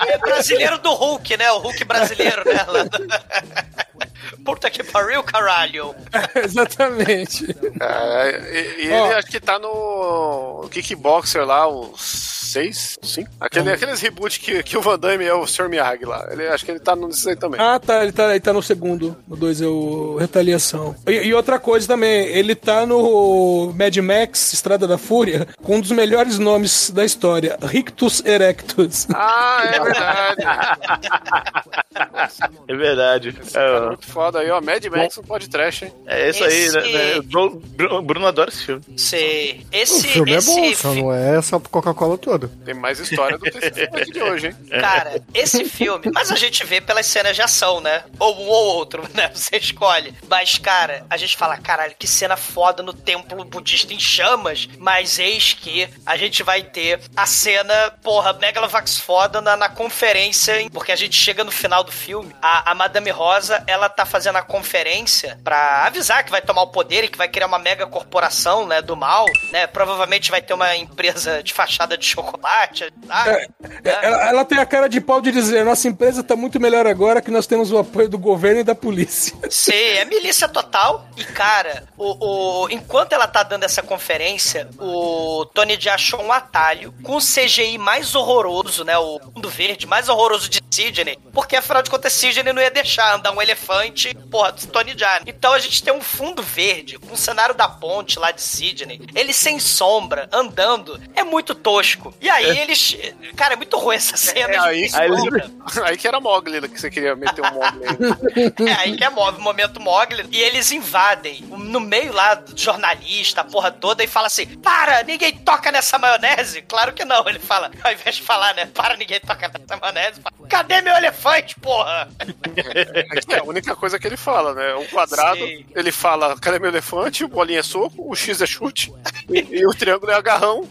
Speaker 4: É brasileiro do Hulk, né? O Hulk brasileiro, né? Puta que pariu, caralho.
Speaker 8: Exatamente.
Speaker 6: É, e e
Speaker 8: Ó.
Speaker 6: ele acho que tá no Kickboxer lá, o 6, 5. Aquele, Aqueles reboot que, que o Van Damme é o Sr. Miyagi lá. Ele, acho que ele tá nisso aí também.
Speaker 8: Ah, tá, ele tá, ele tá no segundo. O 2 é o Retaliação. E, e outra coisa também, ele tá no Mad Max, Estrada da Fúria, com um dos melhores nomes da história, Rictus Erectus.
Speaker 6: Ah, é verdade.
Speaker 5: É verdade. É,
Speaker 6: Muito foda aí, ó. Mad Max não pode trash, hein?
Speaker 5: é isso aí,
Speaker 4: Esse-
Speaker 5: né? né? O Bruno, Bruno- adora esse filme.
Speaker 4: Sei.
Speaker 7: O
Speaker 4: Esse,
Speaker 7: filme é
Speaker 4: esse
Speaker 7: bom, só
Speaker 4: fi-
Speaker 7: não é essa Coca-Cola toda.
Speaker 6: Tem mais história do que esse filme de hoje, hein?
Speaker 4: Cara, esse filme, mas a gente vê pelas cenas de ação, né? Ou um ou outro, né? Você escolhe. Mas, cara, a gente fala, caralho, que cena foda no templo budista em chamas. Mas eis que a gente vai ter a cena, porra, Megalovax foda na, na conferência, hein? porque a gente chega no final do filme. A, a Madame Rosa, ela tá fazendo a conferência pra avisar que vai tomar o poder e que vai criar uma mega corporação, né, do mal, né? Provavelmente vai ter uma empresa de fachada de chocolate, sabe?
Speaker 8: Ela, ela tem a cara de pau de dizer: nossa empresa tá muito melhor agora que nós temos o apoio do governo e da polícia.
Speaker 4: Sim, é milícia total. E, cara, o, o- enquanto ela tá dando essa conferência, o Tony Jaa achou um atalho com o CGI mais horroroso, né? O mundo verde mais horroroso de Sidney. Porque, afinal de contas, Sidney não ia deixar andar um elefante, porra, do Tony Jaa. Então a gente tem um fundo verde com o cenário da ponte lá de Sidney. Ele sem sombra, andando. É muito tosco. E aí eles... Cara, é muito ruim essa cena.
Speaker 6: É
Speaker 4: de
Speaker 6: aí,
Speaker 4: sem sombra.
Speaker 6: aí que era Mogli né, que você queria meter um Mogli.
Speaker 4: É, aí que é mo- momento Mogli. E eles invadem no meio lá do jornalista, a porra toda, e fala assim: Para, ninguém toca nessa maionese. Claro que não. Ele fala, ao invés de falar, né? Para, ninguém toca nessa maionese. Fala, Cadê meu elefante, porra?
Speaker 6: É a única coisa que ele fala, né? O quadrado,
Speaker 4: Sim.
Speaker 6: ele fala, cadê meu elefante? O bolinha é soco, o X é chute, e, e o triângulo é agarrão,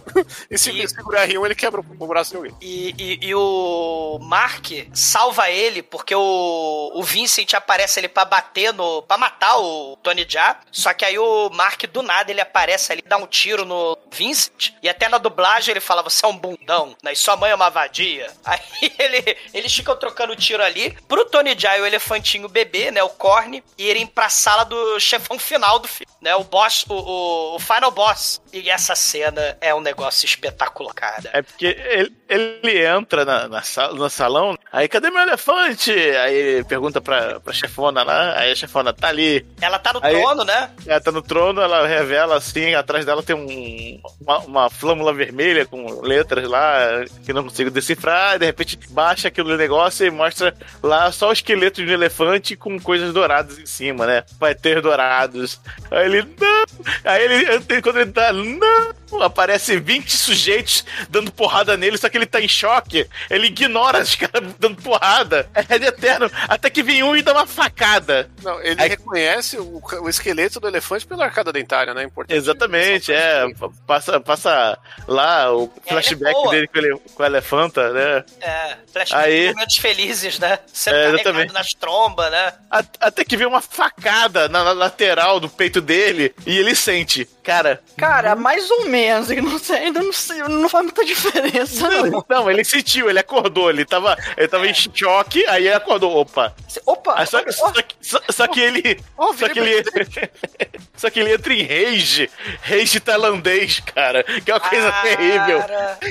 Speaker 6: e se
Speaker 4: E-
Speaker 6: segurar R1 ele quebra o braço de alguém.
Speaker 4: E, e- e o Mark salva ele porque o, o Vincent aparece ali pra bater no. pra matar o Tony Jaa. Só que aí o Mark do nada ele aparece ali, dá um tiro no Vincent. E até na dublagem ele fala: Você é um bundão, né? E sua mãe é uma vadia. Aí ele, eles ficam trocando tiro ali pro Tony Jaa e o elefantinho bebê, né? O Korn, irem pra sala do chefão final do filme, né? O boss, o, o, o final boss. E essa cena é um negócio espetacular, cara.
Speaker 5: É porque ele, ele entra na, na sala, no salão, aí cadê meu elefante? Aí ele pergunta pra, pra chefona lá, aí a chefona tá ali.
Speaker 4: Ela tá no
Speaker 5: Aí-
Speaker 4: trono, né?
Speaker 5: Ela tá no trono, ela revela assim, atrás dela tem um, uma, uma flâmula vermelha com letras lá que não consigo decifrar, e de repente baixa aquele negócio e mostra lá só o esqueleto de um elefante com coisas douradas em cima, né? Vai ter dourados. Aí ele, não! Aí ele, quando ele tá, não! Aparece 20 sujeitos dando porrada nele, só que ele tá em choque. Ele ignora os caras dando porrada. É de eterno. Até que vem um e dá uma facada.
Speaker 6: Não, ele
Speaker 5: Aí-
Speaker 6: reconhece o, o esqueleto do elefante pela arcada dentária, né? Importante.
Speaker 5: Exatamente, é. Passa, passa lá o flashback
Speaker 4: boa.
Speaker 5: dele com, ele, com a elefanta, né?
Speaker 4: É, flashback
Speaker 5: Aí-
Speaker 4: de momentos felizes, né? Sendo
Speaker 5: É,
Speaker 4: carregado nas trombas, né?
Speaker 5: Até que vem uma facada na, na lateral do peito dele e ele sente. Cara.
Speaker 10: Cara, mais ou menos. eu Não sei, ainda não sei, não faz muita diferença, não.
Speaker 5: Não, ele sentiu, ele acordou, ele tava, ele tava em choque, aí ele acordou, opa.
Speaker 10: Opa!
Speaker 5: Aí só, só que- só- só que ele. Só que ele. só que ele entra em rage. Rage tailandês, cara. Que é uma coisa terrível.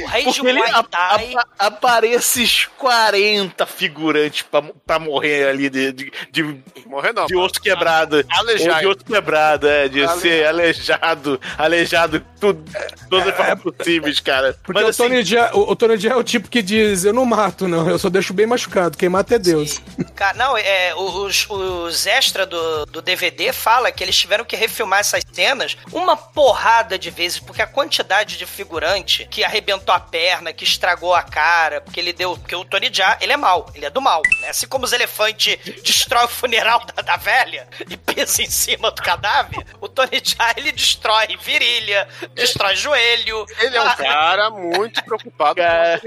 Speaker 4: o rage
Speaker 5: Porque ele a- a- aparece os 40 figurantes pra, pra morrer ali de, de, de,
Speaker 6: Morrer não.
Speaker 5: de osso quebrado.
Speaker 6: Aleijado.
Speaker 5: De osso quebrado, é, de ser aleijado, aleijado, tudo, todas as formas possíveis, cara.
Speaker 8: Porque
Speaker 5: Mas
Speaker 8: o,
Speaker 5: assim,
Speaker 8: Tony Jaa, o, o Tony Jaa é o tipo que diz: Eu não mato, não, eu só deixo bem machucado. Quem mata é Deus.
Speaker 4: Cara, não, é, os, os extras do, do DVD fala que eles tiveram que refilmar essas cenas uma porrada de vezes, porque a quantidade de figurante que arrebentou a perna, que estragou a cara, porque ele deu. Porque o Tony Jaa, ele é mal, ele é do mal. Né? Assim como os elefantes destrói o funeral da, da velha e pisa em cima do cadáver, o Tony Jaa, ele destrói virilha, destrói joelho.
Speaker 6: Ele é um
Speaker 4: Ah,
Speaker 6: cara muito preocupado
Speaker 5: Cara.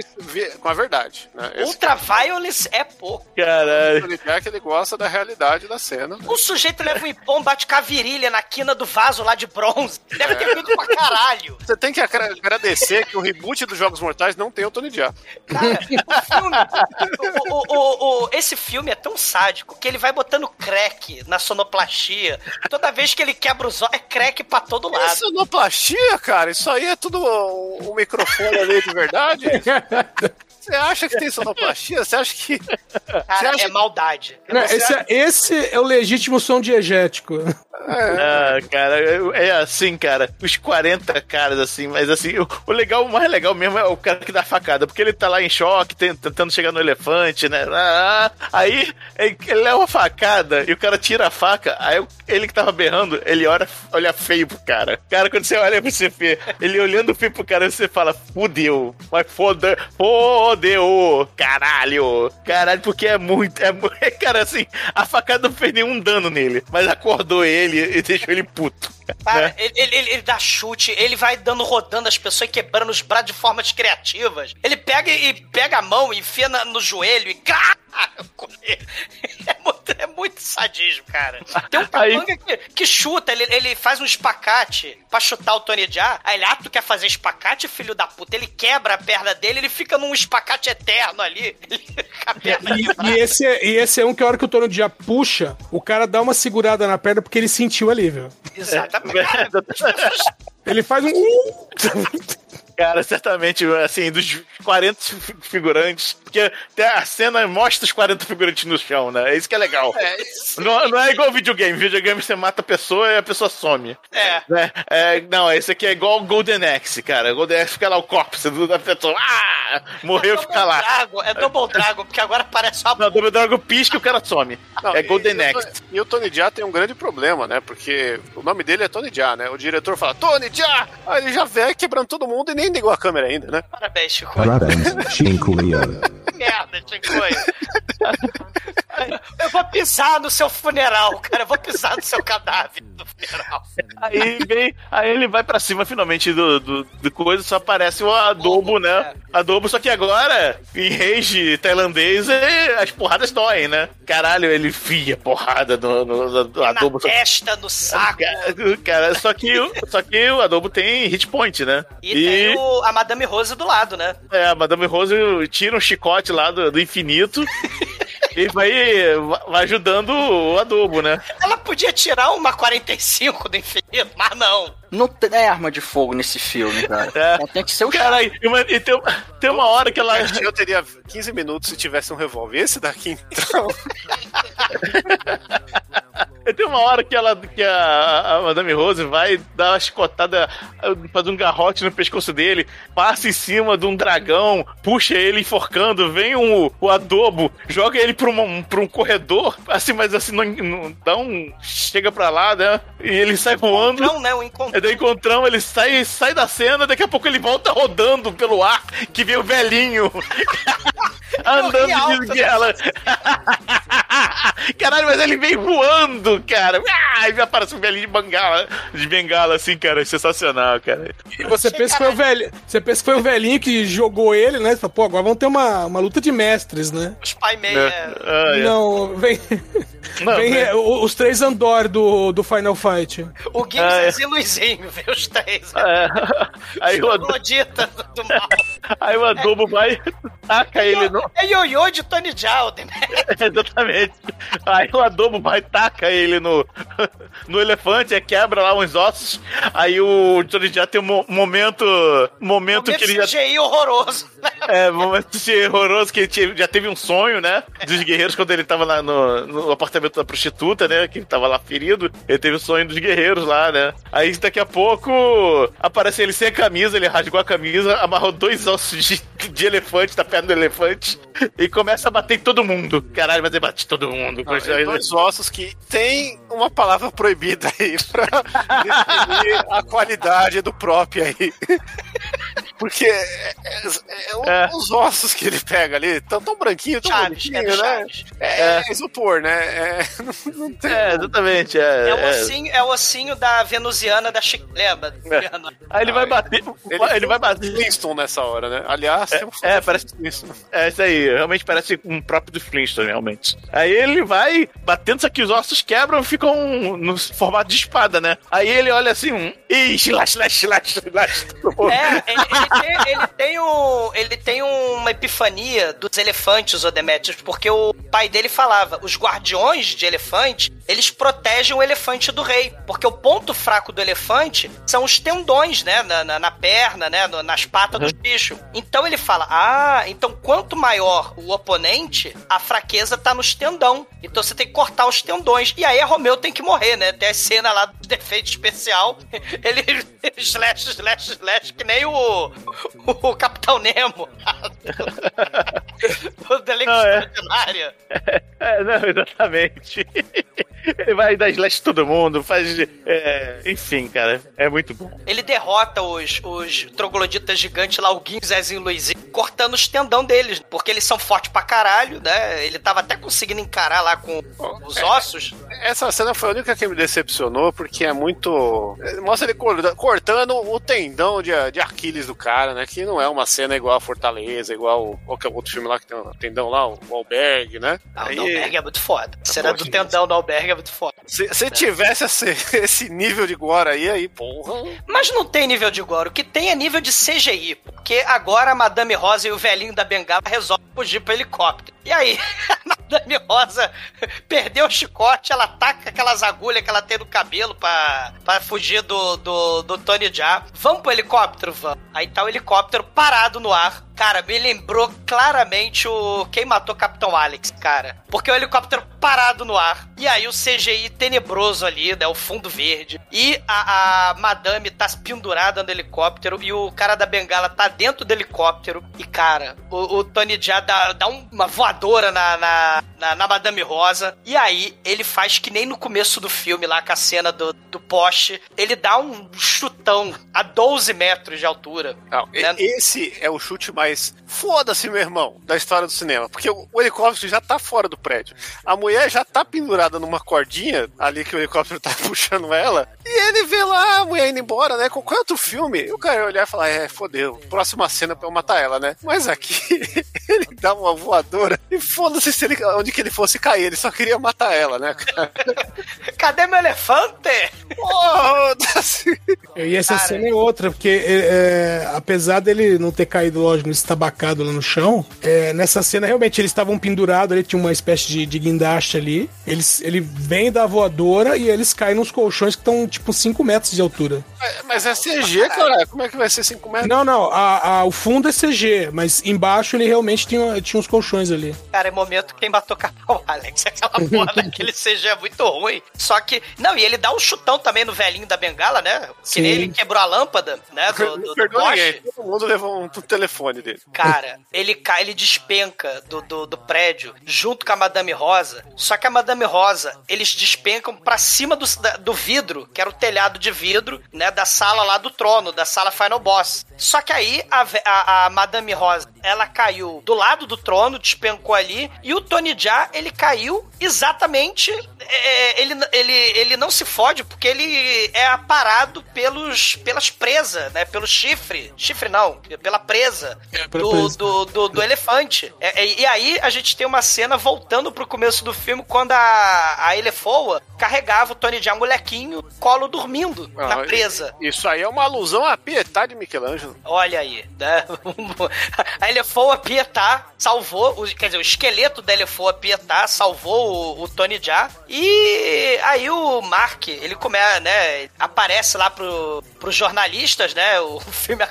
Speaker 6: com a- verdade. Né? Esse
Speaker 4: Ultra violence é pouco.
Speaker 5: Caralho.
Speaker 6: Tony Jack, ele gosta da realidade da cena.
Speaker 4: O sujeito leva um ipom, bate com a virilha na quina do vaso lá de bronze. Deve ter feito pra caralho.
Speaker 6: Você tem que agra- agradecer que o reboot dos Jogos Mortais não tem o Tony Jaa.
Speaker 4: Cara, o filme. o- o- o- o- esse filme é tão sádico que ele vai botando crack na sonoplastia. Toda vez que ele quebra os olhos, é crack pra todo
Speaker 6: É
Speaker 4: lado.
Speaker 6: sonoplastia, cara. Isso aí é tudo um, um microfone ali de verdade. Você acha que tem sonoplastia? Você acha que.
Speaker 4: Cara,
Speaker 6: acha
Speaker 4: é maldade.
Speaker 8: Não, esse, é, esse é o legítimo som diegético.
Speaker 5: Ah, cara, é assim, cara. Os 40 caras, assim, mas assim, o, o legal, o mais legal mesmo é o cara que dá facada, porque ele tá lá em choque, tentando chegar no elefante, né? Ah, aí ele leva uma facada e o cara tira a faca, aí ele que tava berrando, ele olha, olha feio pro cara. Cara, quando você olha pra você ele olhando feio pro cara, você fala, fudeu, mas foda, fodeu, caralho, caralho, porque é muito, é, cara, assim, a facada não fez nenhum dano nele, mas acordou ele e deixou ele puto.
Speaker 4: Cara,
Speaker 5: né?
Speaker 4: ele, ele- ele- dá chute, ele vai dando, rodando as pessoas e quebrando os braços de formas criativas. Ele pega e pega a mão e enfia na- no joelho e. É muito, é muito sadismo, cara. Tem um capanga que, que chuta, ele, ele faz um espacate pra chutar o Tony Jaa. Aí ele, ah, tu quer fazer espacate, filho da puta? Ele quebra a perna dele, ele fica num espacate eterno ali.
Speaker 8: E, e esse, é- e esse é um que a hora que o Tony Jaa puxa, o cara dá uma segurada na perna porque ele sentiu alívio.
Speaker 4: Exatamente.
Speaker 8: Ele faz um.
Speaker 5: Cara, certamente, assim, dos 40 fi- figurantes, porque até a cena mostra os 40 figurantes no chão, né? É isso que é legal. Não, não é igual videogame. Videogame você mata a pessoa e a pessoa some.
Speaker 4: É.
Speaker 5: Né? É, não, esse aqui é igual o Golden Axe, cara. Golden Axe fica lá o corpo da pessoa. Ah! Morreu, fica lá.
Speaker 4: Dragon, é Double Dragon, porque agora parece uma
Speaker 5: Não, Double Dragon pisca e o cara some.
Speaker 6: Não,
Speaker 5: é
Speaker 6: e-
Speaker 5: Golden
Speaker 6: o
Speaker 5: Axe.
Speaker 6: E o Tony Jaa tem um grande problema, né? Porque o nome dele é Tony Jaa, né? O diretor fala, Tony Jaa! Aí ele já vem quebrando todo mundo e nem ligou a câmera ainda, né?
Speaker 4: Parabéns, Chico.
Speaker 13: Parabéns, Chico.
Speaker 4: Merda. Eu vou pisar no seu funeral, cara. Eu vou pisar no seu cadáver no funeral.
Speaker 5: Aí, vem, aí ele vai pra cima finalmente do, do, do coisa, só aparece o adobo, né? Adobo, só que agora, em rage tailandês, é- as porradas doem, né? Caralho, ele fia porrada no, no, no adobo.
Speaker 4: Na testa, no saco.
Speaker 5: Cara, só que, o- só que o adobo tem hit point, né?
Speaker 4: E, tem o- a Madame Rose do lado, né?
Speaker 5: É, a Madame Rose tira um chicote lá do, do infinito e vai, vai ajudando o adobo, né?
Speaker 4: Ela podia tirar uma 45 do infinito, mas não.
Speaker 10: Não tem arma de fogo nesse filme, cara. Então tem que ser o
Speaker 5: Cara, e, uma- e tem, tem uma hora que ela.
Speaker 6: Eu teria 15 minutos se tivesse um revólver. Esse daqui, então.
Speaker 5: Tem uma hora que ela que a, a Madame Rose vai dar uma chicotada, faz um garrote no pescoço dele, passa em cima de um dragão, puxa ele enforcando, vem um, o adobo, joga ele pra, uma- pra um corredor, assim, mas assim, não, não- dá um. chega pra lá, né? E ele sai voando.
Speaker 4: Não, né? O encontrão.
Speaker 5: É do encontrão, ele sai, sai da cena, daqui a pouco ele volta rodando pelo ar, que vem o velhinho andando de esguela. Caralho, mas ele vem voando, cara. Ah, Aí aparece um velhinho de bengala, de bengala, assim, cara. É sensacional, cara.
Speaker 8: Você pensa, que foi o velho, você pensa que foi o velhinho que jogou ele, né? Você fala, Pô, agora vamos ter uma, uma luta de mestres, né?
Speaker 4: Os pai meio.
Speaker 5: É. Ah, é.
Speaker 8: Não, vem.
Speaker 5: Não,
Speaker 8: vem
Speaker 5: né?
Speaker 8: é, os três Andor do, do Final Fight.
Speaker 4: O Gibbs
Speaker 5: Ah, é.
Speaker 4: e Luizinho, vê os três.
Speaker 5: É. Aí o, adobo,
Speaker 4: do mal.
Speaker 5: aí o adobo vai, taca ele no.
Speaker 4: É ioiô de Tony Jalden.
Speaker 5: Exatamente. Aí o adobo vai, taca ele no, no elefante, aí quebra lá uns ossos. Aí o Johnny já tem um mo- momento. Momento que ele já.
Speaker 4: CGI horroroso.
Speaker 5: É, momento de horroroso que ele já teve um sonho, né? Dos guerreiros quando ele tava lá no, no apartamento da prostituta, né? Que ele tava lá ferido. Ele teve o sonho dos guerreiros lá, né? Aí daqui a pouco aparece ele sem a camisa, ele rasgou a camisa, amarrou dois ossos de, de elefante na perna do elefante e começa a bater em todo mundo. Caralho, mas ele bate em todo mundo.
Speaker 6: Não, é dois ossos que tem uma palavra proibida aí pra definir a qualidade do próprio aí. Porque é- é- é
Speaker 5: É.
Speaker 6: os ossos que ele pega ali estão tão branquinhos, tão
Speaker 4: Chaves,
Speaker 6: bonitinhos,
Speaker 4: é
Speaker 6: né? É, é isopor, né? É, não, não tem.
Speaker 5: É, exatamente. É,
Speaker 4: É o,
Speaker 5: é.
Speaker 4: ossinho, é o ossinho da venusiana da Chic... Lembra?
Speaker 5: É. Aí ele vai bater. Ele, vai bater.
Speaker 6: Flintstone nessa hora, né? Aliás, um
Speaker 5: É, parece.
Speaker 6: Flintstone.
Speaker 5: É isso aí, realmente parece um próprio do Flintstone, realmente. Aí ele vai batendo, só que os ossos quebram e ficam no formato de espada, né? Aí ele olha assim, um. Ih, slash, slash, slash, slash.
Speaker 4: É, ele, ele tem, ele, tem um, ele tem uma epifania dos elefantes, Odemetrius, porque o pai dele falava, os guardiões de elefante, eles protegem o elefante do rei, porque o ponto fraco do elefante são os tendões, né, na, na, na perna, né, nas patas dos bichos. Então ele fala, ah, então quanto maior o oponente, a fraqueza tá nos tendão. Então você tem que cortar os tendões. E aí a Romeu tem que morrer, né? Tem a cena lá do defeito especial. Ele slash, slash, slash, que nem o, o Capitão Nemo. o
Speaker 5: Não, é.
Speaker 4: Extraordinário.
Speaker 5: É, não, exatamente. Ele vai dar slash todo mundo, faz. é, enfim, cara, é muito bom.
Speaker 4: Ele derrota os, os trogloditas gigantes lá, o Guinho, Zezinho e Luizinho, cortando os tendão deles, porque eles são fortes pra caralho, né? Ele tava até conseguindo encarar lá com os ossos.
Speaker 6: Essa cena foi a única que me decepcionou, porque é muito. Mostra ele cor- cortando o tendão de, de Aquiles do cara, né? Que não é uma cena igual a Fortaleza, igual qualquer outro filme lá que tem um tendão lá, o Albergue, né?
Speaker 4: Ah,
Speaker 6: Aí-
Speaker 4: o Albergue é muito foda. A cena do tendão do Albergue é muito foda.
Speaker 6: Se, se tivesse esse, esse nível de gore aí, aí, porra.
Speaker 4: Mas não tem nível de gore. O que tem é nível de CGI. Porque agora a Madame Rosa e o velhinho da bengala resolvem fugir pro helicóptero. E aí, a Madame Rosa perdeu o chicote, ela taca aquelas agulhas que ela tem no cabelo pra, fugir do, do, do Tony Jaa. Vamos pro helicóptero? Vamos. Aí tá o helicóptero parado no ar. Cara, me lembrou claramente o Quem Matou Capitão Alex, cara. Porque o helicóptero parado no ar. E aí o CGI tenebroso ali, né? O fundo verde. E a, a madame tá pendurada no helicóptero. E o cara da bengala tá dentro do helicóptero. E, cara, o, o Tony Jaa dá, dá um- uma voadora na, na, na, na Madame Rosa. E aí ele faz que nem no começo do filme, lá com a cena do, do poste. Ele dá um chutão a 12 metros de altura.
Speaker 6: Não,
Speaker 4: Né?
Speaker 6: Esse é o chute mais foda-se, meu irmão, da história do cinema. Porque o, o helicóptero já tá fora do prédio. A mulher já tá pendurada numa cordinha ali que o helicóptero tá puxando ela. E ele vê lá a mulher indo embora, né? Com quanto filme? E o cara olhar e falar: é, fodeu, próxima cena pra eu matar ela, né? Mas aqui ele dá uma voadora e foda-se se ele, onde que ele fosse cair, ele só queria matar ela, né?
Speaker 4: Cadê meu elefante?
Speaker 8: E essa cena é outra, porque é, é, apesar dele não ter caído, lógico, estabacado lá no chão, é, nessa cena realmente eles estavam pendurados, ele tinha uma espécie de, de guindaste ali. Eles, ele vem da voadora e eles caem nos colchões que estão tipo 5 metros de altura.
Speaker 6: Mas é CG, cara. Como é que vai ser 5 metros?
Speaker 8: Não, não, a, a- o fundo é CG, mas embaixo ele realmente tinha, tinha uns colchões ali.
Speaker 4: Cara, é momento quem matou Capão Alex. Aquela porra daquele CG é muito ruim. Só que. Não, e ele dá um chutão também no velhinho da bengala, né? Que nem ele quebrou a lâmpada, né? Do, do, do
Speaker 6: ninguém. Todo mundo levou um telefone dele.
Speaker 4: Cara, ele cai, ele despenca do, do, do prédio junto com a Madame Rosa. Só que a Madame Rosa, eles despencam pra cima do, da- do vidro, que era o telhado de vidro, né? Da sala lá do trono, da sala Final Boss. Só que aí a, a, a Madame Rosa, ela caiu do lado do trono, despencou ali, e o Tony Jaa, ele caiu exatamente. é, ele, ele, ele não se fode porque ele é aparado pelos, pelas presas, né? Pelo chifre. Chifre não, pela presa do,
Speaker 8: presa.
Speaker 4: do, do, do elefante. É, é, e aí a gente tem uma cena voltando pro começo do filme quando a, a Elefoa carregava o Tony Jaa molequinho colo dormindo na
Speaker 6: Ah,
Speaker 4: presa.
Speaker 6: Isso aí é uma alusão à Pietà de Michelangelo.
Speaker 4: Olha aí, né? A Elefoa Pietá salvou, o- quer dizer, o esqueleto da Elefoa Pietá salvou o, o Tony Jaa. E aí o Mark, ele começa, né? Aparece lá pro, pros jornalistas, né? O filme,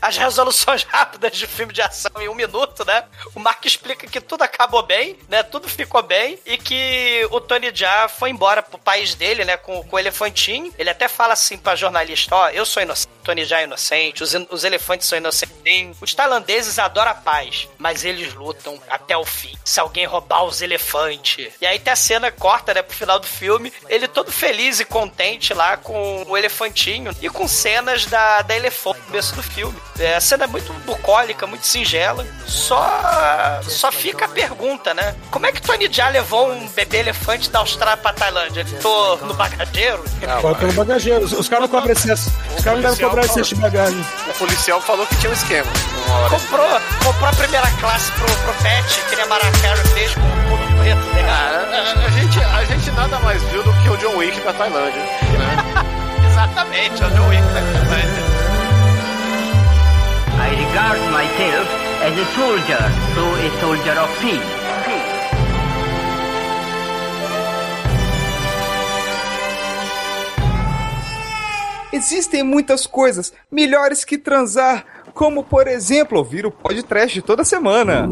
Speaker 4: as resoluções rápidas de filme de ação em um minuto, né? O Mark explica que tudo acabou bem, né? Tudo ficou bem e que o Tony Jaa foi embora pro país dele, né? Com, com o elefantinho. Ele até fala assim pra jornalista: Ó, eu sou inocente, Tony Jaa é inocente, os, in- os elefantes são inocentes. Os tailandeses adoram a paz, mas eles lutam até o fim. Se alguém roubar os elefantes. E aí tem a cena corta, né? Pro final do filme, ele todo feliz e contente lá com o elefantinho e com cenas da, da elefante no começo do filme. É, a cena é muito bucólica, muito singela. Só, só fica a pergunta, né? Como é que Tony Jaa levou um bebê elefante da Austrália pra Tailândia? Ele tô no bagageiro?
Speaker 8: Bota no bagageiro. Os, caras não cobram excesso. Os caras não devem cobrar excesso de bagagem.
Speaker 6: O policial falou que tinha um esquema.
Speaker 4: Comprou, comprou a primeira classe pro, pro Pet, que nem a Mariah Carey fez com o pulo preto. Né?
Speaker 6: A, a gente, a gente nada mais viu do que o John Wick na Tailândia. Né?
Speaker 4: Exatamente, é o John Wick da Tailândia.
Speaker 13: I regard myself as a soldier, though a soldier of peace.
Speaker 14: Existem muitas coisas melhores que transar, como por exemplo ouvir o podcast toda semana.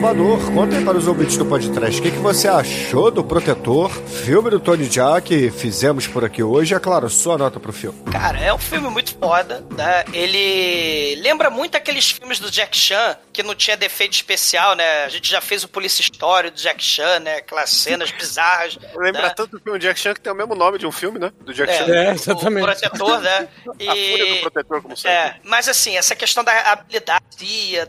Speaker 7: Exumador, contem para os ouvintes do podcast o que, que você achou do Protetor, filme do Tony que fizemos por aqui hoje. É claro, sua nota pro filme.
Speaker 4: Cara, é um filme muito foda, né? Ele lembra muito aqueles filmes do Jack Chan, que não tinha defeito especial, né? A gente já fez o Polícia Story do Jack Chan, né? Aquelas cenas bizarras.
Speaker 6: Lembra
Speaker 4: né?
Speaker 6: tanto do filme Jack Chan que tem o mesmo nome de um filme, né? Do Jack
Speaker 4: É,
Speaker 6: Chan.
Speaker 8: É, exatamente.
Speaker 4: O protetor, né?
Speaker 6: A fúria do protetor, como sempre.
Speaker 4: É, mas assim, essa questão da habilidade,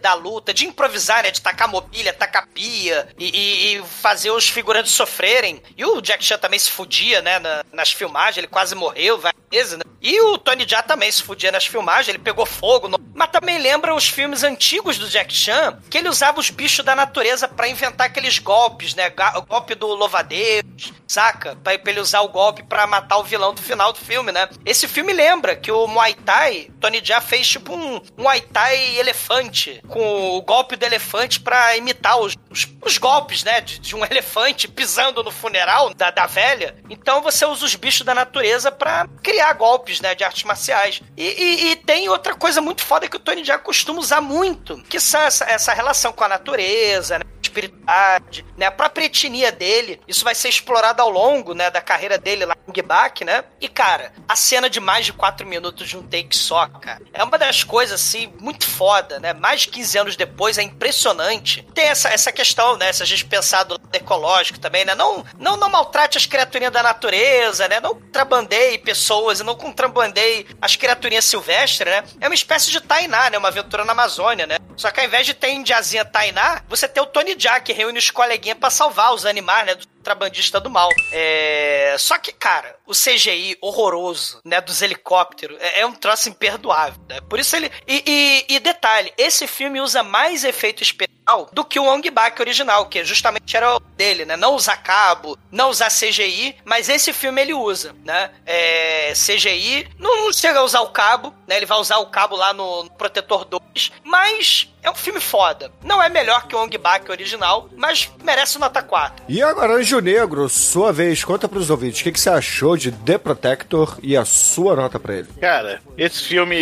Speaker 4: da luta, de improvisar, né? De tacar mobília, tacar pia e, e- fazer os figurantes sofrerem. E o Jack Chan também se fudia, né? na- nas filmagens, ele quase morreu várias né? E o Tony Jaa também se fudia nas filmagens, ele pegou fogo. no- Mas também lembra os filmes antigos do Jack Chan, que ele usava os bichos da natureza pra inventar aqueles golpes, né? O golpe do louva-a-Deus, saca? Pra, ele usar o golpe pra matar o vilão do final do filme, né? Esse filme lembra que o Muay Thai, Tony Jaa fez tipo um Muay Thai elefante, com o golpe do elefante pra imitar os, os, os golpes, né? De, de um elefante pisando no funeral da, da velha. Então você usa os bichos da natureza pra criar golpes, né? De artes marciais. E, e- e tem outra coisa muito foda que o Tony Jaa costuma usar muito, que são essa, essa relação com a natureza, né? Espiritualidade, né? A própria etnia dele, isso vai ser explorado ao longo, né, da carreira dele lá em Gibak, né? E, cara, a cena de mais de quatro minutos de um take só, cara, é uma das coisas, assim, muito foda, né? Mais de 15 anos depois, é impressionante. Tem essa, essa questão, né? Se a gente pensar do ecológico também, né? Não, não, não maltrate as criaturinhas da natureza, né? Não contrabandeie pessoas e não contrabandeie as criaturinhas silvestres, né? É uma espécie de Tainá, né? Uma aventura na Amazônia, né? Só que ao invés de ter indiazinha Tainá, você tem o Tony Que reúne os coleguinhas pra salvar os animais, né? Contrabandista do mal. É... Só que, cara, o CGI horroroso, né, dos helicópteros, é, é um troço imperdoável, né? Por isso ele... E, e- e detalhe, esse filme usa mais efeito especial do que o Ong Bak original, que justamente era o dele, né? Não usar cabo, não usar CGI, mas esse filme ele usa, né? É, CGI, não, não chega a usar o cabo, né? Ele vai usar o cabo lá no, no Protetor 2, mas é um filme foda. Não é melhor que o Ong Bak original, mas merece nota 4.
Speaker 7: E agora, Anjo Negro, sua vez, conta pros ouvintes, o que, que você achou de The Protector e a sua nota pra ele?
Speaker 5: Cara, esse filme.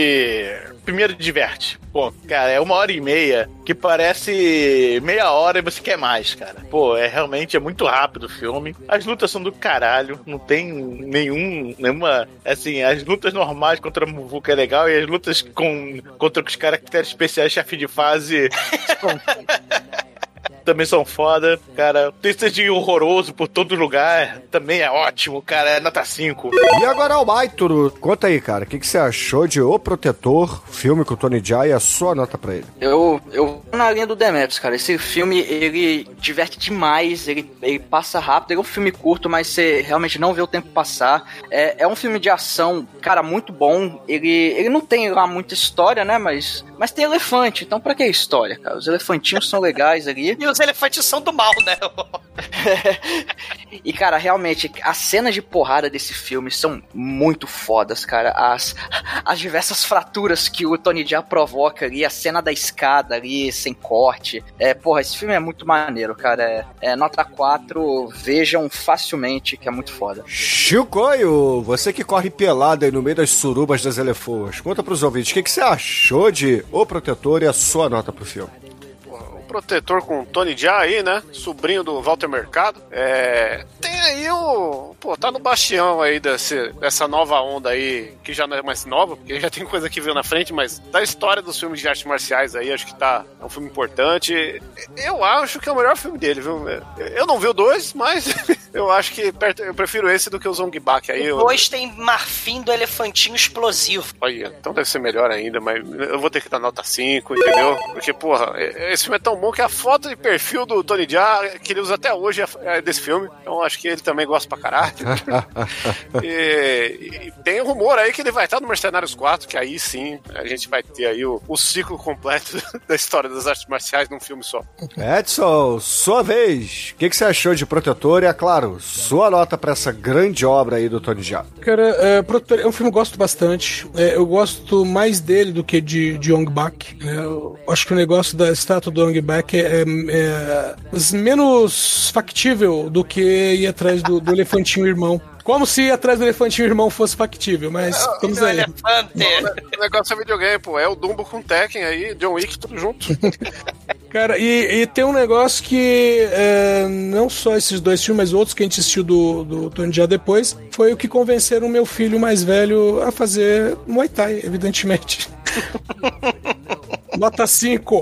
Speaker 5: Primeiro diverte. Pô, cara, é uma hora e meia que parece meia hora e você quer mais, cara. Pô, é realmente é muito rápido o filme. As lutas são do caralho. Não tem nenhum. Nenhuma. Assim, as lutas normais contra o Muvuka é legal e as lutas com, contra os caracteres especiais chefe de fase. também são foda, cara. Texto de horroroso por todo lugar também é ótimo, cara. É nota 5.
Speaker 7: E agora, Almaituro, conta aí, cara, o que, que você achou de O Protetor, filme com o Tony Jaa e a sua nota pra ele?
Speaker 10: Eu, eu vou na linha do Demetrius, cara. Esse filme, ele diverte demais, ele, ele passa rápido, ele é um filme curto, mas você realmente não vê o tempo passar. É, é um filme de ação, cara, muito bom. Ele, ele não tem lá muita história, né, mas, mas tem elefante, então pra que história, cara? Os elefantinhos são legais ali.
Speaker 4: E os elefantes são do mal, né?
Speaker 10: E, cara, realmente, as cenas de porrada desse filme são muito fodas, cara. As, as diversas fraturas que o Tony Jaa provoca ali, a cena da escada ali, sem corte. É, porra, esse filme é muito maneiro, cara. É, é nota 4, vejam facilmente, que é muito foda.
Speaker 7: Chicoio, você que corre pelado aí no meio das surubas das elefoas, conta pros ouvintes, o que, que você achou de O Protetor e a sua nota pro filme?
Speaker 6: O protetor com o Tony Jaa aí, né? Sobrinho do Walter Mercado. É. Tem aí o. Pô, tá no bastião aí desse, dessa nova onda aí, que já não é mais nova, porque já tem coisa que veio na frente, mas da história dos filmes de artes marciais aí, acho que tá. É um filme importante. Eu acho que é o melhor filme dele, viu? Eu não vi o dois, mas eu acho que perto- eu prefiro esse do que o Zong Bak aí. eu-
Speaker 4: Dois tem marfim do elefantinho explosivo.
Speaker 6: Olha, então deve ser melhor ainda, mas eu vou ter que dar nota 5, entendeu? Porque, porra, esse filme é tão bom que a foto de perfil do Tony Jaa, que ele usa até hoje, é- é desse filme. Então acho que ele também gosta pra caralho. e, e tem um rumor aí que ele vai estar no Mercenários 4, que aí sim a gente vai ter aí o, o ciclo completo da história das artes marciais num filme só.
Speaker 7: Edson, sua vez, o que, que você achou de Protetor e, é claro, sua nota pra essa grande obra aí do Tony Jaa?
Speaker 8: Cara, é, Protetor é um filme que eu gosto bastante. É, eu gosto mais dele do que de, de Ong Bak. né? Eu acho que o negócio da estátua do Ong Bak é, é- é menos factível do que ir atrás do, do elefantinho irmão. Como se ir atrás do elefantinho irmão fosse factível, mas estamos aí.
Speaker 6: O negócio é videogame, pô. É o Dumbo com Tekken aí, John Wick, tudo junto.
Speaker 8: Cara, e, e tem um negócio que é, não só esses dois filmes, mas outros que a gente assistiu do, do Tony Jaa depois, foi o que convenceram o meu filho mais velho a fazer Muay Thai, evidentemente. Nota 5.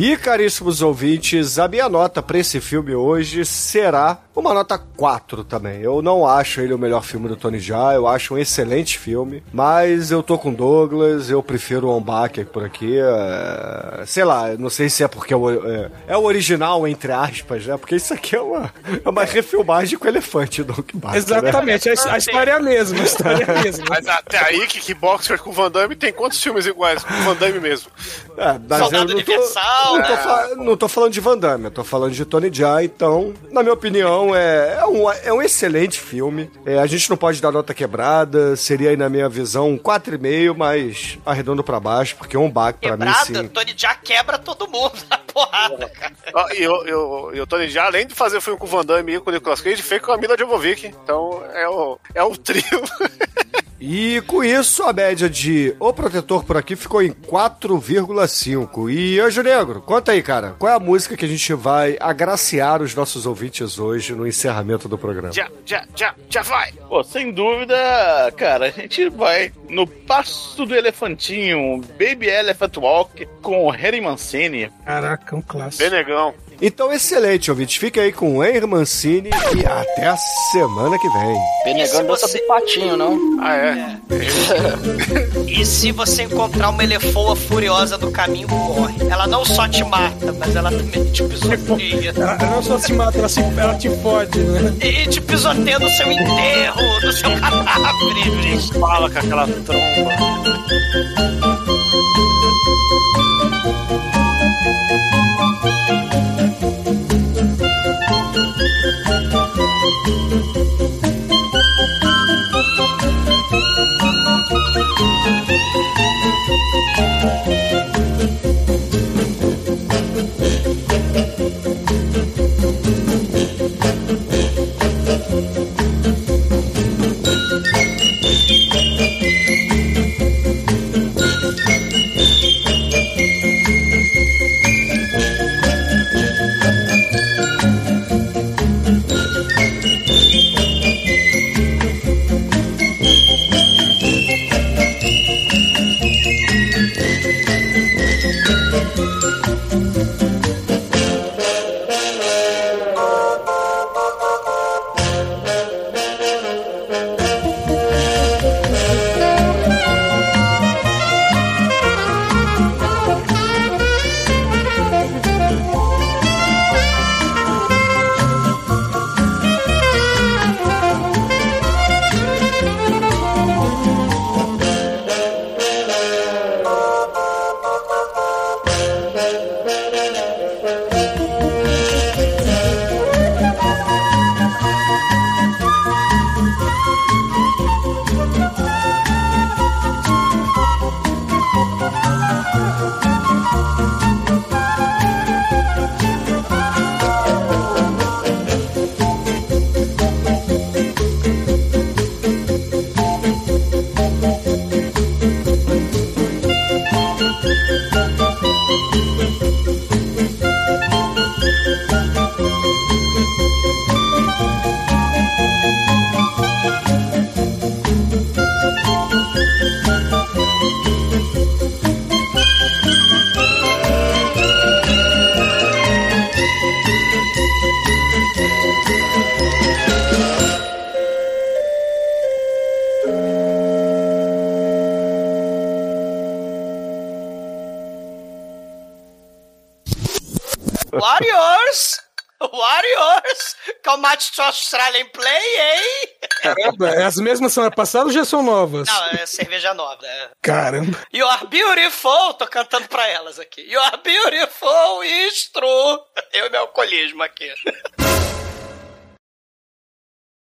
Speaker 7: E, caríssimos ouvintes, a minha nota pra esse filme hoje será uma nota 4 também. Eu não acho ele o melhor filme do Tony Jaa, eu acho um excelente filme, mas eu tô com Douglas, eu prefiro o Ombak por aqui. é, Sei lá, não sei se é porque é o, é, é o original, entre aspas, né? Porque isso aqui é uma, é uma refilmagem com o elefante do Ombak.
Speaker 8: Exatamente, a, a história é a mesma, a história é a mesma.
Speaker 6: Mas até aí, que Kickboxer com o Van Damme tem quantos filmes iguais com o Van Damme mesmo?
Speaker 7: É, mas
Speaker 6: Soldado
Speaker 7: eu não tô,
Speaker 6: Universal,
Speaker 7: não, tô
Speaker 6: é.
Speaker 7: fa- não tô falando de Van Damme, eu tô falando de Tony Jaa, então, na minha opinião, é, é, um, é um excelente filme. É, a gente não pode dar nota quebrada, seria aí, na minha visão, um 4,5, mas arredondo pra baixo, porque um baque pra mim,
Speaker 4: Quebrada,
Speaker 7: sim.
Speaker 4: Tony Jaa quebra todo mundo na porrada, cara.
Speaker 6: Ó, E eu, eu, e o Tony Jaa, além de fazer o filme com o Van Damme e com o Nicolas Cage, fez com a Mila Jovovich. Então é o, é o trio.
Speaker 7: E com isso, a média de O Protetor por aqui ficou em 4,5. E Anjo Negro, conta aí, cara, qual é a música que a gente vai agraciar os nossos ouvintes hoje no encerramento do programa?
Speaker 5: Já, já, já, já vai! Pô, sem dúvida, cara, a gente vai no Passo do Elefantinho, Baby Elephant Walk, com Harry Mancini.
Speaker 8: Caraca, um clássico.
Speaker 6: Benegão.
Speaker 7: Então, excelente, ouvintes. Fica aí com o Henry Mancini e até a semana que vem.
Speaker 10: Benegão dança
Speaker 4: você-
Speaker 10: do patinho, não?
Speaker 6: Ah, é?
Speaker 4: E se você encontrar uma elefoa furiosa do caminho, corre. Ela não só te mata, mas ela também te pisoteia.
Speaker 8: Ela, ela não só se mata, ela, se, ela te fode, né?
Speaker 4: E te pisoteia no seu enterro, no seu cadáver.
Speaker 6: Fala com aquela tromba.
Speaker 4: Australian Play, hein?
Speaker 8: Caramba, é as mesmas semana passada ou já são novas?
Speaker 4: Não, é cerveja nova. É.
Speaker 8: Caramba.
Speaker 4: You're beautiful! Tô cantando pra elas aqui. You're beautiful, true. Eu e meu alcoolismo aqui.